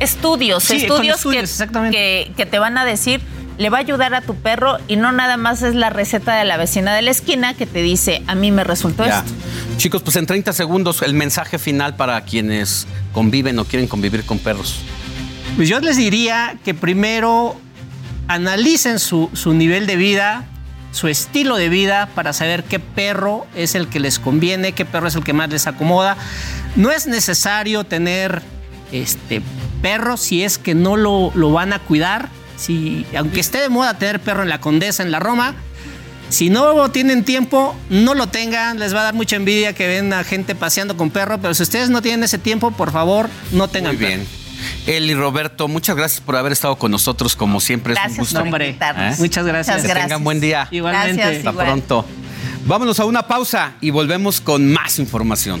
estudios, Sí, estudios, estudios, que, que, que te van a decir, le va a ayudar a tu perro y no nada más es la receta de la vecina de la esquina que te dice, a mí me resultó Ya. esto. Chicos, pues en 30 segundos el mensaje final para quienes conviven o quieren convivir con perros. Pues yo les diría que primero analicen su, su nivel de vida, su estilo de vida para saber qué perro es el que les conviene, qué perro es el que más les acomoda. No es necesario tener este perro si es que no lo, lo van a cuidar. Si, aunque esté de moda tener perro en la Condesa, en la Roma, si no tienen tiempo, no lo tengan. Les va a dar mucha envidia que ven a gente paseando con perro, pero si ustedes no tienen ese tiempo, por favor, no tengan Muy bien. Eli Roberto, muchas gracias por haber estado con nosotros como siempre. es Gracias un gusto. por invitarnos. Muchas gracias. Que tengan buen día. Igualmente. Gracias, Hasta igual. pronto. Vámonos a una pausa y volvemos con más información.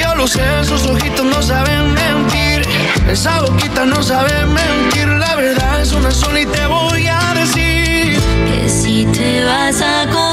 Yo lo sé, esos ojitos no saben mentir. Esa boquita no sabe mentir. La verdad es una sola y te voy a decir. Que si te vas acostumbrando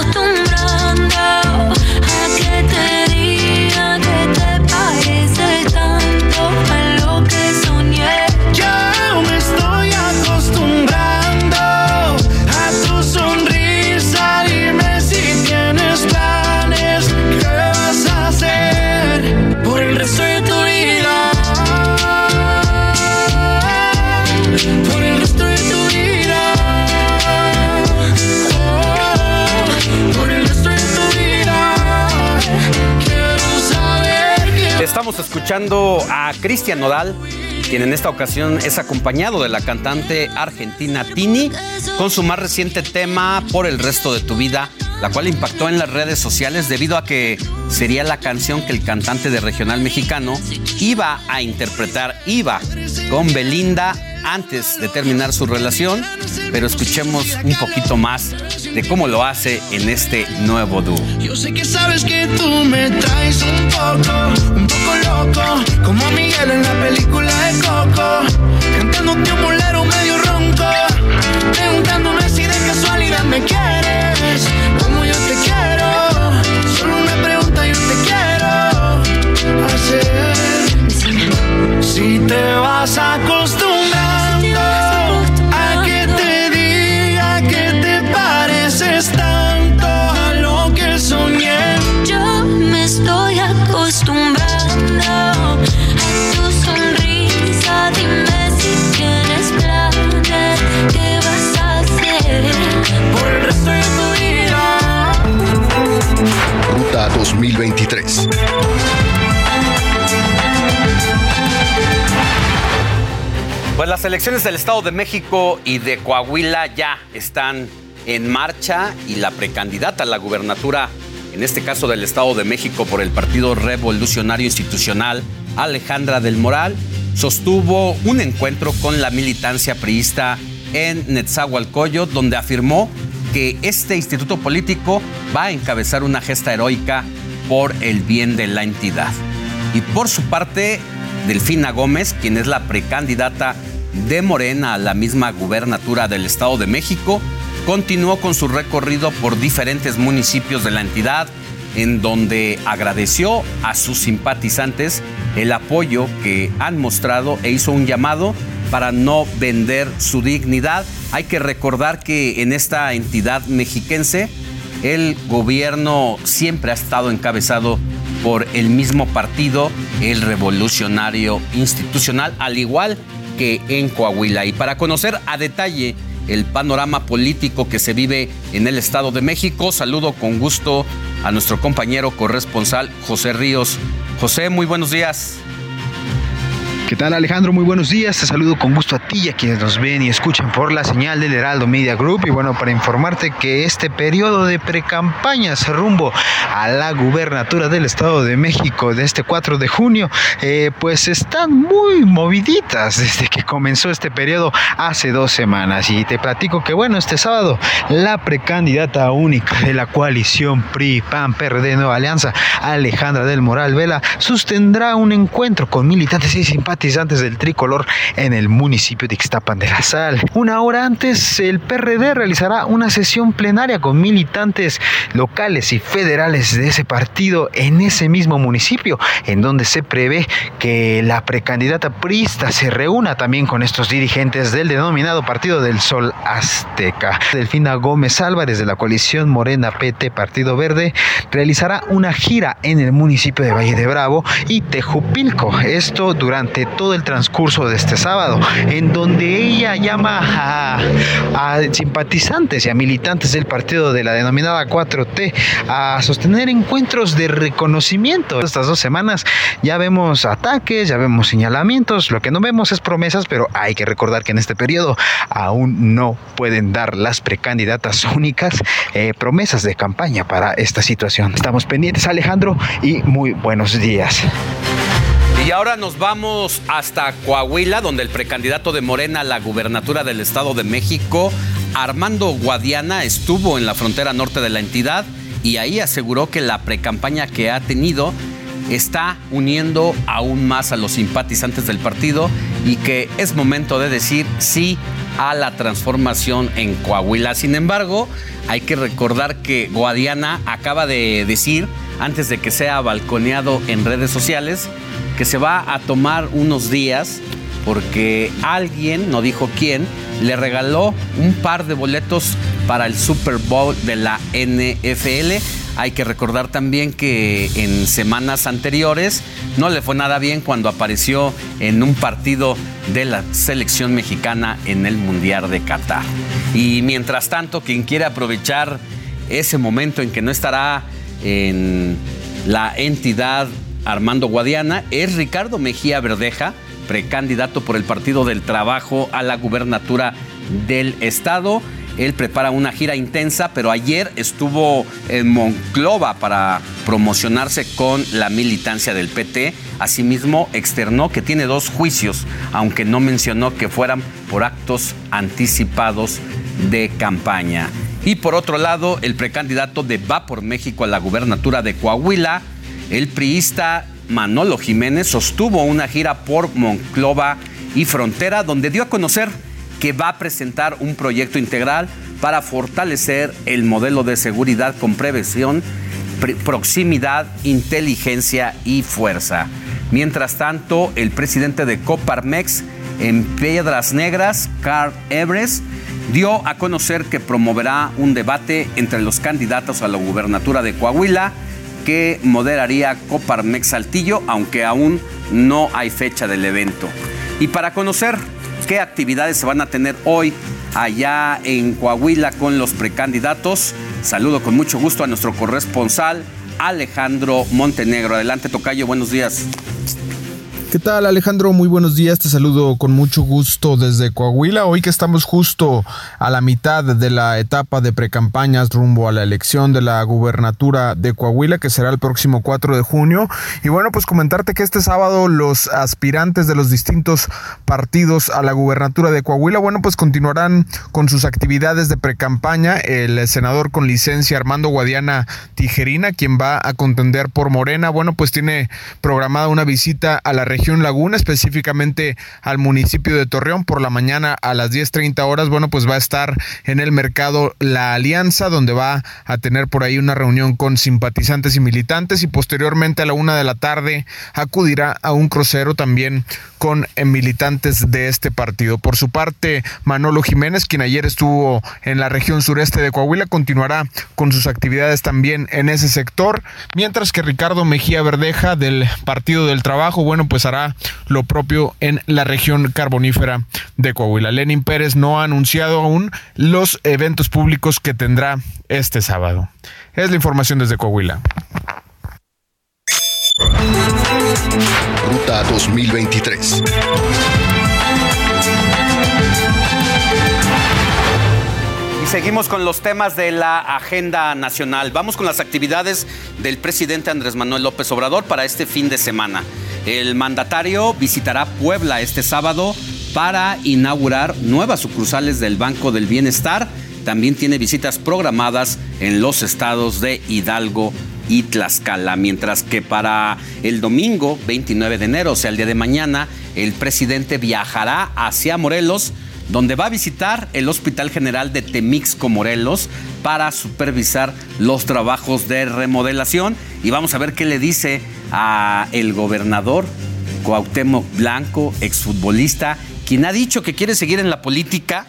escuchando a Cristian Nodal, quien en esta ocasión es acompañado de la cantante argentina Tini con su más reciente tema Por el resto de tu vida, la cual impactó en las redes sociales debido a que sería la canción que el cantante de regional mexicano iba a interpretar, iba con Belinda antes de terminar su relación, pero escuchemos un poquito más de cómo lo hace en este nuevo dúo. Yo sé que sabes que tú me traes un poco, un poco loco, como Miguel en la película de Coco, cantándote un bolero medio ronco, preguntándome si de casualidad me quieres, como yo te quiero, solo una pregunta yo te quiero hacer. Si te vas a que 2023. Pues las elecciones del Estado de México y de Coahuila ya están en marcha y la precandidata a la gubernatura, en este caso del Estado de México por el Partido Revolucionario Institucional, Alejandra del Moral, sostuvo un encuentro con la militancia priista en Netzahualcoyot, donde afirmó que este instituto político va a encabezar una gesta heroica por el bien de la entidad. Y por su parte, Delfina Gómez, quien es la precandidata de Morena a la misma gubernatura del Estado de México, continuó con su recorrido por diferentes municipios de la entidad, en donde agradeció a sus simpatizantes el apoyo que han mostrado e hizo un llamado para no vender su dignidad. Hay que recordar que en esta entidad mexiquense el gobierno siempre ha estado encabezado por el mismo partido, el revolucionario institucional, al igual que en Coahuila. Y para conocer a detalle el panorama político que se vive en el Estado de México, saludo con gusto a nuestro compañero corresponsal José Ríos. José, muy buenos días. ¿Qué tal Alejandro? Muy buenos días. Te saludo con gusto a ti y a quienes nos ven y escuchan por la señal del Heraldo Media Group. Y bueno, para informarte que este periodo de precampañas rumbo a la gubernatura del Estado de México de este 4 de junio, eh, pues están muy moviditas desde que comenzó este periodo hace dos semanas. Y te platico que bueno, este sábado la precandidata única de la coalición PRI, PAN, PRD, Nueva Alianza, Alejandra del Moral Vela, sostendrá un encuentro con militantes y simpatizantes del tricolor en el municipio de Ixtapan de la Sal. Una hora antes, el PRD realizará una sesión plenaria con militantes locales y federales de ese partido en ese mismo municipio, en donde se prevé que la precandidata prista se reúna también con estos dirigentes del denominado Partido del Sol Azteca. Delfina Gómez Álvarez de la coalición Morena PT Partido Verde realizará una gira en el municipio de Valle de Bravo y Tejupilco. Esto durante todo el transcurso de este sábado, en donde ella llama a, simpatizantes y a militantes del partido de la denominada 4T a sostener encuentros de reconocimiento. Estas dos semanas ya vemos ataques, ya vemos señalamientos, lo que no vemos es promesas, pero hay que recordar que en este periodo aún no pueden dar las precandidatas únicas eh, promesas de campaña para esta situación. Estamos pendientes, Alejandro, y muy buenos días. Y ahora nos vamos hasta Coahuila, donde el precandidato de Morena a la gubernatura del Estado de México, Armando Guadiana, estuvo en la frontera norte de la entidad y ahí aseguró que la precampaña que ha tenido está uniendo aún más a los simpatizantes del partido y que es momento de decir sí a la transformación en Coahuila. Sin embargo, hay que recordar que Guadiana acaba de decir, antes de que sea balconeado en redes sociales, que se va a tomar unos días porque alguien, no dijo quién, le regaló un par de boletos para el Super Bowl de la NFL. Hay que recordar también que en semanas anteriores no le fue nada bien cuando apareció en un partido de la selección mexicana en el Mundial de Qatar. Y mientras tanto, quien quiere aprovechar ese momento en que no estará en la entidad Armando Guadiana es Ricardo Mejía Verdeja, precandidato por el Partido del Trabajo a la gubernatura del estado. Él prepara una gira intensa, pero ayer estuvo en Monclova para promocionarse con la militancia del PT. Asimismo, externó que tiene dos juicios, aunque no mencionó que fueran por actos anticipados de campaña. Y por otro lado, el precandidato de Va por México a la gubernatura de Coahuila, el priista Manolo Jiménez sostuvo una gira por Monclova y Frontera donde dio a conocer que va a presentar un proyecto integral para fortalecer el modelo de seguridad con prevención, proximidad, inteligencia y fuerza. Mientras tanto, el presidente de Coparmex en Piedras Negras, Carl Everest, dio a conocer que promoverá un debate entre los candidatos a la gubernatura de Coahuila que moderaría Coparmex Saltillo, aunque aún no hay fecha del evento. Y para conocer qué actividades se van a tener hoy allá en Coahuila con los precandidatos, saludo con mucho gusto a nuestro corresponsal Alejandro Montenegro. Adelante, Tocayo, buenos días. ¿Qué tal Alejandro? Muy buenos días, te saludo con mucho gusto desde Coahuila. Hoy que estamos justo a la mitad de la etapa de precampañas rumbo a la elección de la gubernatura de Coahuila, que será el próximo 4 de junio. Y bueno, pues comentarte que este sábado los aspirantes de los distintos partidos a la gubernatura de Coahuila, bueno, pues continuarán con sus actividades de precampaña. El senador con licencia Armando Guadiana Tijerina, quien va a contender por Morena, bueno, pues tiene programada una visita a la región Laguna, específicamente al municipio de Torreón, por la mañana a las 10.30 horas, bueno, pues va a estar en el mercado La Alianza, donde va a tener por ahí una reunión con simpatizantes y militantes y posteriormente a la una de la tarde acudirá a un crucero también con eh, militantes de este partido. Por su parte, Manolo Jiménez, quien ayer estuvo en la región sureste de Coahuila, continuará con sus actividades también en ese sector, mientras que Ricardo Mejía Verdeja del Partido del Trabajo, bueno, pues hará lo propio en la región carbonífera de Coahuila. Lenin Pérez no ha anunciado aún los eventos públicos que tendrá este sábado. Es la información desde Coahuila. Ruta 2023. Y seguimos con los temas de la agenda nacional. Vamos con las actividades del presidente Andrés Manuel López Obrador para este fin de semana. El mandatario visitará Puebla este sábado para inaugurar nuevas sucursales del Banco del Bienestar. También tiene visitas programadas en los estados de Hidalgo y Tlaxcala, mientras que para el domingo 29 de enero, o sea, el día de mañana, el presidente viajará hacia Morelos, donde va a visitar el Hospital General de Temixco Morelos para supervisar los trabajos de remodelación. Y vamos a ver qué le dice a el gobernador Cuauhtémoc Blanco, exfutbolista, quien ha dicho que quiere seguir en la política,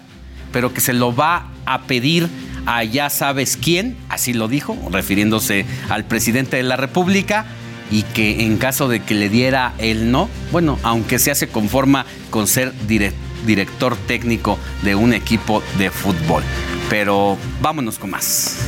pero que se lo va a pedir a ya sabes quién, así lo dijo, refiriéndose al presidente de la República, y que en caso de que le diera el no, bueno, aunque sea se conforma con ser dire- director técnico de un equipo de fútbol. Pero vámonos con más.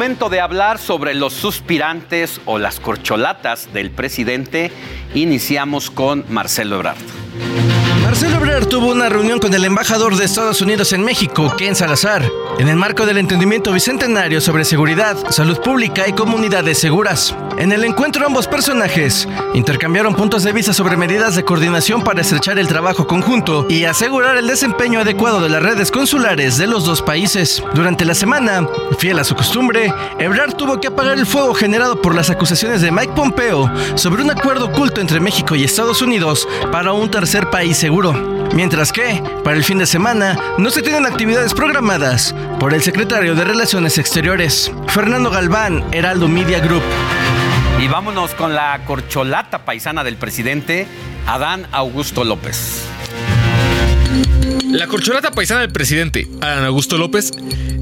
Momento de hablar sobre los suspirantes o las corcholatas del presidente. Iniciamos con Marcelo Ebrard. Marcelo Ebrard tuvo una reunión con el embajador de Estados Unidos en México, Ken Salazar, en el marco del entendimiento bicentenario sobre seguridad, salud pública y comunidades seguras. En el encuentro ambos personajes intercambiaron puntos de vista sobre medidas de coordinación para estrechar el trabajo conjunto y asegurar el desempeño adecuado de las redes consulares de los dos países. Durante la semana, fiel a su costumbre, Ebrard tuvo que apagar el fuego generado por las acusaciones de Mike Pompeo sobre un acuerdo oculto entre México y Estados Unidos para un tercer país seguro. Mientras que, para el fin de semana, no se tienen actividades programadas por el secretario de Relaciones Exteriores, Fernando Galván, Heraldo Media Group. Y vámonos con la corcholata paisana del presidente, Adán Augusto López. La corcholata paisana del presidente, Adán Augusto López,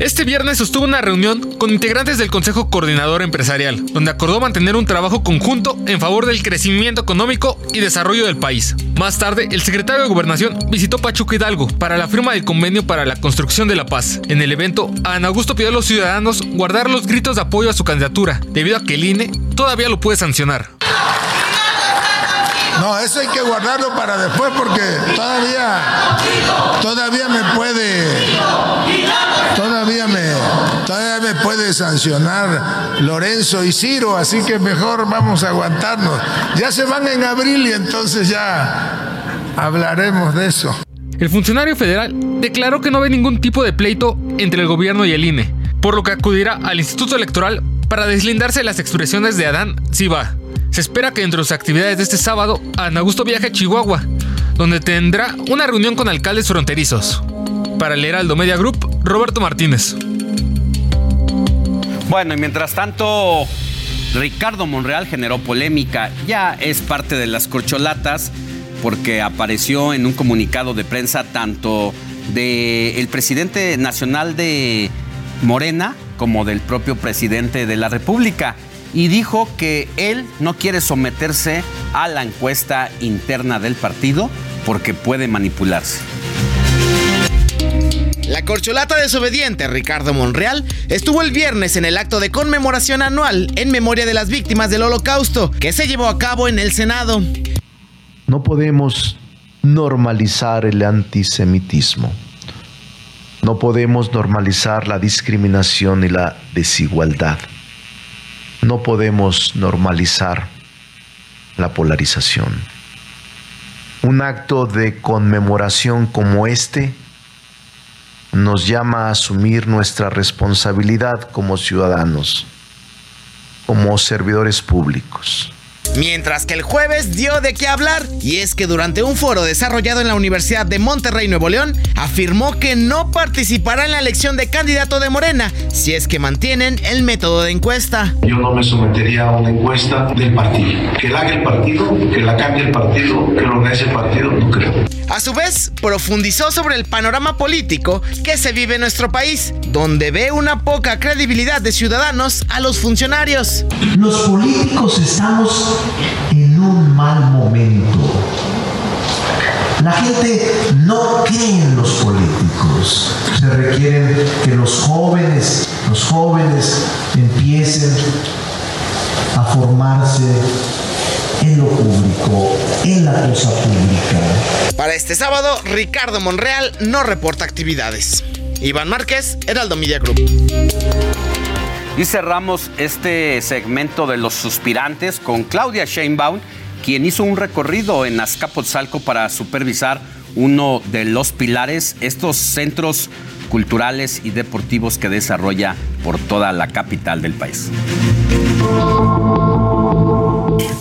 este viernes sostuvo una reunión con integrantes del Consejo Coordinador Empresarial, donde acordó mantener un trabajo conjunto en favor del crecimiento económico y desarrollo del país. Más tarde, el secretario de Gobernación visitó Pachuca Hidalgo para la firma del convenio para la construcción de la paz. En el evento, Adán Augusto pidió a los ciudadanos guardar los gritos de apoyo a su candidatura, debido a que el INE todavía lo puede sancionar. No, eso hay que guardarlo para después porque todavía, todavía me puede, todavía me, todavía me puede sancionar Lorenzo y Ciro, así que mejor vamos a aguantarnos. Ya se van en abril y entonces ya hablaremos de eso. El funcionario federal declaró que no ve ningún tipo de pleito entre el gobierno y el INE, por lo que acudirá al Instituto Electoral para deslindarse de las expresiones de Adán Siva. Se espera que entre sus actividades de este sábado, Adán Augusto viaje a Chihuahua, donde tendrá una reunión con alcaldes fronterizos. Para el Heraldo Media Group, Roberto Martínez. Bueno, y mientras tanto, Ricardo Monreal generó polémica. Ya es parte de las corcholatas porque apareció en un comunicado de prensa tanto del presidente nacional de Morena como del propio presidente de la República. Y dijo que él no quiere someterse a la encuesta interna del partido porque puede manipularse. La corcholata desobediente Ricardo Monreal estuvo el viernes en el acto de conmemoración anual en memoria de las víctimas del holocausto que se llevó a cabo en el Senado. No podemos normalizar el antisemitismo. No podemos normalizar la discriminación y la desigualdad. No podemos normalizar la polarización. Un acto de conmemoración como este nos llama a asumir nuestra responsabilidad como ciudadanos, como servidores públicos. Mientras que el jueves dio de qué hablar, y es que durante un foro desarrollado en la Universidad de Monterrey, Nuevo León, afirmó que no participará en la elección de candidato de Morena si es que mantienen el método de encuesta. Yo no me sometería a una encuesta del partido. Que la haga el partido, que la cambie el partido, que lo organice el partido, no creo. A su vez, profundizó sobre el panorama político que se vive en nuestro país, donde ve una poca credibilidad de ciudadanos a los funcionarios. Los políticos estamos en un mal momento. La gente no cree en los políticos. Se requieren que los jóvenes, los jóvenes empiecen a formarse en lo público, en la cosa pública. Para este sábado, Ricardo Monreal no reporta actividades. Iván Márquez, Heraldo Media Group. Y cerramos este segmento de los suspirantes con Claudia Sheinbaum, quien hizo un recorrido en Azcapotzalco para supervisar uno de los pilares, estos centros culturales y deportivos que desarrolla por toda la capital del país.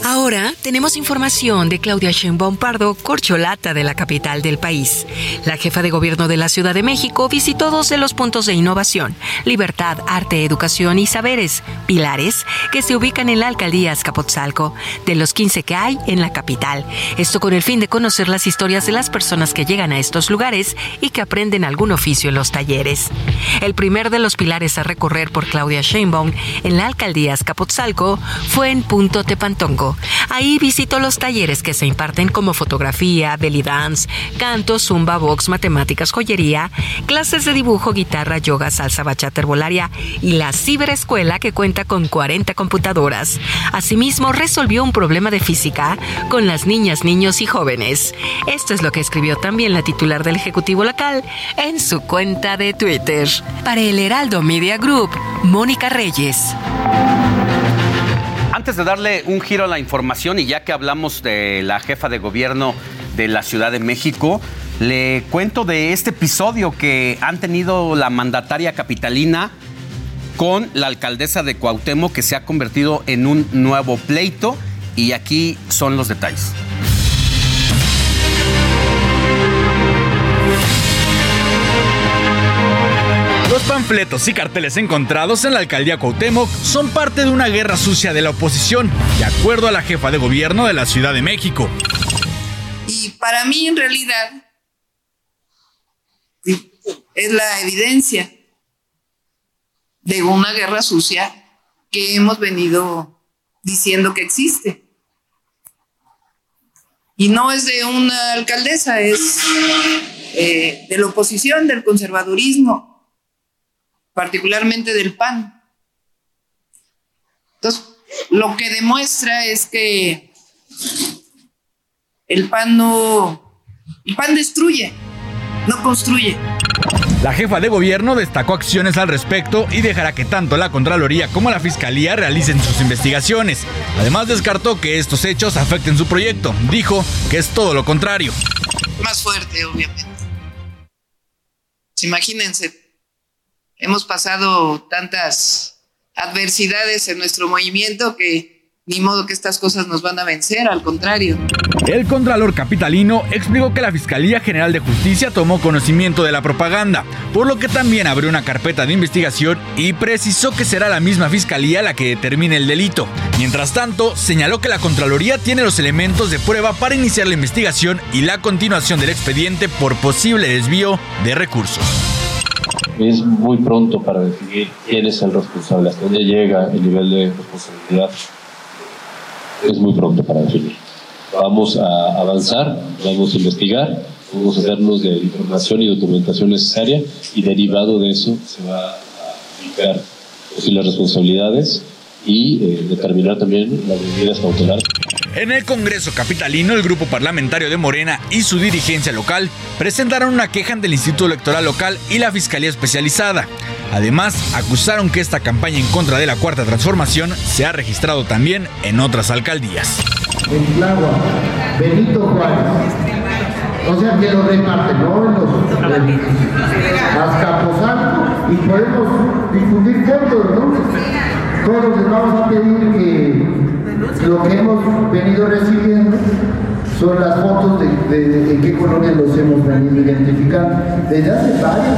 Ahora tenemos información de Claudia Sheinbaum Pardo, corcholata de la capital del país. La jefa de gobierno de la Ciudad de México visitó dos de los puntos de innovación, libertad, arte, educación y saberes, pilares, que se ubican en la alcaldía Azcapotzalco, de los 15 que hay en la capital. Esto con el fin de conocer las historias de las personas que llegan a estos lugares y que aprenden algún oficio en los talleres. El primer de los pilares a recorrer por Claudia Sheinbaum en la alcaldía Azcapotzalco fue en Punto Ahí visitó los talleres que se imparten como fotografía, belly dance, canto, zumba, box, matemáticas, joyería, clases de dibujo, guitarra, yoga, salsa, bachata, herbolaria y la ciberescuela que cuenta con 40 computadoras. Asimismo, resolvió un problema de física con las niñas, niños y jóvenes. Esto es lo que escribió también la titular del Ejecutivo local en su cuenta de Twitter. Para el Heraldo Media Group, Mónica Reyes. Antes de darle un giro a la información y ya que hablamos de la jefa de gobierno de la Ciudad de México, le cuento de este episodio que han tenido la mandataria capitalina con la alcaldesa de Cuauhtémoc que se ha convertido en un nuevo pleito y aquí son los detalles. Los panfletos y carteles encontrados en la alcaldía Cuauhtémoc son parte de una guerra sucia de la oposición, de acuerdo a la jefa de gobierno de la Ciudad de México. Y para mí, en realidad, es la evidencia de una guerra sucia que hemos venido diciendo que existe. Y no es de una alcaldesa, es eh, de la oposición, del conservadurismo, particularmente del PAN. Entonces, lo que demuestra es que el PAN no, el PAN destruye, no construye. La jefa de gobierno destacó acciones al respecto y dejará que tanto la Contraloría como la Fiscalía realicen sus investigaciones. Además descartó que estos hechos afecten su proyecto. Dijo que es todo lo contrario. Más fuerte, obviamente. Imagínense, hemos pasado tantas adversidades en nuestro movimiento que ni modo que estas cosas nos van a vencer, al contrario. El contralor capitalino explicó que la Fiscalía General de Justicia tomó conocimiento de la propaganda, por lo que también abrió una carpeta de investigación y precisó que será la misma Fiscalía la que determine el delito. Mientras tanto, señaló que la Contraloría tiene los elementos de prueba para iniciar la investigación y la continuación del expediente por posible desvío de recursos. Es muy pronto para definir quién es el responsable, hasta dónde llega el nivel de responsabilidad. Es muy pronto para definir. Vamos a avanzar, vamos a investigar, vamos a hacernos de información y documentación necesaria y derivado de eso se va a aplicar posibles responsabilidades y eh, determinar también las medidas cautelares. En el Congreso Capitalino, el grupo parlamentario de Morena y su dirigencia local presentaron una queja ante el Instituto Electoral Local y la Fiscalía Especializada. Además, acusaron que esta campaña en contra de la Cuarta Transformación se ha registrado también en otras alcaldías. En Benito Juárez. O sea que lo reparten, ¿no? En los en Azcapotzalco y podemos difundir fotos, ¿no? Todos les vamos a pedir que lo que hemos venido recibiendo son las fotos de, de- de en qué colonia los hemos venido identificando. Desde hace semanas.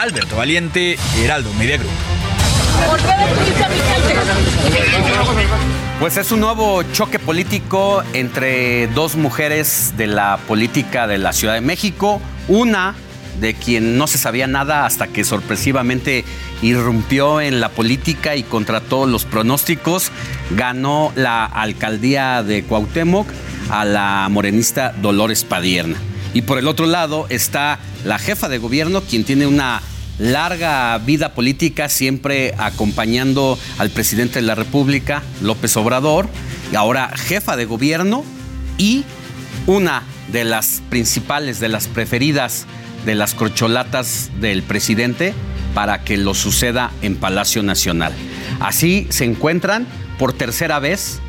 Alberto Valiente, Heraldo Media Group. Pues es un nuevo choque político entre dos mujeres de la política de la Ciudad de México. Una de quien no se sabía nada hasta que sorpresivamente irrumpió en la política y contra todos los pronósticos ganó la alcaldía de Cuauhtémoc a la morenista Dolores Padierna. Y por el otro lado está la jefa de gobierno, quien tiene una larga vida política, siempre acompañando al presidente de la República, López Obrador, y ahora jefa de gobierno y una de las principales, de las preferidas de las corcholatas del presidente para que lo suceda en Palacio Nacional. Así se encuentran por tercera vez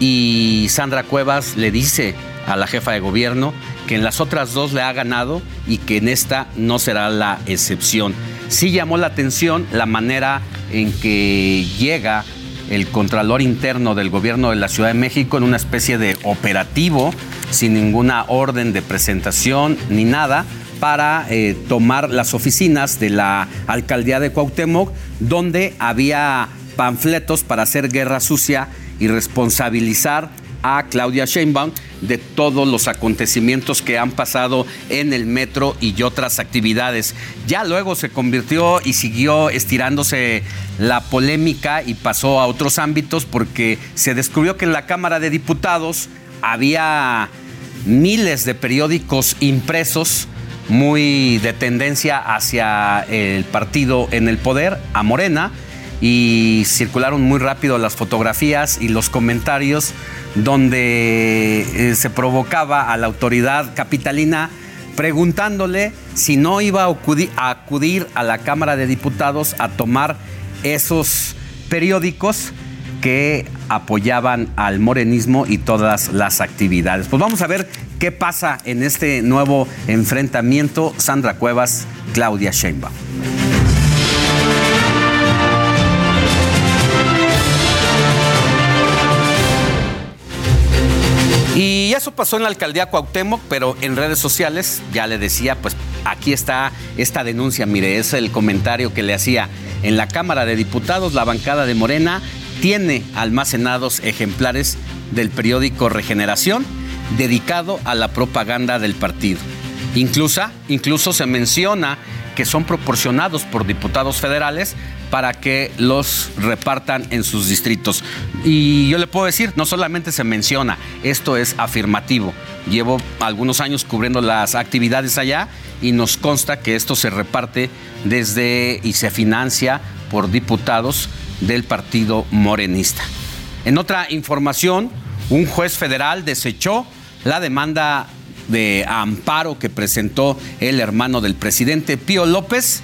y Sandra Cuevas le dice a la jefa de gobierno que en las otras dos le ha ganado y que en esta no será la excepción. Sí llamó la atención la manera en que llega el Contralor Interno del Gobierno de la Ciudad de México en una especie de operativo sin ninguna orden de presentación ni nada para eh, tomar las oficinas de la alcaldía de Cuauhtémoc donde había panfletos para hacer guerra sucia y responsabilizar a Claudia Sheinbaum de todos los acontecimientos que han pasado en el metro y otras actividades. Ya luego se convirtió y siguió estirándose la polémica y pasó a otros ámbitos porque se descubrió que en la Cámara de Diputados había miles de periódicos impresos muy de tendencia hacia el partido en el poder, a Morena, y circularon muy rápido las fotografías y los comentarios donde eh, se provocaba a la autoridad capitalina preguntándole si no iba a acudi- a acudir a la Cámara de Diputados a tomar esos periódicos que apoyaban al morenismo y todas las actividades. Pues vamos a ver qué pasa en este nuevo enfrentamiento Sandra Cuevas, Claudia Sheinbaum. Y eso pasó en la alcaldía Cuauhtémoc, pero en redes sociales, ya le decía, pues aquí está esta denuncia, mire, es el comentario que le hacía. En la Cámara de Diputados, la bancada de Morena tiene almacenados ejemplares del periódico Regeneración dedicado a la propaganda del partido. Incluso, incluso se menciona que son proporcionados por diputados federales para que los repartan en sus distritos. Y yo le puedo decir, no solamente se menciona, esto es afirmativo. Llevo algunos años cubriendo las actividades allá y nos consta que esto se reparte desde y se financia por diputados del partido morenista. En otra información, un juez federal desechó la demanda de amparo que presentó el hermano del presidente Pío López,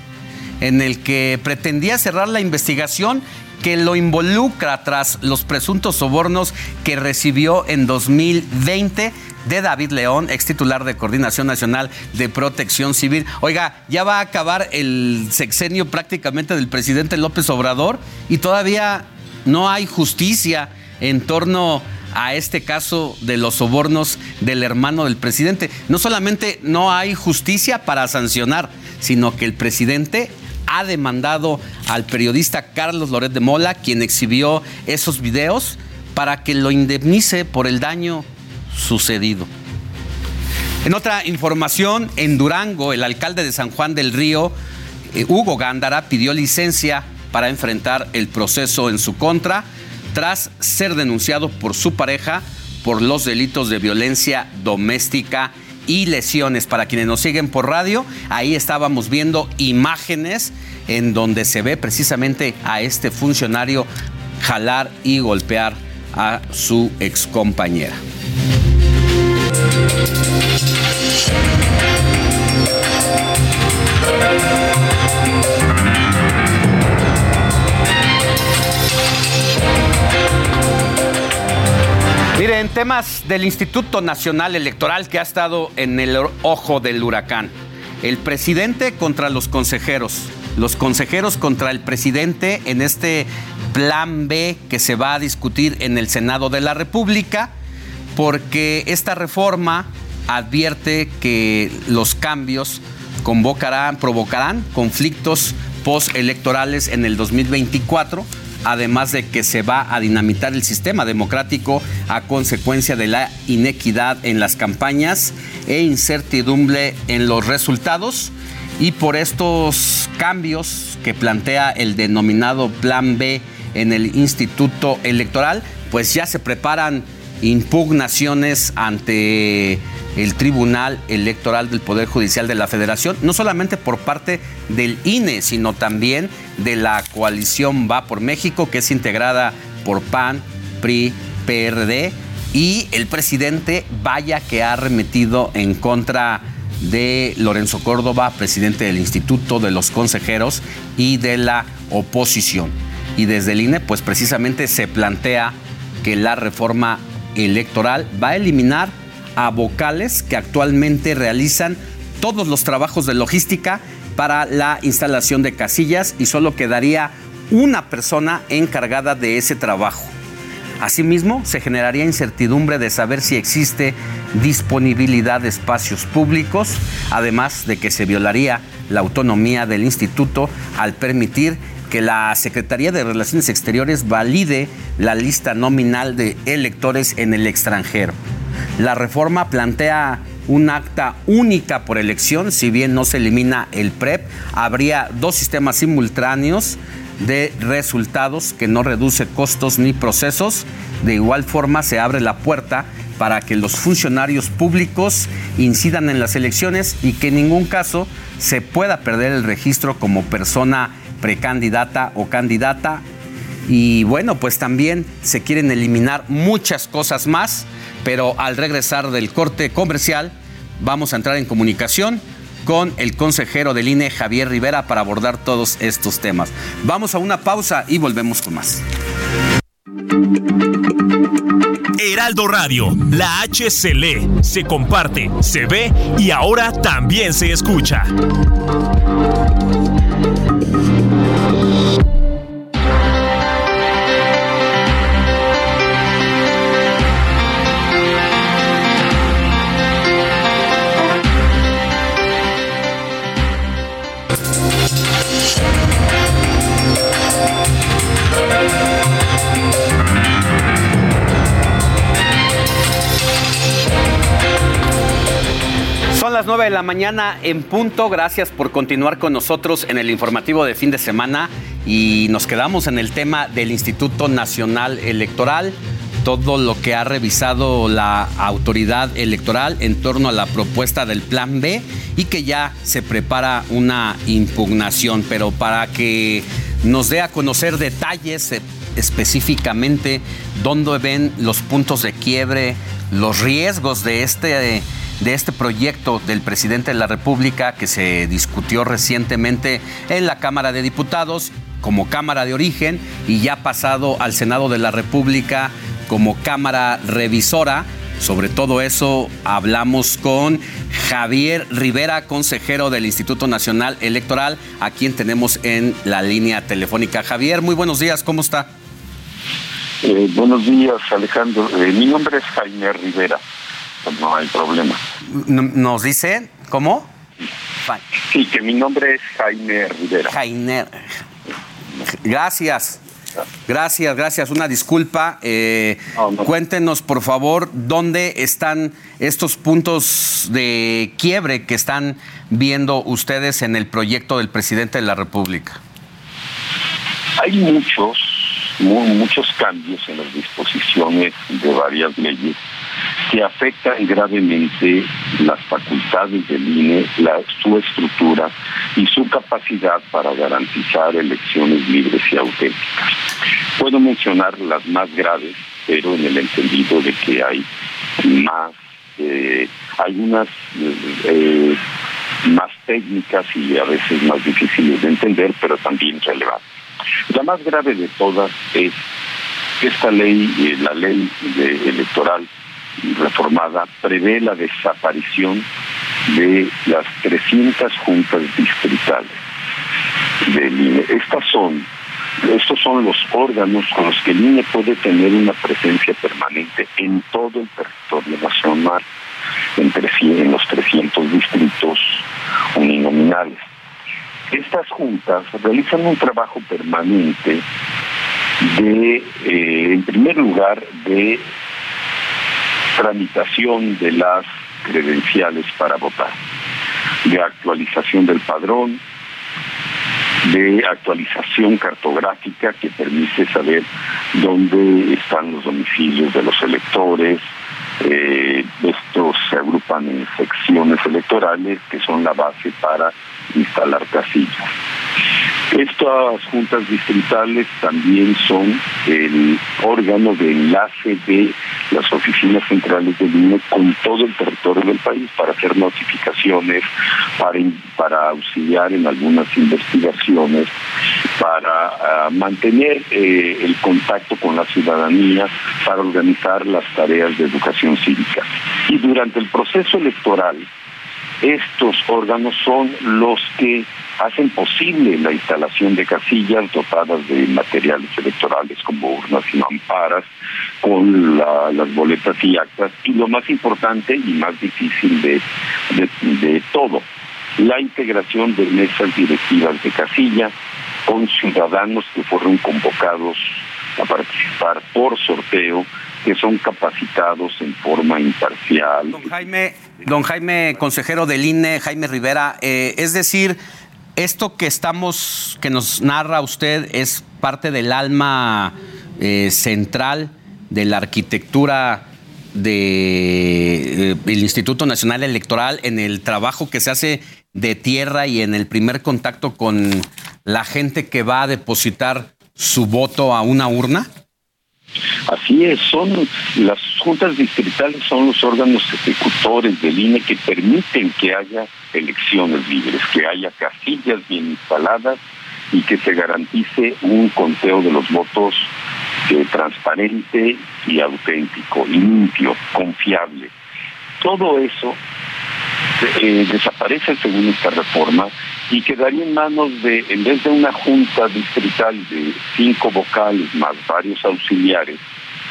en el que pretendía cerrar la investigación que lo involucra tras los presuntos sobornos que recibió en 2020 de David León, ex titular de Coordinación Nacional de Protección Civil. Oiga, ya va a acabar el sexenio prácticamente del presidente López Obrador y todavía no hay justicia en torno a este caso de los sobornos del hermano del presidente. No solamente no hay justicia para sancionar, sino que el presidente ha demandado al periodista Carlos Loret de Mola, quien exhibió esos videos, para que lo indemnice por el daño sucedido. En otra información, en Durango, el alcalde de San Juan del Río eh, Hugo Gándara pidió licencia para enfrentar el proceso en su contra tras ser denunciado por su pareja por los delitos de violencia doméstica y lesiones. Para quienes nos siguen por radio, ahí estábamos viendo imágenes en donde se ve precisamente a este funcionario jalar y golpear a su excompañera. Miren, temas del Instituto Nacional Electoral que ha estado en el ojo del huracán. El presidente contra los consejeros, los consejeros contra el presidente en este plan B que se va a discutir en el Senado de la República, porque esta reforma advierte que los cambios convocarán, provocarán conflictos postelectorales en el 2024 además de que se va a dinamitar el sistema democrático a consecuencia de la inequidad en las campañas e incertidumbre en los resultados. Y por estos cambios que plantea el denominado Plan B en el Instituto Electoral, pues ya se preparan impugnaciones ante el Tribunal Electoral del Poder Judicial de la Federación, no solamente por parte del INE, sino también de la coalición Va por México, que es integrada por PAN, PRI, PRD, y el presidente vaya que ha remetido en contra de Lorenzo Córdoba, presidente del Instituto, de los consejeros y de la oposición. Y desde el INE, pues precisamente se plantea que la reforma electoral va a eliminar a vocales que actualmente realizan todos los trabajos de logística para la instalación de casillas y solo quedaría una persona encargada de ese trabajo. Asimismo, se generaría incertidumbre de saber si existe disponibilidad de espacios públicos, además de que se violaría la autonomía del instituto al permitir que la Secretaría de Relaciones Exteriores valide la lista nominal de electores en el extranjero. La reforma plantea un acta única por elección, si bien no se elimina el PREP, habría dos sistemas simultáneos de resultados que no reduce costos ni procesos. De igual forma se abre la puerta para que los funcionarios públicos incidan en las elecciones y que en ningún caso se pueda perder el registro como persona precandidata o candidata. Y bueno, pues también se quieren eliminar muchas cosas más pero al regresar del corte comercial vamos a entrar en comunicación con el consejero del INE, Javier Rivera, para abordar todos estos temas. Vamos a una pausa y volvemos con más. Heraldo Radio, la H se lee, se comparte, se ve y ahora también se escucha. Las 9 de la mañana en punto. Gracias por continuar con nosotros en el informativo de fin de semana. Y nos quedamos en el tema del Instituto Nacional Electoral, todo lo que ha revisado la autoridad electoral en torno a la propuesta del Plan B y que ya se prepara una impugnación, pero para que nos dé a conocer detalles eh, específicamente dónde ven los puntos de quiebre, los riesgos de este de este proyecto del presidente de la República que se discutió recientemente en la Cámara de Diputados como Cámara de Origen y ya pasado al Senado de la República como Cámara Revisora. Sobre todo eso hablamos con Javier Rivera, consejero del Instituto Nacional Electoral, a quien tenemos en la línea telefónica. Javier, muy buenos días, ¿cómo está? Eh, buenos días, Alejandro. Eh, mi nombre es Jaime Rivera. No hay problema. ¿Nos dice cómo? Sí, que mi nombre es Jaime Rivera. Jaime. Gracias. Gracias, gracias. Una disculpa. Eh, cuéntenos, por favor, dónde están estos puntos de quiebre que están viendo ustedes en el proyecto del presidente de la República. Hay muchos, muchos cambios en las disposiciones de varias leyes que afectan gravemente las facultades del INE, su estructura y su capacidad para garantizar elecciones libres y auténticas. Puedo mencionar las más graves, pero en el entendido de que hay más, eh, algunas eh, más técnicas y a veces más difíciles de entender, pero también relevantes. La más grave de todas es esta ley, eh, la ley electoral reformada prevé la desaparición de las 300 juntas distritales del INE. Estas son, estos son los órganos con los que el INE puede tener una presencia permanente en todo el territorio nacional, en, los 300 distritos uninominales. Estas juntas realizan un trabajo permanente de, eh, en primer lugar, de tramitación de las credenciales para votar, de actualización del padrón, de actualización cartográfica que permite saber dónde están los domicilios de los electores. Eh, estos se agrupan en secciones electorales que son la base para instalar casillas. Estas juntas distritales también son el órgano de enlace de las oficinas centrales del INE con todo el territorio del país para hacer notificaciones, para, para auxiliar en algunas investigaciones, para ah, mantener eh, el contacto con la ciudadanía, para organizar las tareas de educación cívica. Y durante el proceso electoral, estos órganos son los que hacen posible la instalación de casillas dotadas de materiales electorales como urnas y mamparas, con las boletas y actas, y lo más importante y más difícil de, de todo, la integración de mesas directivas de casilla con ciudadanos que fueron convocados a participar por sorteo que son capacitados en forma imparcial. Don Jaime, don Jaime, consejero del INE, Jaime Rivera, eh, es decir, esto que estamos, que nos narra usted es parte del alma eh, central de la arquitectura del de, Instituto Nacional Electoral en el trabajo que se hace de tierra y en el primer contacto con la gente que va a depositar su voto a una urna? Así es, son las juntas distritales son los órganos ejecutores del INE que permiten que haya elecciones libres, que haya casillas bien instaladas y que se garantice un conteo de los votos eh, transparente y auténtico, limpio, confiable. Todo eso eh, desaparece según esta reforma y quedaría en manos de, en vez de una junta distrital de cinco vocales más varios auxiliares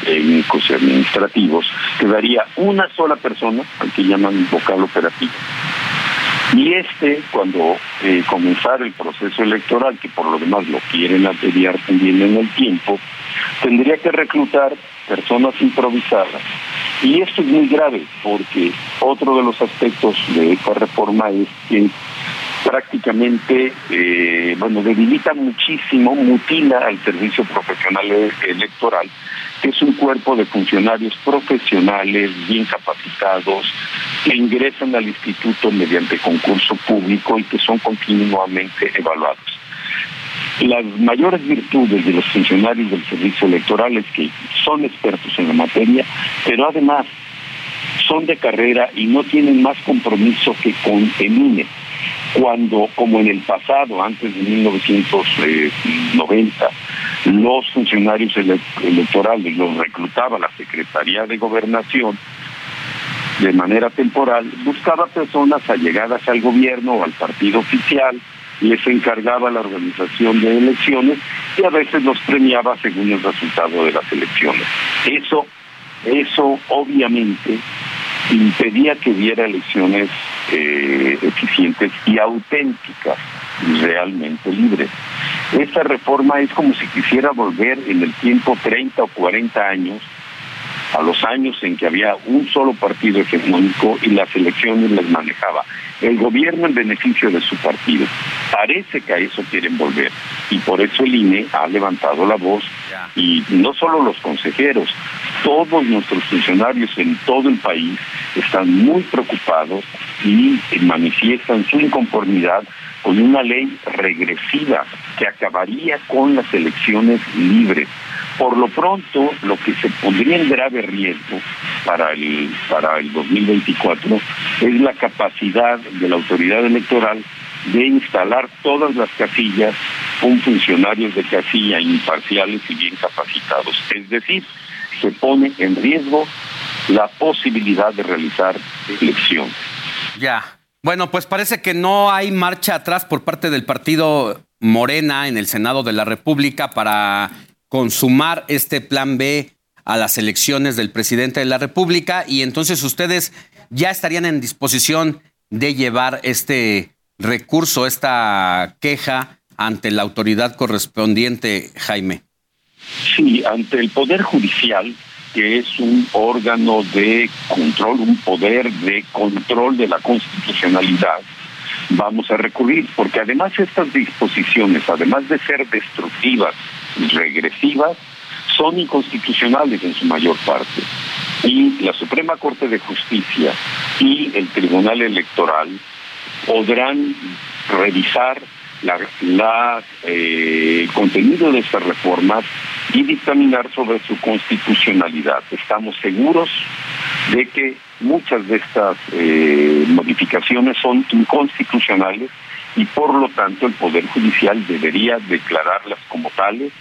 técnicos y administrativos, quedaría una sola persona, al que llaman vocal operativo. Y este, cuando eh, comenzara el proceso electoral, que por lo demás lo quieren atediar también en el tiempo, tendría que reclutar personas improvisadas. Y esto es muy grave, porque otro de los aspectos de esta reforma es que prácticamente, eh, bueno, debilita muchísimo, mutila al servicio profesional e-, electoral, que es un cuerpo de funcionarios profesionales bien capacitados que ingresan al instituto mediante concurso público y que son continuamente evaluados. Las mayores virtudes de los funcionarios del servicio electoral es que son expertos en la materia, pero además son de carrera y no tienen más compromiso que con el INE. Cuando, como en el pasado, antes de 1990, los funcionarios electorales los reclutaba la Secretaría de Gobernación de manera temporal, buscaba personas allegadas al gobierno o al partido oficial, les encargaba la organización de elecciones y a veces los premiaba según el resultado de las elecciones. Eso, eso obviamente impedía que hubiera elecciones eh, eficientes y auténticas. realmente libres. Esta reforma es como si quisiera volver en el tiempo 30 o 40 años a los años en que había un solo partido hegemónico y las elecciones las manejaba el gobierno en beneficio de su partido. Parece que a eso quieren volver y por eso el INE ha levantado la voz y no solo los consejeros, todos nuestros funcionarios en todo el país están muy preocupados y manifiestan su inconformidad con una ley regresiva que acabaría con las elecciones libres. Por lo pronto, lo que se pondría en grave riesgo para el, para el 2024 es la capacidad de la autoridad electoral de instalar todas las casillas con funcionarios de casilla imparciales y bien capacitados. Es decir, se pone en riesgo la posibilidad de realizar elecciones. Ya. Bueno, pues parece que no hay marcha atrás por parte del partido Morena en el Senado de la República para consumar este plan B a las elecciones del presidente de la República y entonces ustedes ya estarían en disposición de llevar este recurso, esta queja ante la autoridad correspondiente, Jaime. Sí, ante el Poder Judicial, que es un órgano de control, un poder de control de la constitucionalidad, vamos a recurrir, porque además estas disposiciones, además de ser destructivas regresivas son inconstitucionales en su mayor parte. Y la Suprema Corte de Justicia y el Tribunal Electoral podrán revisar la, eh, el contenido de estas reformas y dictaminar sobre su constitucionalidad. Estamos seguros de que muchas de estas eh, modificaciones son inconstitucionales y por lo tanto el Poder Judicial debería declararlas como tales,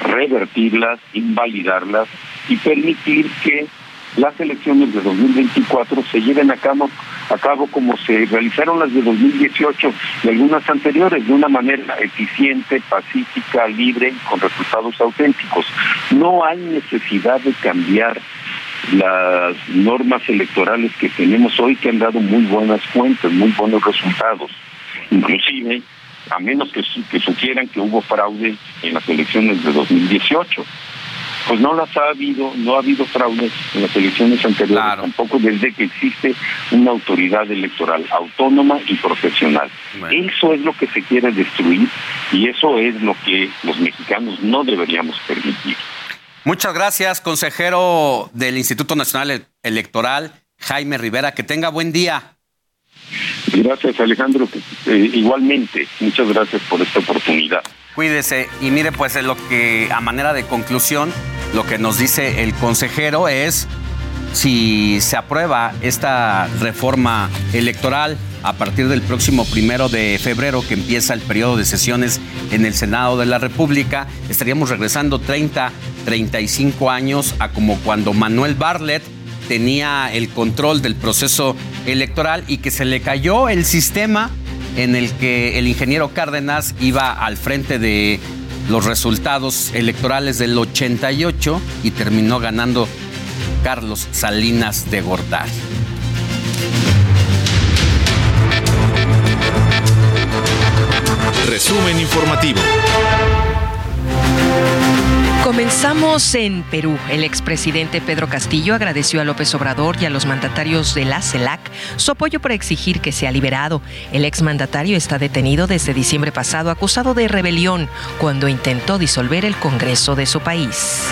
revertirlas, invalidarlas y permitir que las elecciones de 2024 se lleven a cabo, a cabo como se realizaron las de 2018 y algunas anteriores, de una manera eficiente, pacífica, libre y con resultados auténticos. No hay necesidad de cambiar las normas electorales que tenemos hoy que han dado muy buenas cuentas, muy buenos resultados inclusive a menos que, que sugieran que hubo fraude en las elecciones de 2018. Pues no las ha habido, no ha habido fraude en las elecciones anteriores, tampoco desde que existe una autoridad electoral autónoma y profesional. Eso es lo que se quiere destruir y eso es lo que los mexicanos no deberíamos permitir. Muchas gracias, consejero del Instituto Nacional Electoral, Jaime Rivera. Que tenga buen día. Gracias, Alejandro. Eh, igualmente, muchas gracias por esta oportunidad. Cuídese y mire, pues lo que a manera de conclusión, lo que nos dice el consejero es si se aprueba esta reforma electoral a partir del próximo primero de febrero que empieza el periodo de sesiones en el Senado de la República, estaríamos regresando 30, 35 años a como cuando Manuel Bartlett tenía el control del proceso electoral y que se le cayó el sistema en el que el ingeniero Cárdenas iba al frente de los resultados electorales del 88 y terminó ganando Carlos Salinas de Gortari. Resumen informativo. Comenzamos en Perú. El expresidente Pedro Castillo agradeció a López Obrador y a los mandatarios de la CELAC su apoyo para exigir que sea liberado. El exmandatario está detenido desde diciembre pasado acusado de rebelión cuando intentó disolver el Congreso de su país.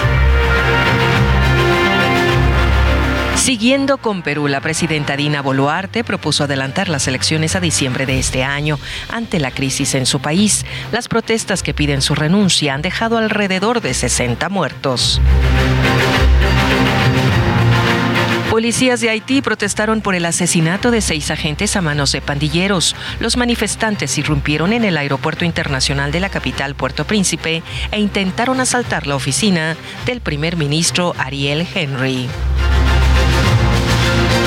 Siguiendo con Perú, la presidenta Dina Boluarte propuso adelantar las elecciones a diciembre de este año ante la crisis en su país. Las protestas que piden su renuncia han dejado alrededor de 60 muertos. Policías de Haití protestaron por el asesinato de seis agentes a manos de pandilleros. Los manifestantes irrumpieron en el aeropuerto internacional de la capital Puerto Príncipe e intentaron asaltar la oficina del primer ministro Ariel Henry.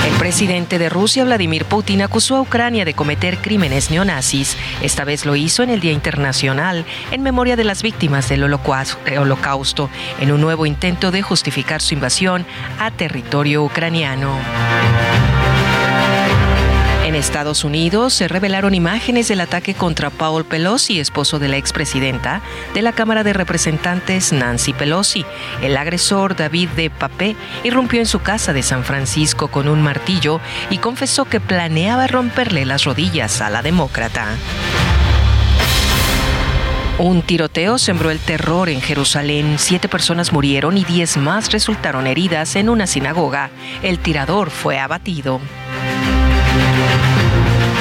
El presidente de Rusia, Vladimir Putin, acusó a Ucrania de cometer crímenes neonazis. Esta vez lo hizo en el Día Internacional en memoria de las víctimas del holocausto, en un nuevo intento de justificar su invasión a territorio ucraniano. En Estados Unidos se revelaron imágenes del ataque contra Paul Pelosi, esposo de la expresidenta de la Cámara de Representantes Nancy Pelosi. El agresor David de Papé irrumpió en su casa de San Francisco con un martillo y confesó que planeaba romperle las rodillas a la demócrata. Un tiroteo sembró el terror en Jerusalén. Siete personas murieron y diez más resultaron heridas en una sinagoga. El tirador fue abatido.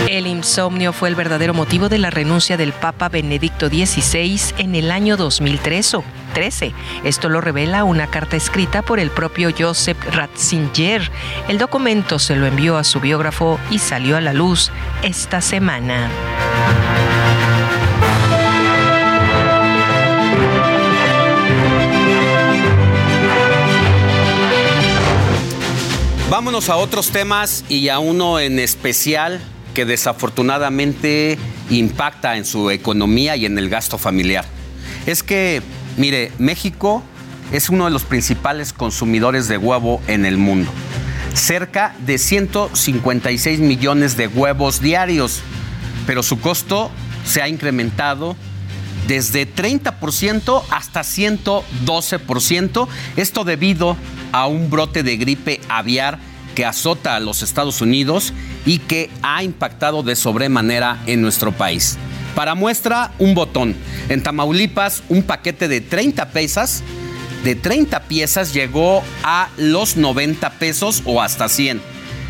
El insomnio fue el verdadero motivo de la renuncia del Papa Benedicto XVI en el año 2013. Esto lo revela una carta escrita por el propio Joseph Ratzinger. El documento se lo envió a su biógrafo y salió a la luz esta semana. Vámonos a otros temas y a uno en especial que desafortunadamente impacta en su economía y en el gasto familiar. Es que, mire, México es uno de los principales consumidores de huevo en el mundo. Cerca de 156 millones de huevos diarios, pero su costo se ha incrementado desde 30% hasta 112%, esto debido a un brote de gripe aviar que azota a los Estados Unidos y que ha impactado de sobremanera en nuestro país. Para muestra, un botón. En Tamaulipas, un paquete de 30 pesas, de 30 piezas, llegó a los 90 pesos o hasta 100,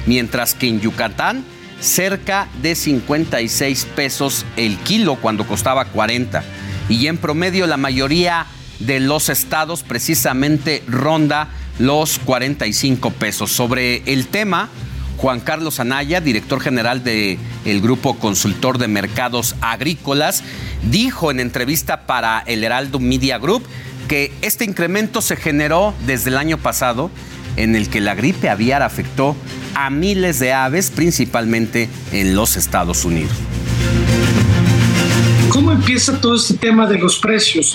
mientras que en Yucatán, cerca de 56 pesos el kilo cuando costaba 40. Y en promedio, la mayoría de los estados precisamente ronda los 45 pesos. Sobre el tema, Juan Carlos Anaya, director general del el Grupo Consultor de Mercados Agrícolas, dijo en entrevista para el Heraldo Media Group que este incremento se generó desde el año pasado en el que la gripe aviar afectó a miles de aves, principalmente en los Estados Unidos. ¿Cómo empieza todo este tema de los precios?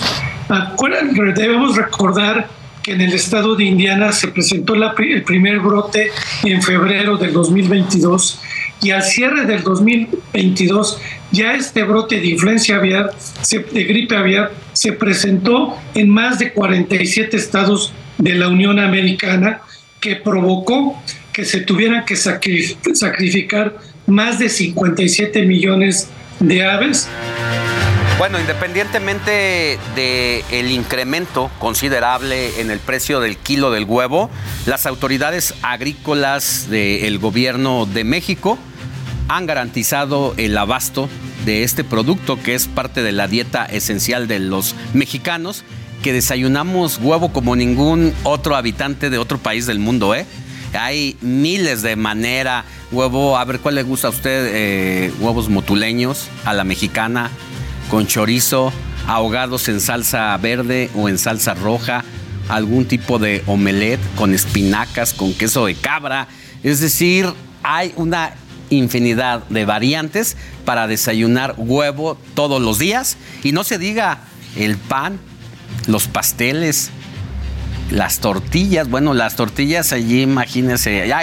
Debemos recordar que en el estado de Indiana se presentó el primer brote en febrero del 2022 y al cierre del 2022 ya este brote de influencia aviar, de gripe aviar, se presentó en más de 47 estados de la Unión Americana que provocó que se tuvieran que sacrificar más de 57 millones de aves bueno, independientemente del incremento considerable en el precio del kilo del huevo, las autoridades agrícolas del gobierno de México han garantizado el abasto de este producto que es parte de la dieta esencial de los mexicanos, que desayunamos huevo como ningún otro habitante de otro país del mundo, ¿eh? Hay miles de manera, huevo, a ver cuál le gusta a usted, eh, huevos motuleños, a la mexicana, con chorizo, ahogados en salsa verde o en salsa roja, algún tipo de omelette con espinacas, con queso de cabra. Es decir, hay una infinidad de variantes para desayunar huevo todos los días. Y no se diga el pan, los pasteles, las tortillas. Bueno, las tortillas allí, imagínense, ya,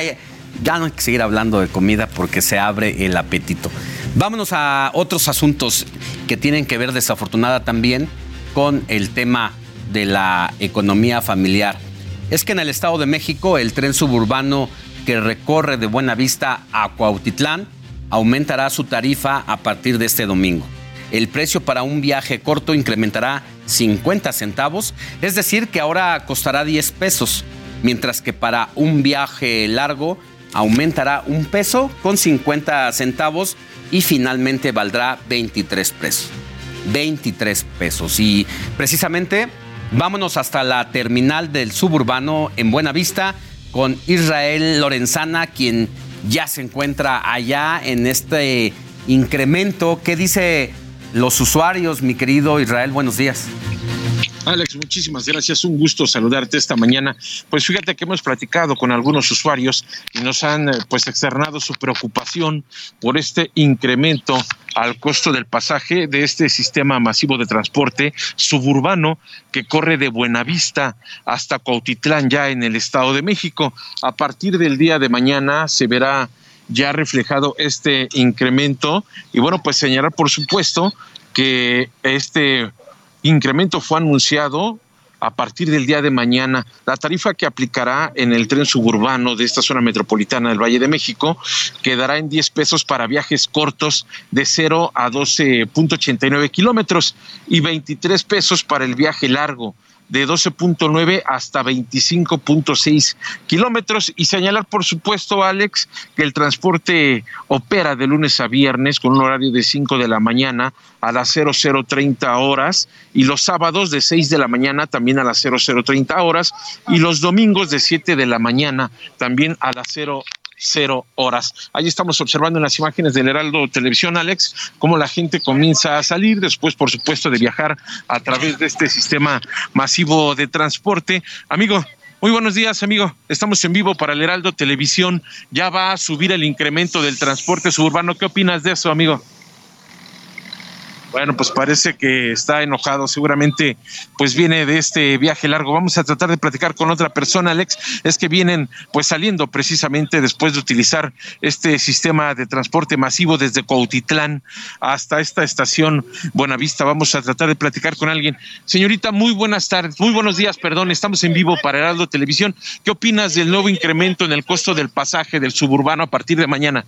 ya no hay que seguir hablando de comida porque se abre el apetito. Vámonos a otros asuntos que tienen que ver desafortunada también con el tema de la economía familiar. Es que en el Estado de México el tren suburbano que recorre de Buenavista a Cuautitlán aumentará su tarifa a partir de este domingo. El precio para un viaje corto incrementará 50 centavos, es decir, que ahora costará 10 pesos, mientras que para un viaje largo aumentará un peso con 50 centavos y finalmente valdrá 23 pesos. 23 pesos. Y precisamente vámonos hasta la terminal del suburbano en Buenavista con Israel Lorenzana, quien ya se encuentra allá en este incremento. ¿Qué dice los usuarios, mi querido Israel? Buenos días. Alex, muchísimas gracias. Un gusto saludarte esta mañana. Pues fíjate que hemos platicado con algunos usuarios y nos han eh, pues externado su preocupación por este incremento al costo del pasaje de este sistema masivo de transporte suburbano que corre de Buenavista hasta Cuautitlán ya en el Estado de México. A partir del día de mañana se verá ya reflejado este incremento. Y bueno, pues señalar, por supuesto, que este incremento fue anunciado a partir del día de mañana. La tarifa que aplicará en el tren suburbano de esta zona metropolitana del Valle de México quedará en 10 pesos para viajes cortos de 0 a 12.89 kilómetros y 23 pesos para el viaje largo de 12.9 hasta 25.6 kilómetros. Y señalar, por supuesto, Alex, que el transporte opera de lunes a viernes con un horario de 5 de la mañana a las 0030 horas y los sábados de 6 de la mañana también a las 0030 horas y los domingos de 7 de la mañana también a las 0 cero horas. Ahí estamos observando en las imágenes del Heraldo Televisión, Alex, cómo la gente comienza a salir después, por supuesto, de viajar a través de este sistema masivo de transporte. Amigo, muy buenos días, amigo. Estamos en vivo para el Heraldo Televisión. Ya va a subir el incremento del transporte suburbano. ¿Qué opinas de eso, amigo? Bueno, pues parece que está enojado, seguramente pues viene de este viaje largo. Vamos a tratar de platicar con otra persona, Alex. Es que vienen pues saliendo precisamente después de utilizar este sistema de transporte masivo desde Cuautitlán hasta esta estación Buenavista. Vamos a tratar de platicar con alguien. Señorita, muy buenas tardes, muy buenos días, perdón, estamos en vivo para Heraldo Televisión. ¿Qué opinas del nuevo incremento en el costo del pasaje del suburbano a partir de mañana?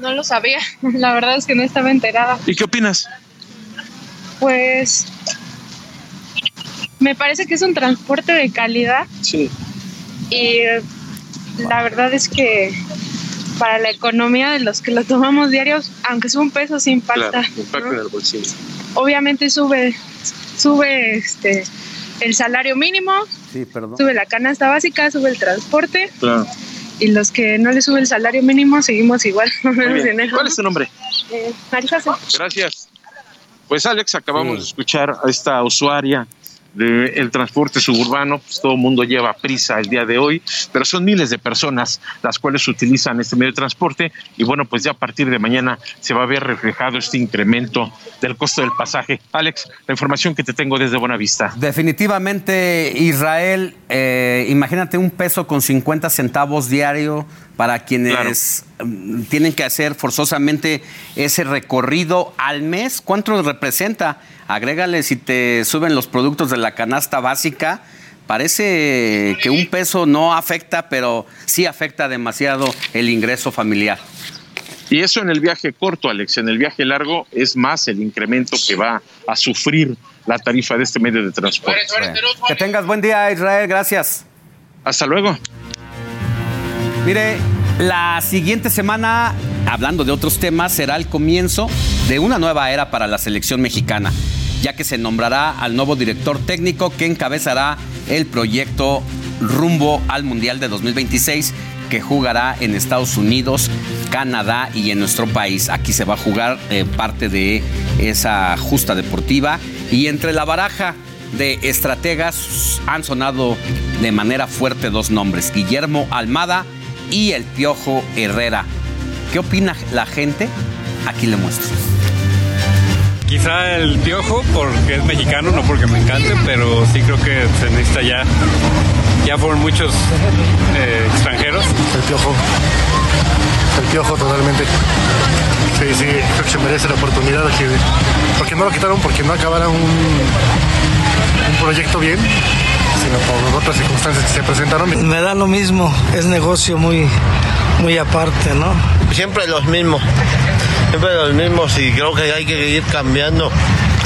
No lo sabía, [LAUGHS] la verdad es que no estaba enterada. ¿Y qué opinas? Pues me parece que es un transporte de calidad Sí. y la verdad es que para la economía de los que lo tomamos diarios, aunque sube un peso, sí impacta. Claro, impacta en el bolsillo. Obviamente sube, sube este el salario mínimo, Sí, perdón. sube la canasta básica, sube el transporte Claro. Y los que no le sube el salario mínimo seguimos igual. [LAUGHS] ¿Cuál es su nombre? Eh, Marisa. Gracias. Pues Alex, acabamos de escuchar a esta usuaria del transporte suburbano, pues todo el mundo lleva prisa el día de hoy, pero son miles de personas las cuales utilizan este medio de transporte y bueno, pues ya a partir de mañana se va a ver reflejado este incremento del costo del pasaje. Alex, la información que te tengo desde Buenavista. Definitivamente, Israel, eh, imagínate un peso con 50 centavos diario para quienes mm, tienen que hacer forzosamente ese recorrido al mes. ¿Cuánto representa? Agrégale si te suben los productos de la canasta básica. Parece que un peso no afecta, pero sí afecta demasiado el ingreso familiar. Y eso en el viaje corto, Alex. En el viaje largo es más el incremento que va a sufrir la tarifa de este medio de transporte. Que tengas buen día, Israel. Gracias. Hasta luego. Mire, la siguiente semana, hablando de otros temas, será el comienzo de una nueva era para la selección mexicana, ya que se nombrará al nuevo director técnico que encabezará el proyecto rumbo al Mundial de 2026 que jugará en Estados Unidos, Canadá y en nuestro país. Aquí se va a jugar eh, parte de esa justa deportiva y entre la baraja de estrategas han sonado de manera fuerte dos nombres, Guillermo Almada y el Piojo Herrera. ¿Qué opina la gente? Aquí le muestro. Quizá el piojo porque es mexicano, no porque me encante, pero sí creo que se necesita ya. Ya fueron muchos eh, extranjeros. El piojo. El piojo totalmente. Sí, sí, creo que se merece la oportunidad que, porque no lo quitaron porque no acabara un, un proyecto bien, sino por otras circunstancias que se presentaron. Me da lo mismo, es negocio muy, muy aparte, ¿no? Siempre los mismos, siempre los mismos y creo que hay que ir cambiando,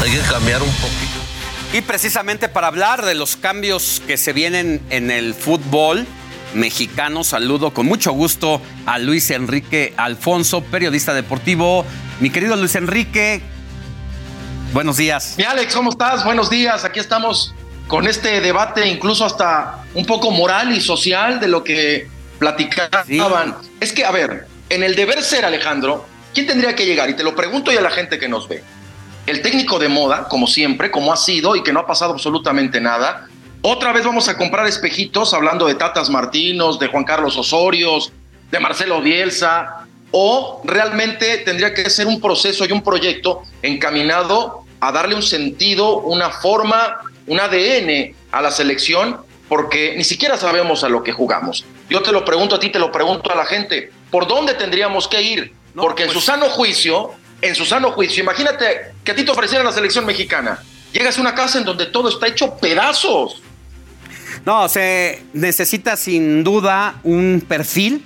hay que cambiar un poquito. Y precisamente para hablar de los cambios que se vienen en el fútbol mexicano, saludo con mucho gusto a Luis Enrique Alfonso, periodista deportivo. Mi querido Luis Enrique, buenos días. Mi Alex, ¿cómo estás? Buenos días. Aquí estamos con este debate, incluso hasta un poco moral y social de lo que platicaban. Es que, a ver, en el deber ser, Alejandro, ¿quién tendría que llegar? Y te lo pregunto y a la gente que nos ve. El técnico de moda, como siempre, como ha sido y que no ha pasado absolutamente nada. Otra vez vamos a comprar espejitos hablando de Tatas Martinos, de Juan Carlos Osorios, de Marcelo Bielsa, o realmente tendría que ser un proceso y un proyecto encaminado a darle un sentido, una forma, un ADN a la selección, porque ni siquiera sabemos a lo que jugamos. Yo te lo pregunto a ti, te lo pregunto a la gente. por dónde tendríamos que ir. Porque en su pues sano juicio, en su sano juicio, imagínate que a ti te ofrecieran la selección mexicana. Llegas a una casa en donde todo está hecho pedazos. No, se necesita sin duda un perfil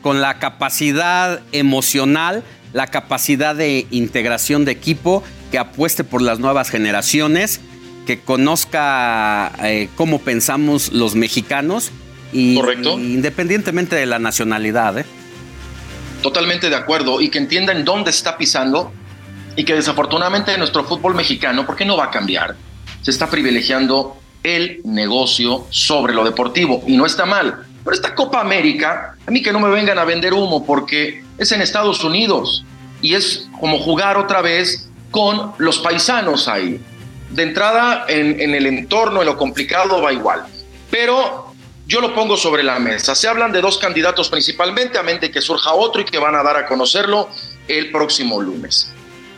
con la capacidad emocional, la capacidad de integración de equipo, que apueste por las nuevas generaciones, que conozca eh, cómo pensamos los mexicanos y, Correcto. independientemente de la nacionalidad. ¿eh? Totalmente de acuerdo y que entiendan dónde está pisando y que desafortunadamente nuestro fútbol mexicano, ¿por qué no va a cambiar? Se está privilegiando el negocio sobre lo deportivo y no está mal. Pero esta Copa América, a mí que no me vengan a vender humo porque es en Estados Unidos y es como jugar otra vez con los paisanos ahí. De entrada, en, el entorno, en lo complicado, va igual. Pero yo lo pongo sobre la mesa. Se hablan de dos candidatos principalmente, a mente que surja otro y que van a dar a conocerlo el próximo lunes.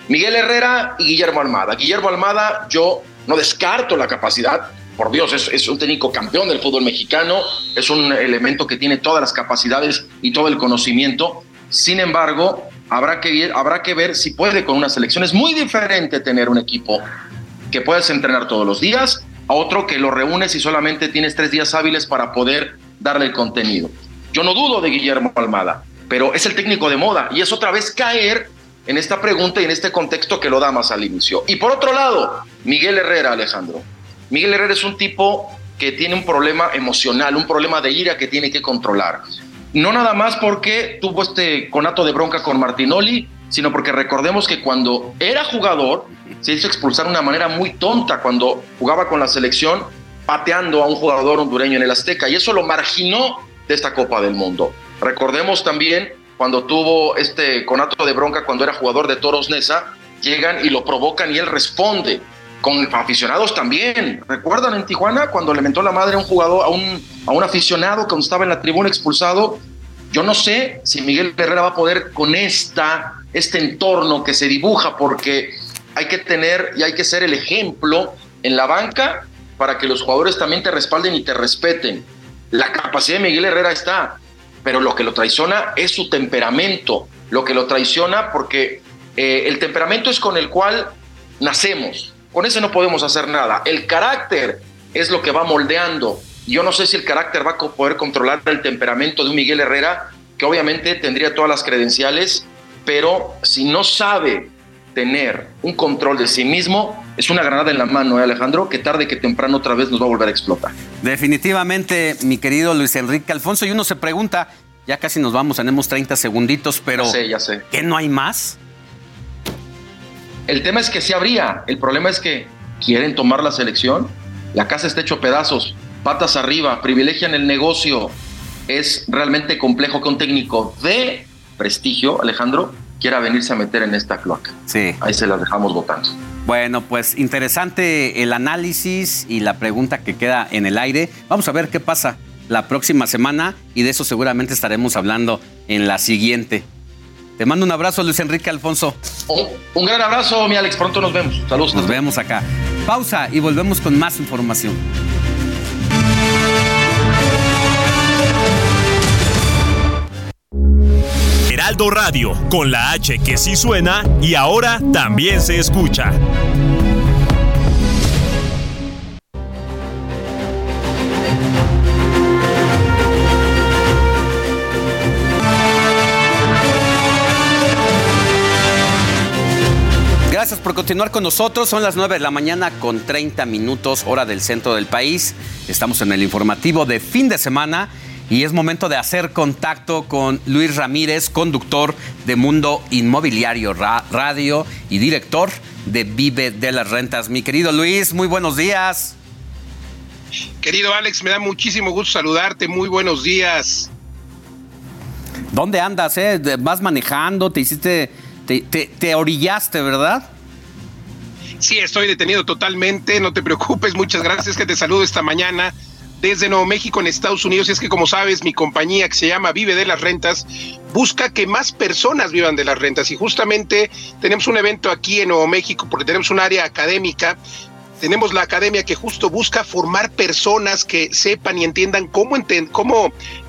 Miguel Herrera y Guillermo Almada. Guillermo Almada, yo no descarto la capacidad, por Dios, es, un técnico campeón del fútbol mexicano, es un elemento que tiene todas las capacidades y todo el conocimiento. Sin embargo, habrá que, habrá que ver si puede con una selección. Es muy diferente tener un equipo que puedes entrenar todos los días a otro que lo reúnes y solamente tienes tres días hábiles para poder darle el contenido. Yo no dudo de Guillermo Almada, pero es el técnico de moda y es otra vez caer en esta pregunta y en este contexto que lo da más al inicio. Y por otro lado, Miguel Herrera, Alejandro. Miguel Herrera es un tipo que tiene un problema emocional, un problema de ira que tiene que controlar. No nada más porque tuvo este conato de bronca con Martinoli, sino porque recordemos que cuando era jugador se hizo expulsar de una manera muy tonta cuando jugaba con la selección pateando a un jugador hondureño en el Azteca y eso lo marginó de esta Copa del Mundo. Recordemos también cuando tuvo este conato de bronca cuando era jugador de Toros Nesa, llegan y lo provocan y él responde con aficionados también. ¿Recuerdan en Tijuana cuando le mentó la madre a un jugador, a un, a un aficionado cuando estaba en la tribuna expulsado? Yo no sé si Miguel Herrera va a poder con esta, este entorno que se dibuja, porque hay que tener y hay que ser el ejemplo en la banca para que los jugadores también te respalden y te respeten. La capacidad de Miguel Herrera está, pero lo que lo traiciona es su temperamento, lo que lo traiciona porque eh, el temperamento es con el cual nacemos, con ese no podemos hacer nada. El carácter es lo que va moldeando. Yo no sé si el carácter va a poder controlar el temperamento de un Miguel Herrera, que obviamente tendría todas las credenciales, pero si no sabe tener un control de sí mismo, es una granada en la mano, ¿eh, Alejandro, que tarde que temprano otra vez nos va a volver a explotar. Definitivamente, mi querido Luis Enrique Alfonso, y uno se pregunta, ya casi nos vamos, tenemos 30 segunditos, pero ya sé, ya sé. ¿qué no hay más? El tema es que sí habría. El problema es que quieren tomar la selección. La casa está hecho pedazos, patas arriba, privilegian el negocio. Es realmente complejo que un técnico de prestigio, Alejandro, quiera venirse a meter en esta cloaca. Sí. Ahí se las dejamos votando. Bueno, pues interesante el análisis y la pregunta que queda en el aire. Vamos a ver qué pasa la próxima semana y de eso seguramente estaremos hablando en la siguiente. Te mando un abrazo, Luis Enrique Alfonso. Un, gran abrazo, mi Alex. Pronto nos vemos. Saludos. Nos vemos acá. Pausa y volvemos con más información. Heraldo Radio, con la H que sí suena y ahora también se escucha. Gracias por continuar con nosotros. Son las 9 de la mañana con 30 minutos hora del centro del país. Estamos en el informativo de fin de semana y es momento de hacer contacto con Luis Ramírez, conductor de Mundo Inmobiliario Radio y director de Vive de las Rentas. Mi querido Luis, muy buenos días. Querido Alex, me da muchísimo gusto saludarte. Muy buenos días. ¿Dónde andas? Eh? ¿Vas manejando? ¿Te hiciste te, orillaste, ¿verdad? Sí, estoy detenido totalmente, no te preocupes, muchas gracias que te saludo esta mañana desde Nuevo México en Estados Unidos. Y es que como sabes, mi compañía que se llama Vive de las Rentas busca que más personas vivan de las rentas y justamente tenemos un evento aquí en Nuevo México porque tenemos un área académica tenemos la academia que justo busca formar personas que sepan y entiendan cómo,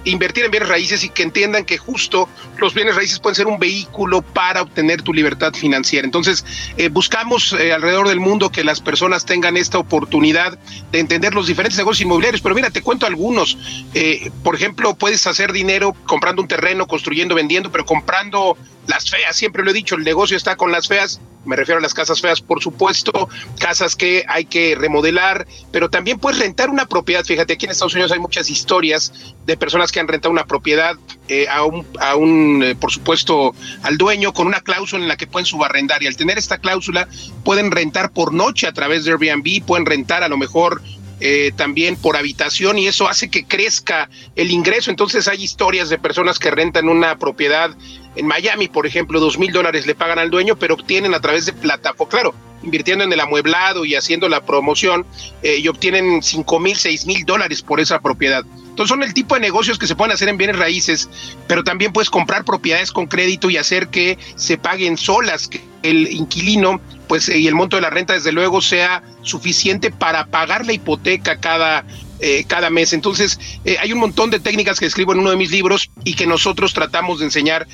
invertir en bienes raíces y que entiendan que justo los bienes raíces pueden ser un vehículo para obtener tu libertad financiera. Entonces, eh, buscamos eh, alrededor del mundo que las personas tengan esta oportunidad de entender los diferentes negocios inmobiliarios. Pero mira, te cuento algunos. Eh, por ejemplo, puedes hacer dinero comprando un terreno, construyendo, vendiendo, pero comprando las feas. Siempre lo he dicho, el negocio está con las feas me refiero a las casas feas, por supuesto, casas que hay que remodelar, pero también puedes rentar una propiedad. Fíjate, aquí en Estados Unidos hay muchas historias de personas que han rentado una propiedad eh, a un, a un eh, por supuesto, al dueño con una cláusula en la que pueden subarrendar. Y al tener esta cláusula, pueden rentar por noche a través de Airbnb, pueden rentar a lo mejor eh, también por habitación y eso hace que crezca el ingreso. Entonces hay historias de personas que rentan una propiedad en Miami, por ejemplo, dos mil dólares le pagan al dueño, pero obtienen a través de plataforma, claro, invirtiendo en el amueblado y haciendo la promoción eh, y obtienen cinco mil, seis mil dólares por esa propiedad. Entonces son el tipo de negocios que se pueden hacer en bienes raíces, pero también puedes comprar propiedades con crédito y hacer que se paguen solas, que el inquilino pues y el monto de la renta desde luego sea suficiente para pagar la hipoteca cada eh, cada mes. Entonces, eh, hay un montón de técnicas que escribo en uno de mis libros y que nosotros tratamos de enseñar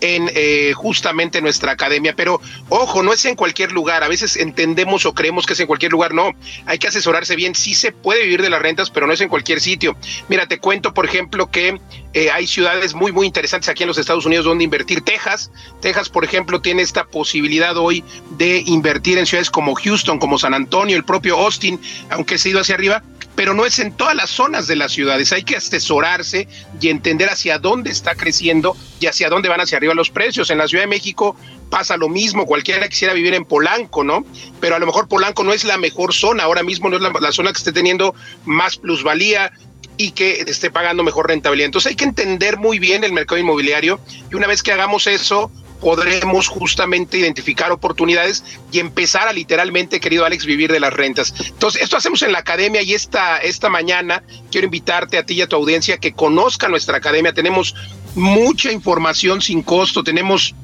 en eh, justamente nuestra academia. Pero ojo, no es en cualquier lugar. A veces entendemos o creemos que es en cualquier lugar. No, hay que asesorarse bien. Sí se puede vivir de las rentas, pero no es en cualquier sitio. Mira, te cuento, por ejemplo, que eh, hay ciudades muy, muy interesantes aquí en los Estados Unidos donde invertir. Texas, Texas, por ejemplo, tiene esta posibilidad hoy de invertir en ciudades como Houston, como San Antonio, el propio Austin, aunque se ha ido hacia arriba, pero no es en todas las zonas de las ciudades. Hay que asesorarse y entender hacia dónde está creciendo y hacia dónde van hacia arriba los precios. En la Ciudad de México pasa lo mismo, cualquiera quisiera vivir en Polanco, ¿no? Pero a lo mejor Polanco no es la mejor zona, ahora mismo no es la, zona que esté teniendo más plusvalía y que esté pagando mejor rentabilidad. Entonces hay que entender muy bien el mercado inmobiliario y una vez que hagamos eso, podremos justamente identificar oportunidades y empezar a literalmente, querido Alex, vivir de las rentas. Entonces, esto hacemos en la academia y esta, esta mañana quiero invitarte a ti y a tu audiencia que conozca nuestra academia. Tenemos mucha información sin costo, tenemos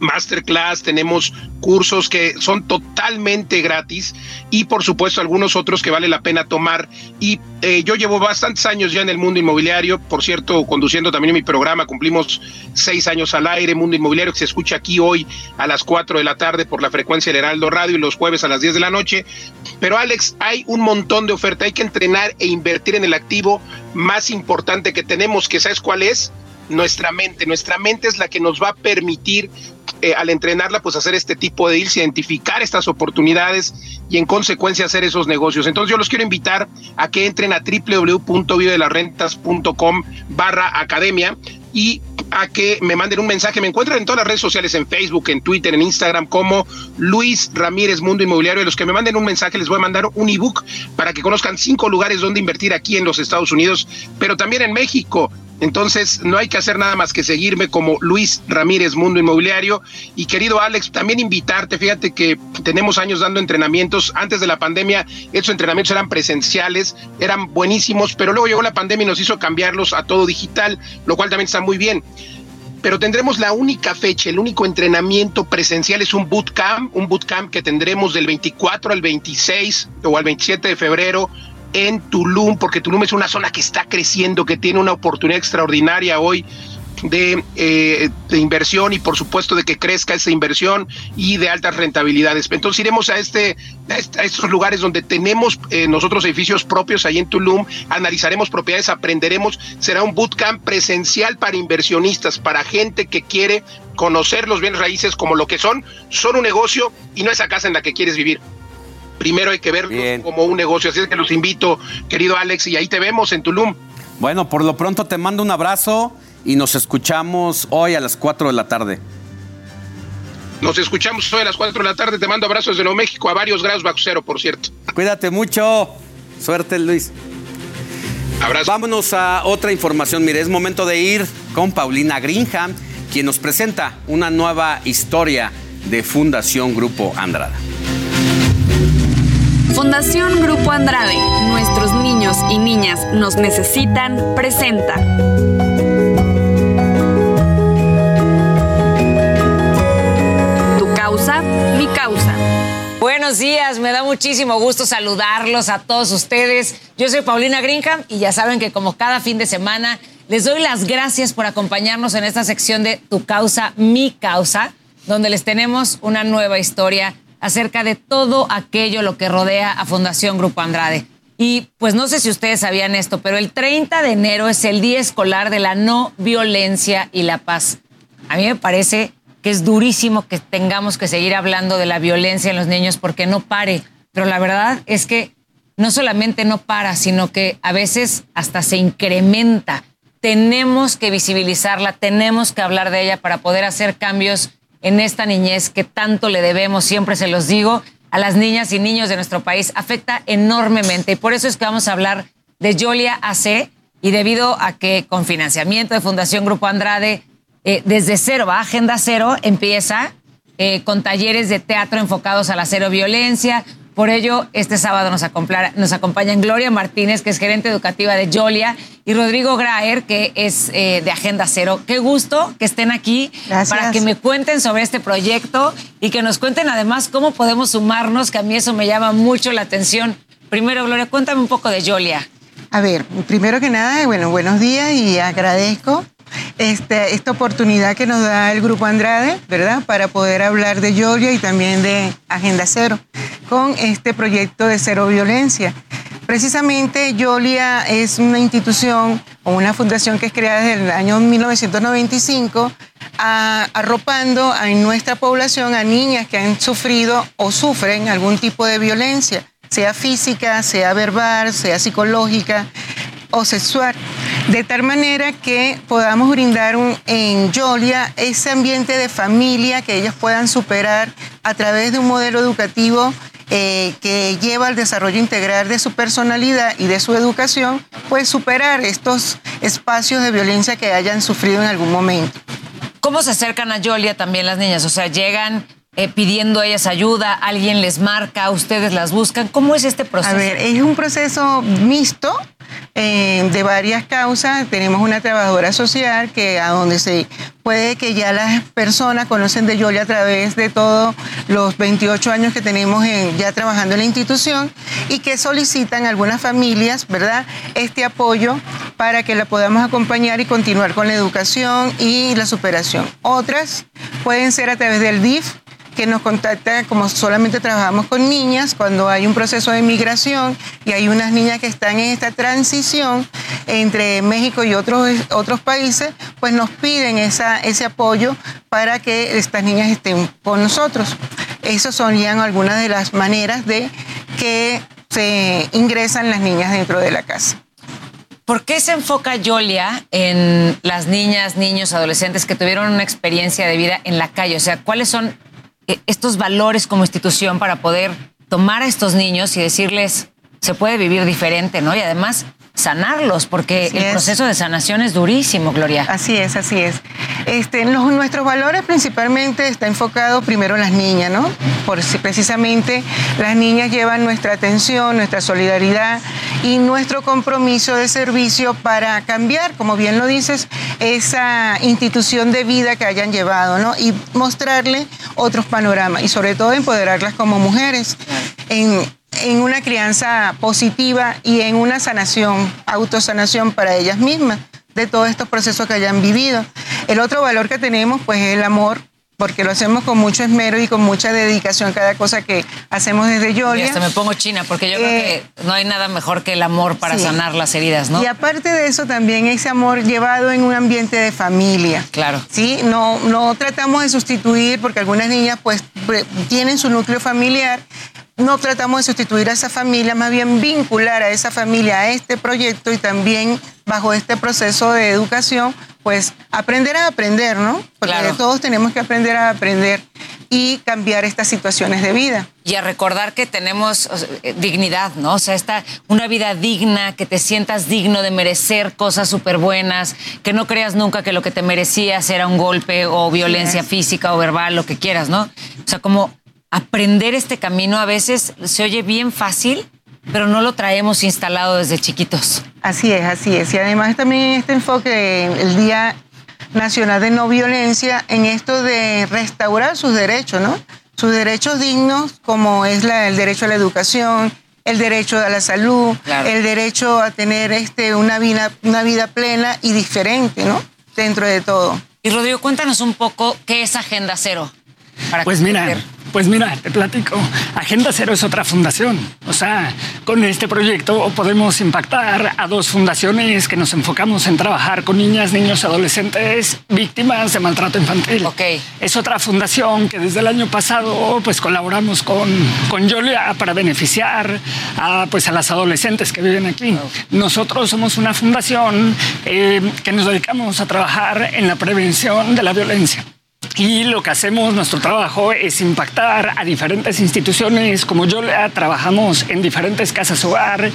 masterclass, tenemos cursos que son totalmente gratis y por supuesto algunos otros que vale la pena tomar. Y eh, yo llevo bastantes años ya en el mundo inmobiliario, por cierto, conduciendo también mi programa, cumplimos seis años al aire, Mundo Inmobiliario, que se escucha aquí hoy a las cuatro de la tarde por la frecuencia del Heraldo Radio y los jueves a las diez de la noche. Pero Alex, hay un montón de oferta, hay que entrenar e invertir en el activo más importante que tenemos, que sabes cuál es nuestra mente. Nuestra mente es la que nos va a permitir eh, al entrenarla, pues hacer este tipo de deals, identificar estas oportunidades y en consecuencia hacer esos negocios. Entonces yo los quiero invitar a que entren a www.videodelarrentas.com barra academia y a que me manden un mensaje. Me encuentran en todas las redes sociales, en Facebook, en Twitter, en Instagram, como Luis Ramírez Mundo Inmobiliario. Y los que me manden un mensaje les voy a mandar un ebook para que conozcan cinco lugares donde invertir aquí en los Estados Unidos, pero también en México. Entonces, no hay que hacer nada más que seguirme como Luis Ramírez Mundo Inmobiliario. Y querido Alex, también invitarte, fíjate que tenemos años dando entrenamientos. Antes de la pandemia, esos entrenamientos eran presenciales, eran buenísimos, pero luego llegó la pandemia y nos hizo cambiarlos a todo digital, lo cual también está muy bien. Pero tendremos la única fecha, el único entrenamiento presencial es un bootcamp, un bootcamp que tendremos del 24 al 26 o al 27 de febrero en Tulum, porque Tulum es una zona que está creciendo, que tiene una oportunidad extraordinaria hoy de, eh, de, inversión y por supuesto de que crezca esa inversión y de altas rentabilidades. Entonces iremos a, este, a estos lugares donde tenemos eh, nosotros edificios propios ahí en Tulum, analizaremos propiedades, aprenderemos, será un bootcamp presencial para inversionistas, para gente que quiere conocer los bienes raíces como lo que son, son un negocio y no esa casa en la que quieres vivir primero hay que verlo como un negocio. Así es que los invito, querido Alex, y ahí te vemos en Tulum. Bueno, por lo pronto te mando un abrazo y nos escuchamos hoy a las 4 de la tarde. Nos escuchamos hoy a las 4 de la tarde. Te mando abrazos desde Nuevo México a varios grados bajo cero, por cierto. Cuídate mucho. Suerte, Luis. Abrazo. Vámonos a otra información. Mire, es momento de ir con Paulina Greenham, quien nos presenta una nueva historia de Fundación Grupo Andrada. Fundación Grupo Andrade, nuestros niños y niñas nos necesitan, presenta. Tu causa, mi causa. Buenos días, me da muchísimo gusto saludarlos a todos ustedes. Yo soy Paulina Greenham y ya saben que como cada fin de semana les doy las gracias por acompañarnos en esta sección de Tu causa, mi causa, donde les tenemos una nueva historia acerca de todo aquello lo que rodea a Fundación Grupo Andrade. Y pues no sé si ustedes sabían esto, pero el 30 de enero es el Día Escolar de la No Violencia y la Paz. A mí me parece que es durísimo que tengamos que seguir hablando de la violencia en los niños porque no pare. Pero la verdad es que no solamente no para, sino que a veces hasta se incrementa. Tenemos que visibilizarla, tenemos que hablar de ella para poder hacer cambios en esta niñez que tanto le debemos, siempre se los digo, a las niñas y niños de nuestro país. Afecta enormemente y por eso es que vamos a hablar de Yolia AC y debido a que con financiamiento de Fundación Grupo Andrade eh, desde cero, ¿va? Agenda Cero empieza eh, con talleres de teatro enfocados a la cero violencia. Por ello, este sábado nos, nos acompañan Gloria Martínez, que es gerente educativa de Jolia, y Rodrigo Graer, que es eh, de Agenda Cero. Qué gusto que estén aquí para que me cuenten sobre este proyecto y que nos cuenten además cómo podemos sumarnos, que a mí eso me llama mucho la atención. Primero, Gloria, cuéntame un poco de Jolia. A ver, primero que nada, bueno, buenos días y agradezco este, esta oportunidad que nos da el Grupo Andrade, ¿verdad? Para poder hablar de Georgia y también de Agenda Cero, con este proyecto de cero violencia. Precisamente Yolia es una institución o una fundación que es creada desde el año 1995, arropando en nuestra población a niñas que han sufrido o sufren algún tipo de violencia, sea física, sea verbal, sea psicológica o sexual de tal manera que podamos brindar en Yolia ese ambiente de familia que ellos puedan superar a través de un modelo educativo eh, que lleva al desarrollo integral de su personalidad y de su educación, pues superar estos espacios de violencia que hayan sufrido en algún momento. ¿Cómo se acercan a Yolia también las niñas? O sea, llegan eh, pidiendo ellas ayuda, alguien les marca, ustedes las buscan. ¿Cómo es este proceso? A ver, es un proceso mixto eh, de varias causas. Tenemos una trabajadora social que a donde se puede que ya las personas conocen de Yoli a través de todos los 28 años que tenemos ya trabajando en la institución y que solicitan algunas familias, ¿verdad?, este apoyo para que la podamos acompañar y continuar con la educación y la superación. Otras pueden ser a través del DIF, que nos contacta, como solamente trabajamos con niñas, cuando hay un proceso de migración y hay unas niñas que están en esta transición entre México y otros, otros países, pues nos piden esa, ese apoyo para que estas niñas estén con nosotros. Esas ya algunas de las maneras de que se ingresan las niñas dentro de la casa. ¿Por qué se enfoca Yolia en las niñas, niños, adolescentes que tuvieron una experiencia de vida en la calle? O sea, ¿cuáles son estos valores como institución para poder tomar a estos niños y decirles, se puede vivir diferente, ¿no? Y además sanarlos, porque el proceso de sanación es durísimo, Gloria. Así es, así es. Este, nuestros valores principalmente está enfocado primero en las niñas, ¿no? Por precisamente las niñas llevan nuestra atención, nuestra solidaridad y nuestro compromiso de servicio para cambiar, como bien lo dices, esa institución de vida que hayan llevado, ¿no? Y mostrarle otros panoramas y sobre todo empoderarlas como mujeres. En, en una crianza positiva y en una sanación, autosanación para ellas mismas de todos estos procesos que hayan vivido. El otro valor que tenemos pues es el amor, porque lo hacemos con mucho esmero y con mucha dedicación cada cosa que hacemos desde Yolia. Y hasta me pongo china, porque yo creo que eh, no hay nada mejor que el amor para sanar las heridas, ¿no? Y aparte de eso también ese amor llevado en un ambiente de familia. Claro. Sí, no, no tratamos de sustituir, porque algunas niñas pues tienen su núcleo familiar no tratamos de sustituir a esa familia, más bien vincular a esa familia a este proyecto y también bajo este proceso de educación, pues aprender a aprender, ¿no? Porque todos tenemos que aprender a aprender y cambiar estas situaciones de vida. Y a recordar que tenemos eh, dignidad, ¿no? O sea, esta, una vida digna, que te sientas digno de merecer cosas súper buenas, que no creas nunca que lo que te merecías era un golpe o violencia física o verbal, lo que quieras, ¿no? O sea, como aprender este camino a veces se oye bien fácil, pero no lo traemos instalado desde chiquitos. Así es, así es. Y además también este enfoque, el Día Nacional de No Violencia, en esto de restaurar sus derechos, ¿no? sus derechos dignos, como es la, el derecho a la educación, el derecho a la salud, el derecho a tener este, una, vida, una vida plena y diferente, ¿no? Dentro de todo. Y Rodrigo, cuéntanos un poco qué es Agenda Cero. Para pues mira, pues mira, te platico. Agenda Cero es otra fundación. O sea, con este proyecto podemos impactar a dos fundaciones que nos enfocamos en trabajar con niñas, niños, adolescentes víctimas de maltrato infantil. Ok. Es otra fundación que desde el año pasado pues colaboramos con, con Yolia para beneficiar a, pues, a las adolescentes que viven aquí. Nosotros somos una fundación eh, que nos dedicamos a trabajar en la prevención de la violencia. Y lo que hacemos, nuestro trabajo es impactar a diferentes instituciones, como yo trabajamos en diferentes casas hogar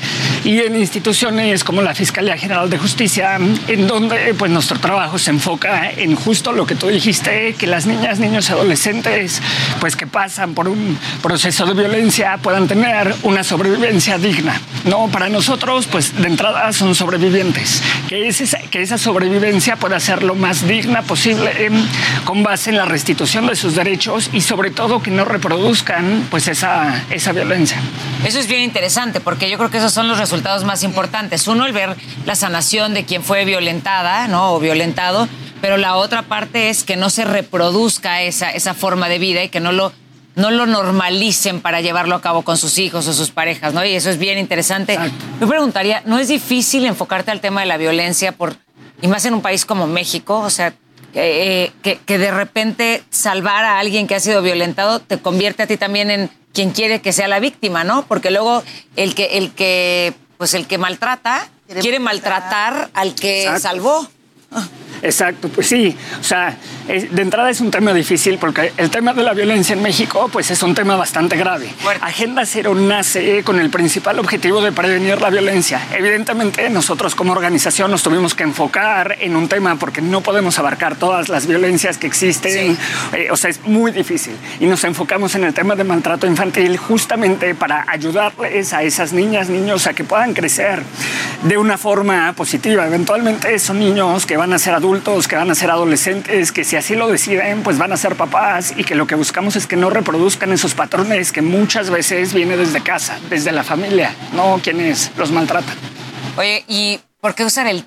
y en instituciones como la Fiscalía General de Justicia, en donde pues nuestro trabajo se enfoca en justo lo que tú dijiste, que las niñas, niños adolescentes pues que pasan por un proceso de violencia puedan tener una sobrevivencia digna. No, para nosotros pues de entrada son sobrevivientes, que, esa, que esa sobrevivencia pueda ser lo más digna posible con base en la restitución de sus derechos y sobre todo que no reproduzcan pues esa, esa violencia. Eso es bien interesante porque yo creo que esos son los resultados más importantes. Uno, el ver la sanación de quien fue violentada ¿no? o violentado, pero la otra parte es que no se reproduzca esa, esa forma de vida y que no lo, no lo normalicen para llevarlo a cabo con sus hijos o sus parejas, ¿no? Y eso es bien interesante. Me preguntaría, ¿no es difícil enfocarte al tema de la violencia por, y más en un país como México? O sea, eh, que, que, de repente salvar a alguien que ha sido violentado te convierte a ti también en quien quiere que sea la víctima, ¿no? Porque luego el que, el que, pues el que maltrata quiere, maltratar al que salvó. Exacto, pues sí. O sea, de entrada es un tema difícil porque el tema de la violencia en México pues es un tema bastante grave. Agenda Cero nace con el principal objetivo de prevenir la violencia. Evidentemente nosotros como organización nos tuvimos que enfocar en un tema porque no podemos abarcar todas las violencias que existen. Eh, o sea, es muy difícil. Y nos enfocamos en el tema de maltrato infantil justamente para ayudarles a esas niñas, niños a que puedan crecer de una forma positiva. Eventualmente son niños que van a ser adultos que van a ser adolescentes, que si así lo deciden, pues van a ser papás y que lo que buscamos es que no reproduzcan esos patrones que muchas veces vienen desde casa, desde la familia, no quienes los maltratan. Oye, y ¿Por qué usar el,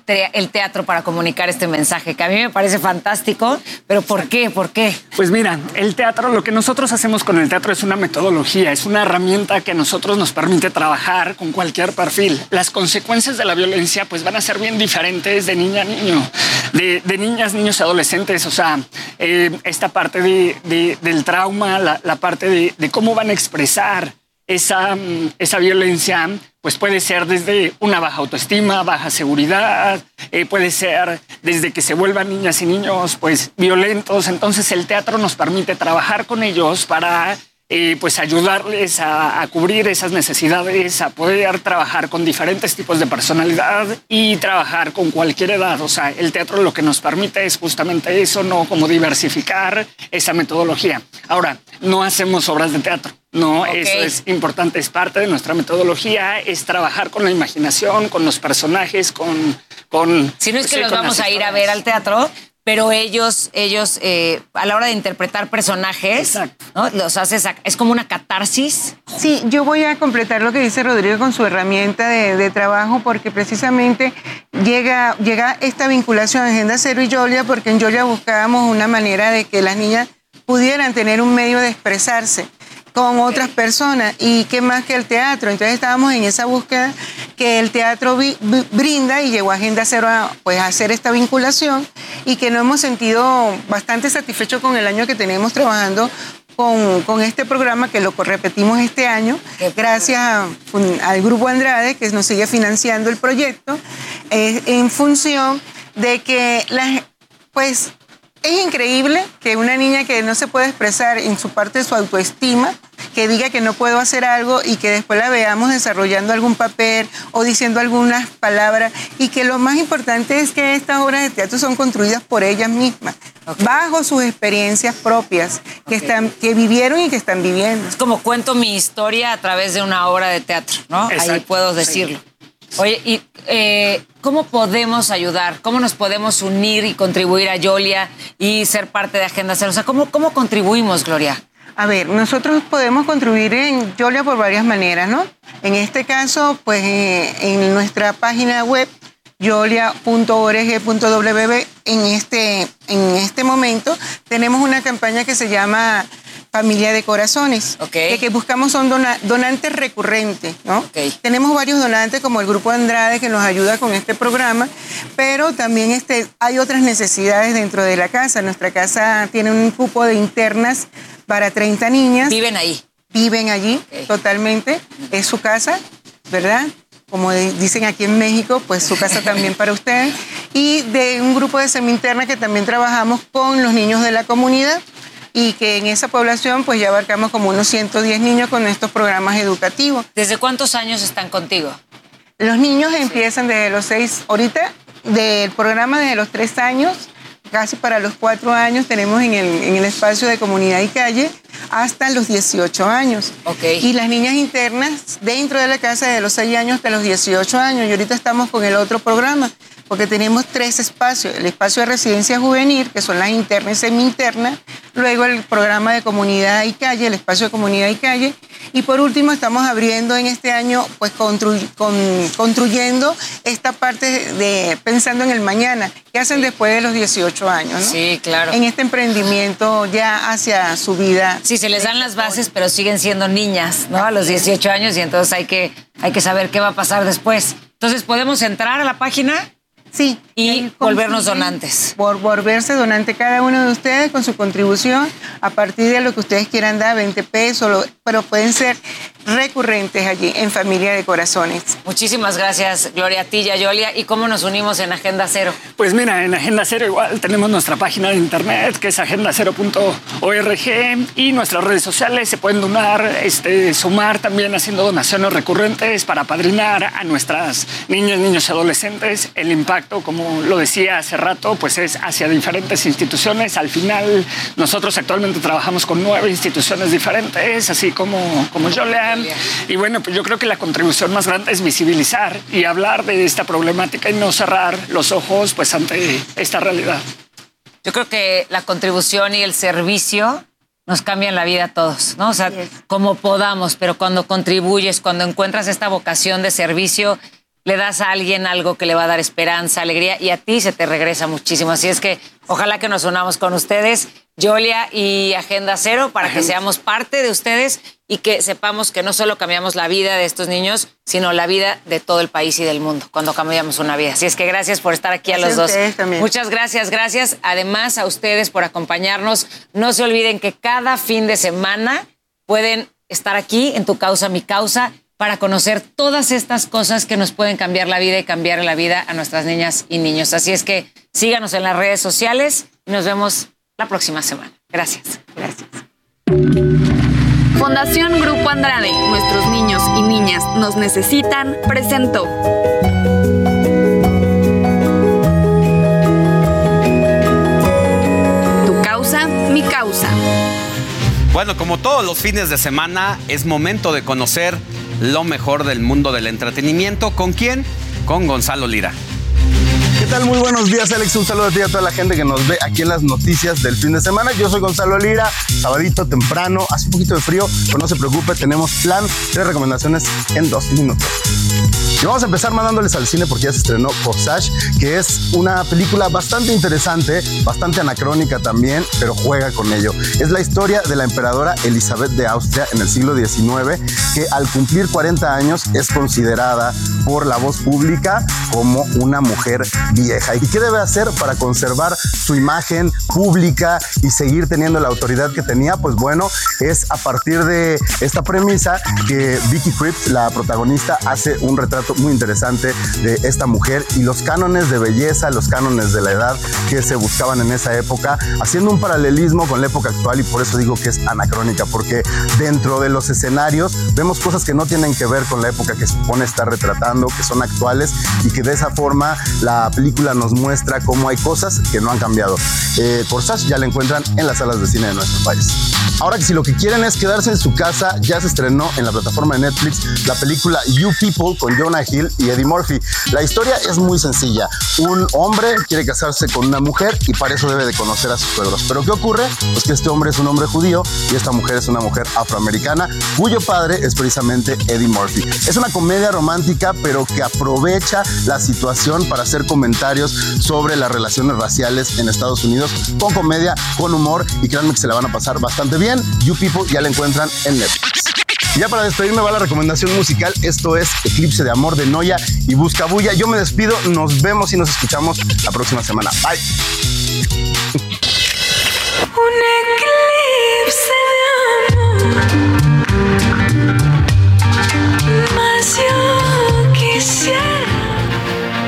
teatro para comunicar este mensaje? Que a mí me parece fantástico, pero ¿por qué? ¿Por qué? Pues mira, el teatro, lo que nosotros hacemos con el teatro es una metodología, es una herramienta que a nosotros nos permite trabajar con cualquier perfil. Las consecuencias de la violencia pues van a ser bien diferentes de niña a niño, de, niñas, niños adolescentes. O sea, eh, esta parte de, del trauma, la parte de, cómo van a expresar esa, esa violencia pues puede ser desde una baja autoestima, baja seguridad, eh, puede ser desde que se vuelvan niñas y niños pues violentos. Entonces el teatro nos permite trabajar con ellos para eh, pues ayudarles a, cubrir esas necesidades, a poder trabajar con diferentes tipos de personalidad y trabajar con cualquier edad. O sea, el teatro lo que nos permite es justamente eso, no como diversificar esa metodología. Ahora, no hacemos obras de teatro. No, eso es importante, es parte de nuestra metodología, es trabajar con la imaginación, con los personajes, con... con si no es que los vamos a ir a ver al teatro, pero ellos, ellos eh, a la hora de interpretar personajes, ¿no? los haces, es como una catarsis. Sí, yo voy a completar lo que dice Rodrigo con su herramienta de, trabajo, porque precisamente llega, llega esta vinculación Agenda Cero y Yolia, porque en Yolia buscábamos una manera de que las niñas pudieran tener un medio de expresarse con otras personas. Y qué más que el teatro. Entonces estábamos en esa búsqueda que el teatro brinda y llegó a Agenda Cero a, pues, hacer esta vinculación y que nos hemos sentido bastante satisfechos con el año que tenemos trabajando con, este programa que lo repetimos este año, gracias al Grupo Andrade que nos sigue financiando el proyecto, en función de que las, pues es increíble que una niña que no se puede expresar en su parte de su autoestima, que diga que no puedo hacer algo y que después la veamos desarrollando algún papel o diciendo algunas palabras y que lo más importante es que estas obras de teatro son construidas por ellas mismas, bajo sus experiencias propias que, están, que vivieron y que están viviendo. Es como cuento mi historia a través de una obra de teatro, ¿no? Ahí puedo decirlo. Oye, ¿y eh, cómo podemos ayudar? ¿Cómo nos podemos unir y contribuir a Yolia y ser parte de Agenda Cero? O sea, ¿cómo, contribuimos, Gloria? A ver, nosotros podemos contribuir en Yolia por varias maneras, ¿no? En este caso, pues eh, en nuestra página web yolia.org.wb en este, en este momento tenemos una campaña que se llama Familia de Corazones. Que, que buscamos son donantes recurrentes, ¿no? Tenemos varios donantes como el Grupo Andrade que nos ayuda con este programa, pero también este, hay otras necesidades dentro de la casa. Nuestra casa tiene un cupo de internas para 30 niñas. ¿Viven ahí? Viven allí totalmente. Es su casa, ¿verdad? como dicen aquí en México, pues su casa también para ustedes. Y de un grupo de semi-interna que también trabajamos con los niños de la comunidad y que en esa población pues ya abarcamos como unos 110 niños con estos programas educativos. ¿Desde cuántos años están contigo? Los niños empiezan desde los seis, ahorita del programa desde los tres años, casi para los cuatro años tenemos en el, en el espacio de comunidad y calle hasta los 18 años. Okay. Y las niñas internas dentro de la casa de los 6 años hasta los 18 años. Y ahorita estamos con el otro programa porque tenemos tres espacios, el espacio de residencia juvenil, que son las internas y semi-internas, luego el programa de comunidad y calle, el espacio de comunidad y calle, y por último estamos abriendo en este año, pues construyendo esta parte de pensando en el mañana, que hacen después de los 18 años, ¿no? Sí, claro. En este emprendimiento ya hacia su vida. Sí, se les dan las bases, pero siguen siendo niñas, ¿no? A los 18 años y entonces hay que, hay que saber qué va a pasar después. Entonces, ¿podemos entrar a la página? Sí. Y volvernos donantes. Por volverse donante cada uno de ustedes con su contribución a partir de lo que ustedes quieran dar, 20 pesos, pero pueden ser recurrentes allí en Familia de Corazones. Muchísimas gracias, Gloria Tilla, Yolia. ¿Y cómo nos unimos en Agenda Cero? Pues mira, en Agenda Cero igual tenemos nuestra página de internet que es agendacero.org y nuestras redes sociales se pueden donar, este, sumar también haciendo donaciones recurrentes para padrinar a nuestras niñas, niños y adolescentes. El impacto, como lo decía hace rato, pues es hacia diferentes instituciones. Al final, nosotros actualmente trabajamos con nueve instituciones diferentes, así como, como Yolia y bueno, pues yo creo que la contribución más grande es visibilizar y hablar de esta problemática y no cerrar los ojos pues ante esta realidad. Yo creo que la contribución y el servicio nos cambian la vida a todos, ¿no? O sea, como podamos, pero cuando contribuyes, cuando encuentras esta vocación de servicio, le das a alguien algo que le va a dar esperanza, alegría y a ti se te regresa muchísimo. Así es que ojalá que nos unamos con ustedes, Yolia y Agenda Cero, para que seamos parte de ustedes y que sepamos que no solo cambiamos la vida de estos niños, sino la vida de todo el país y del mundo cuando cambiamos una vida. Así es que gracias por estar aquí a los dos. Muchas gracias, gracias además a ustedes por acompañarnos. No se olviden que cada fin de semana pueden estar aquí en Tu Causa, Mi Causa para conocer todas estas cosas que nos pueden cambiar la vida y cambiar la vida a nuestras niñas y niños. Así es que síganos en las redes sociales y nos vemos la próxima semana. Gracias. Gracias. Fundación Grupo Andrade, nuestros niños y niñas nos necesitan, presentó. Tu causa, mi causa. Bueno, como todos los fines de semana, es momento de conocer lo mejor del mundo del entretenimiento. ¿Con quién? Con Gonzalo Lira. ¿Qué tal? Muy buenos días, Alex. Un saludo a ti y a toda la gente que nos ve aquí en las noticias del fin de semana. Yo soy Gonzalo Lira, sabadito temprano, hace un poquito de frío, pero no se preocupe, tenemos plan de recomendaciones en dos minutos. Y vamos a empezar mandándoles al cine porque ya se estrenó Corsage, que es una película bastante interesante, bastante anacrónica también, pero juega con ello. Es la historia de la emperadora Elizabeth de Austria en el siglo XIX, que al cumplir 40 años es considerada por la voz pública como una mujer vieja. ¿Y qué debe hacer para conservar su imagen pública y seguir teniendo la autoridad que tenía? Pues bueno, es a partir de esta premisa que Vicky Krieps, la protagonista, hace un retrato muy interesante de esta mujer y los cánones de belleza, los cánones de la edad que se buscaban en esa época, haciendo un paralelismo con la época actual y por eso digo que es anacrónica, porque dentro de los escenarios vemos cosas que no tienen que ver con la época que supone estar retratando que son actuales y que de esa forma la película nos muestra cómo hay cosas que no han cambiado. Eh, Corsage ya la encuentran en las salas de cine de nuestro país. Ahora que si lo que quieren es quedarse en su casa, ya se estrenó en la plataforma de Netflix la película You People con Jonah Hill y Eddie Murphy. La historia es muy sencilla. Un hombre quiere casarse con una mujer y para eso debe de conocer a sus suegros. Pero ¿qué ocurre? Pues que este hombre es un hombre judío y esta mujer es una mujer afroamericana cuyo padre es precisamente Eddie Murphy. Es una comedia romántica pero que aprovecha la situación para hacer comentarios sobre las relaciones raciales en Estados Unidos con comedia, con humor y créanme que se la van a pasar bastante bien. You People ya la encuentran en Netflix. Ya para despedirme va la recomendación musical. Esto es Eclipse de Amor de Noia y Busca Bulla. Yo me despido. Nos vemos y nos escuchamos la próxima semana. Bye. Un eclipse de amor. Más yo quisiera.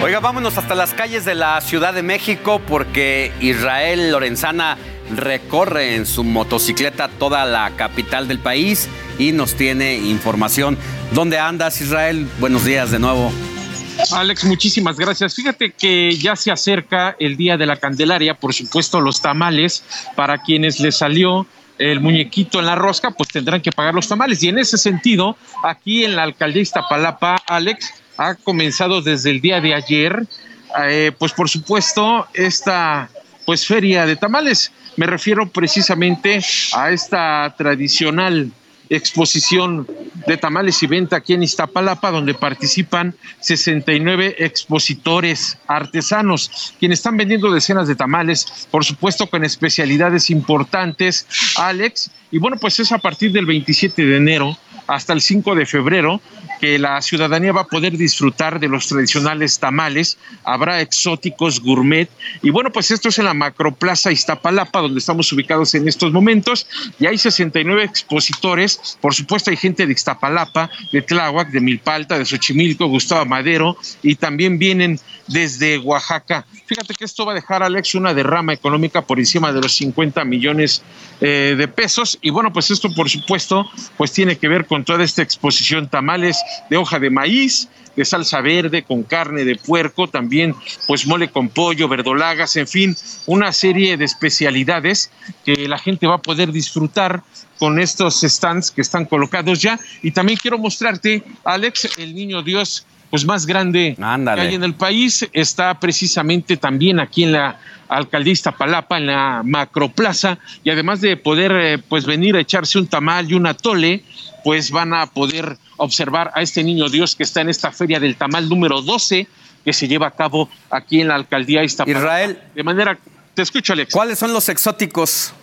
Oiga, vámonos hasta las calles de la Ciudad de México porque Israel Lorenzana recorre en su motocicleta toda la capital del país y nos tiene información. ¿Dónde andas, Israel? Buenos días de nuevo. Alex, muchísimas gracias. Fíjate que ya se acerca el Día de la Candelaria, por supuesto los tamales, para quienes les salió el muñequito en la rosca, pues tendrán que pagar los tamales. Y en ese sentido, aquí en la alcaldía Iztapalapa, Alex, ha comenzado desde el día de ayer, eh, pues por supuesto, esta pues feria de tamales. Me refiero precisamente a esta tradicional exposición de tamales y venta aquí en Iztapalapa, donde participan 69 expositores artesanos, quienes están vendiendo decenas de tamales, por supuesto con especialidades importantes, Alex. Y bueno, pues es a partir del 27 de enero hasta el 5 de febrero que la ciudadanía va a poder disfrutar de los tradicionales tamales, habrá exóticos gourmet. Y bueno, pues esto es en la Macroplaza Iztapalapa donde estamos ubicados en estos momentos. Y hay 69 expositores, por supuesto hay gente de Iztapalapa, de Tláhuac, de Milpalta, de Xochimilco, Gustavo Madero. Y también vienen desde Oaxaca. Fíjate que esto va a dejar, Alex, una derrama económica por encima de los 50 millones eh, de pesos. Y bueno, pues esto, por supuesto, pues tiene que ver con toda esta exposición tamales de hoja de maíz, de salsa verde, con carne de puerco, también pues mole con pollo, verdolagas, en fin, una serie de especialidades que la gente va a poder disfrutar con estos stands que están colocados ya. Y también quiero mostrarte, Alex, el niño Dios pues más grande que hay en el país está precisamente también aquí en la alcaldía Iztapalapa, en la macroplaza, y además de poder eh, pues venir a echarse un tamal y un atole, pues van a poder observar a este niño Dios que está en esta feria del tamal número 12 que se lleva a cabo aquí en la alcaldía Iztapalapa. Israel. De manera, te escucho Alex. ¿Cuáles son los exóticos?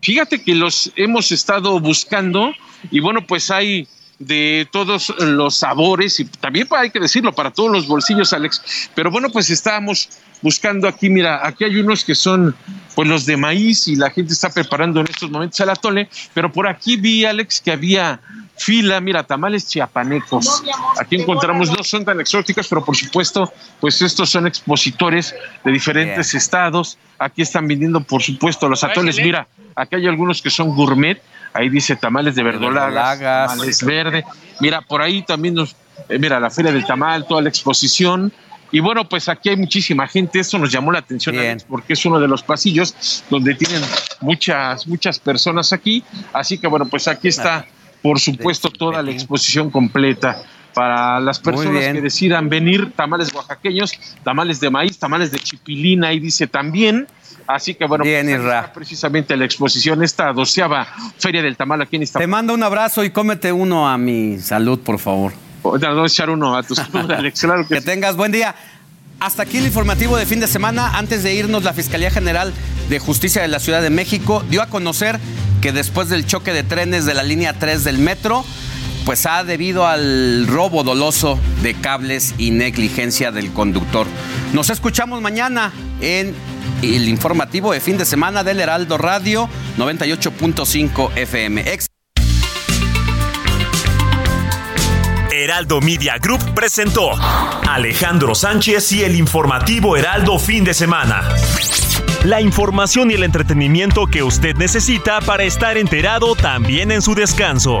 Fíjate que los hemos estado buscando y bueno, pues hay de todos los sabores y también hay que decirlo para todos los bolsillos, Alex. Pero bueno, pues estábamos buscando aquí, mira, aquí hay unos que son pues los de maíz y la gente está preparando en estos momentos el atole, pero por aquí vi, Alex, que había fila, mira, tamales chiapanecos. Aquí encontramos, no son tan exóticos, pero por supuesto, pues estos son expositores de diferentes estados. Aquí están vendiendo, por supuesto, los atoles. Mira, aquí hay algunos que son gourmet. Ahí dice tamales de verdolagas, tamales verde. Mira, por ahí también nos, eh, mira, la feria del tamal, toda la exposición. Y bueno, pues aquí hay muchísima gente. Eso nos llamó la atención porque es uno de los pasillos donde tienen muchas, muchas personas aquí. Así que bueno, pues aquí está, por supuesto, toda la exposición completa para las personas que decidan venir, tamales oaxaqueños, tamales de maíz, tamales de chipilina, y dice también. Así que bueno, Bien, pues, está precisamente la exposición, esta doceava Feria del Tamal aquí en Te Iztapalapa. mando un abrazo y cómete uno a mi salud, por favor. A echar uno a tus [LAUGHS] Alex, claro que Que tengas buen día. Hasta aquí el informativo de fin de semana. Antes de irnos, la Fiscalía General de Justicia de la Ciudad de México dio a conocer que después del choque de trenes de la línea 3 del metro, pues ha debido al robo doloso de cables y negligencia del conductor. Nos escuchamos mañana en el informativo de fin de semana del Heraldo Radio 98.5 FM. Heraldo Media Group presentó Alejandro Sánchez y el informativo Heraldo fin de semana. La información y el entretenimiento que usted necesita para estar enterado también en su descanso.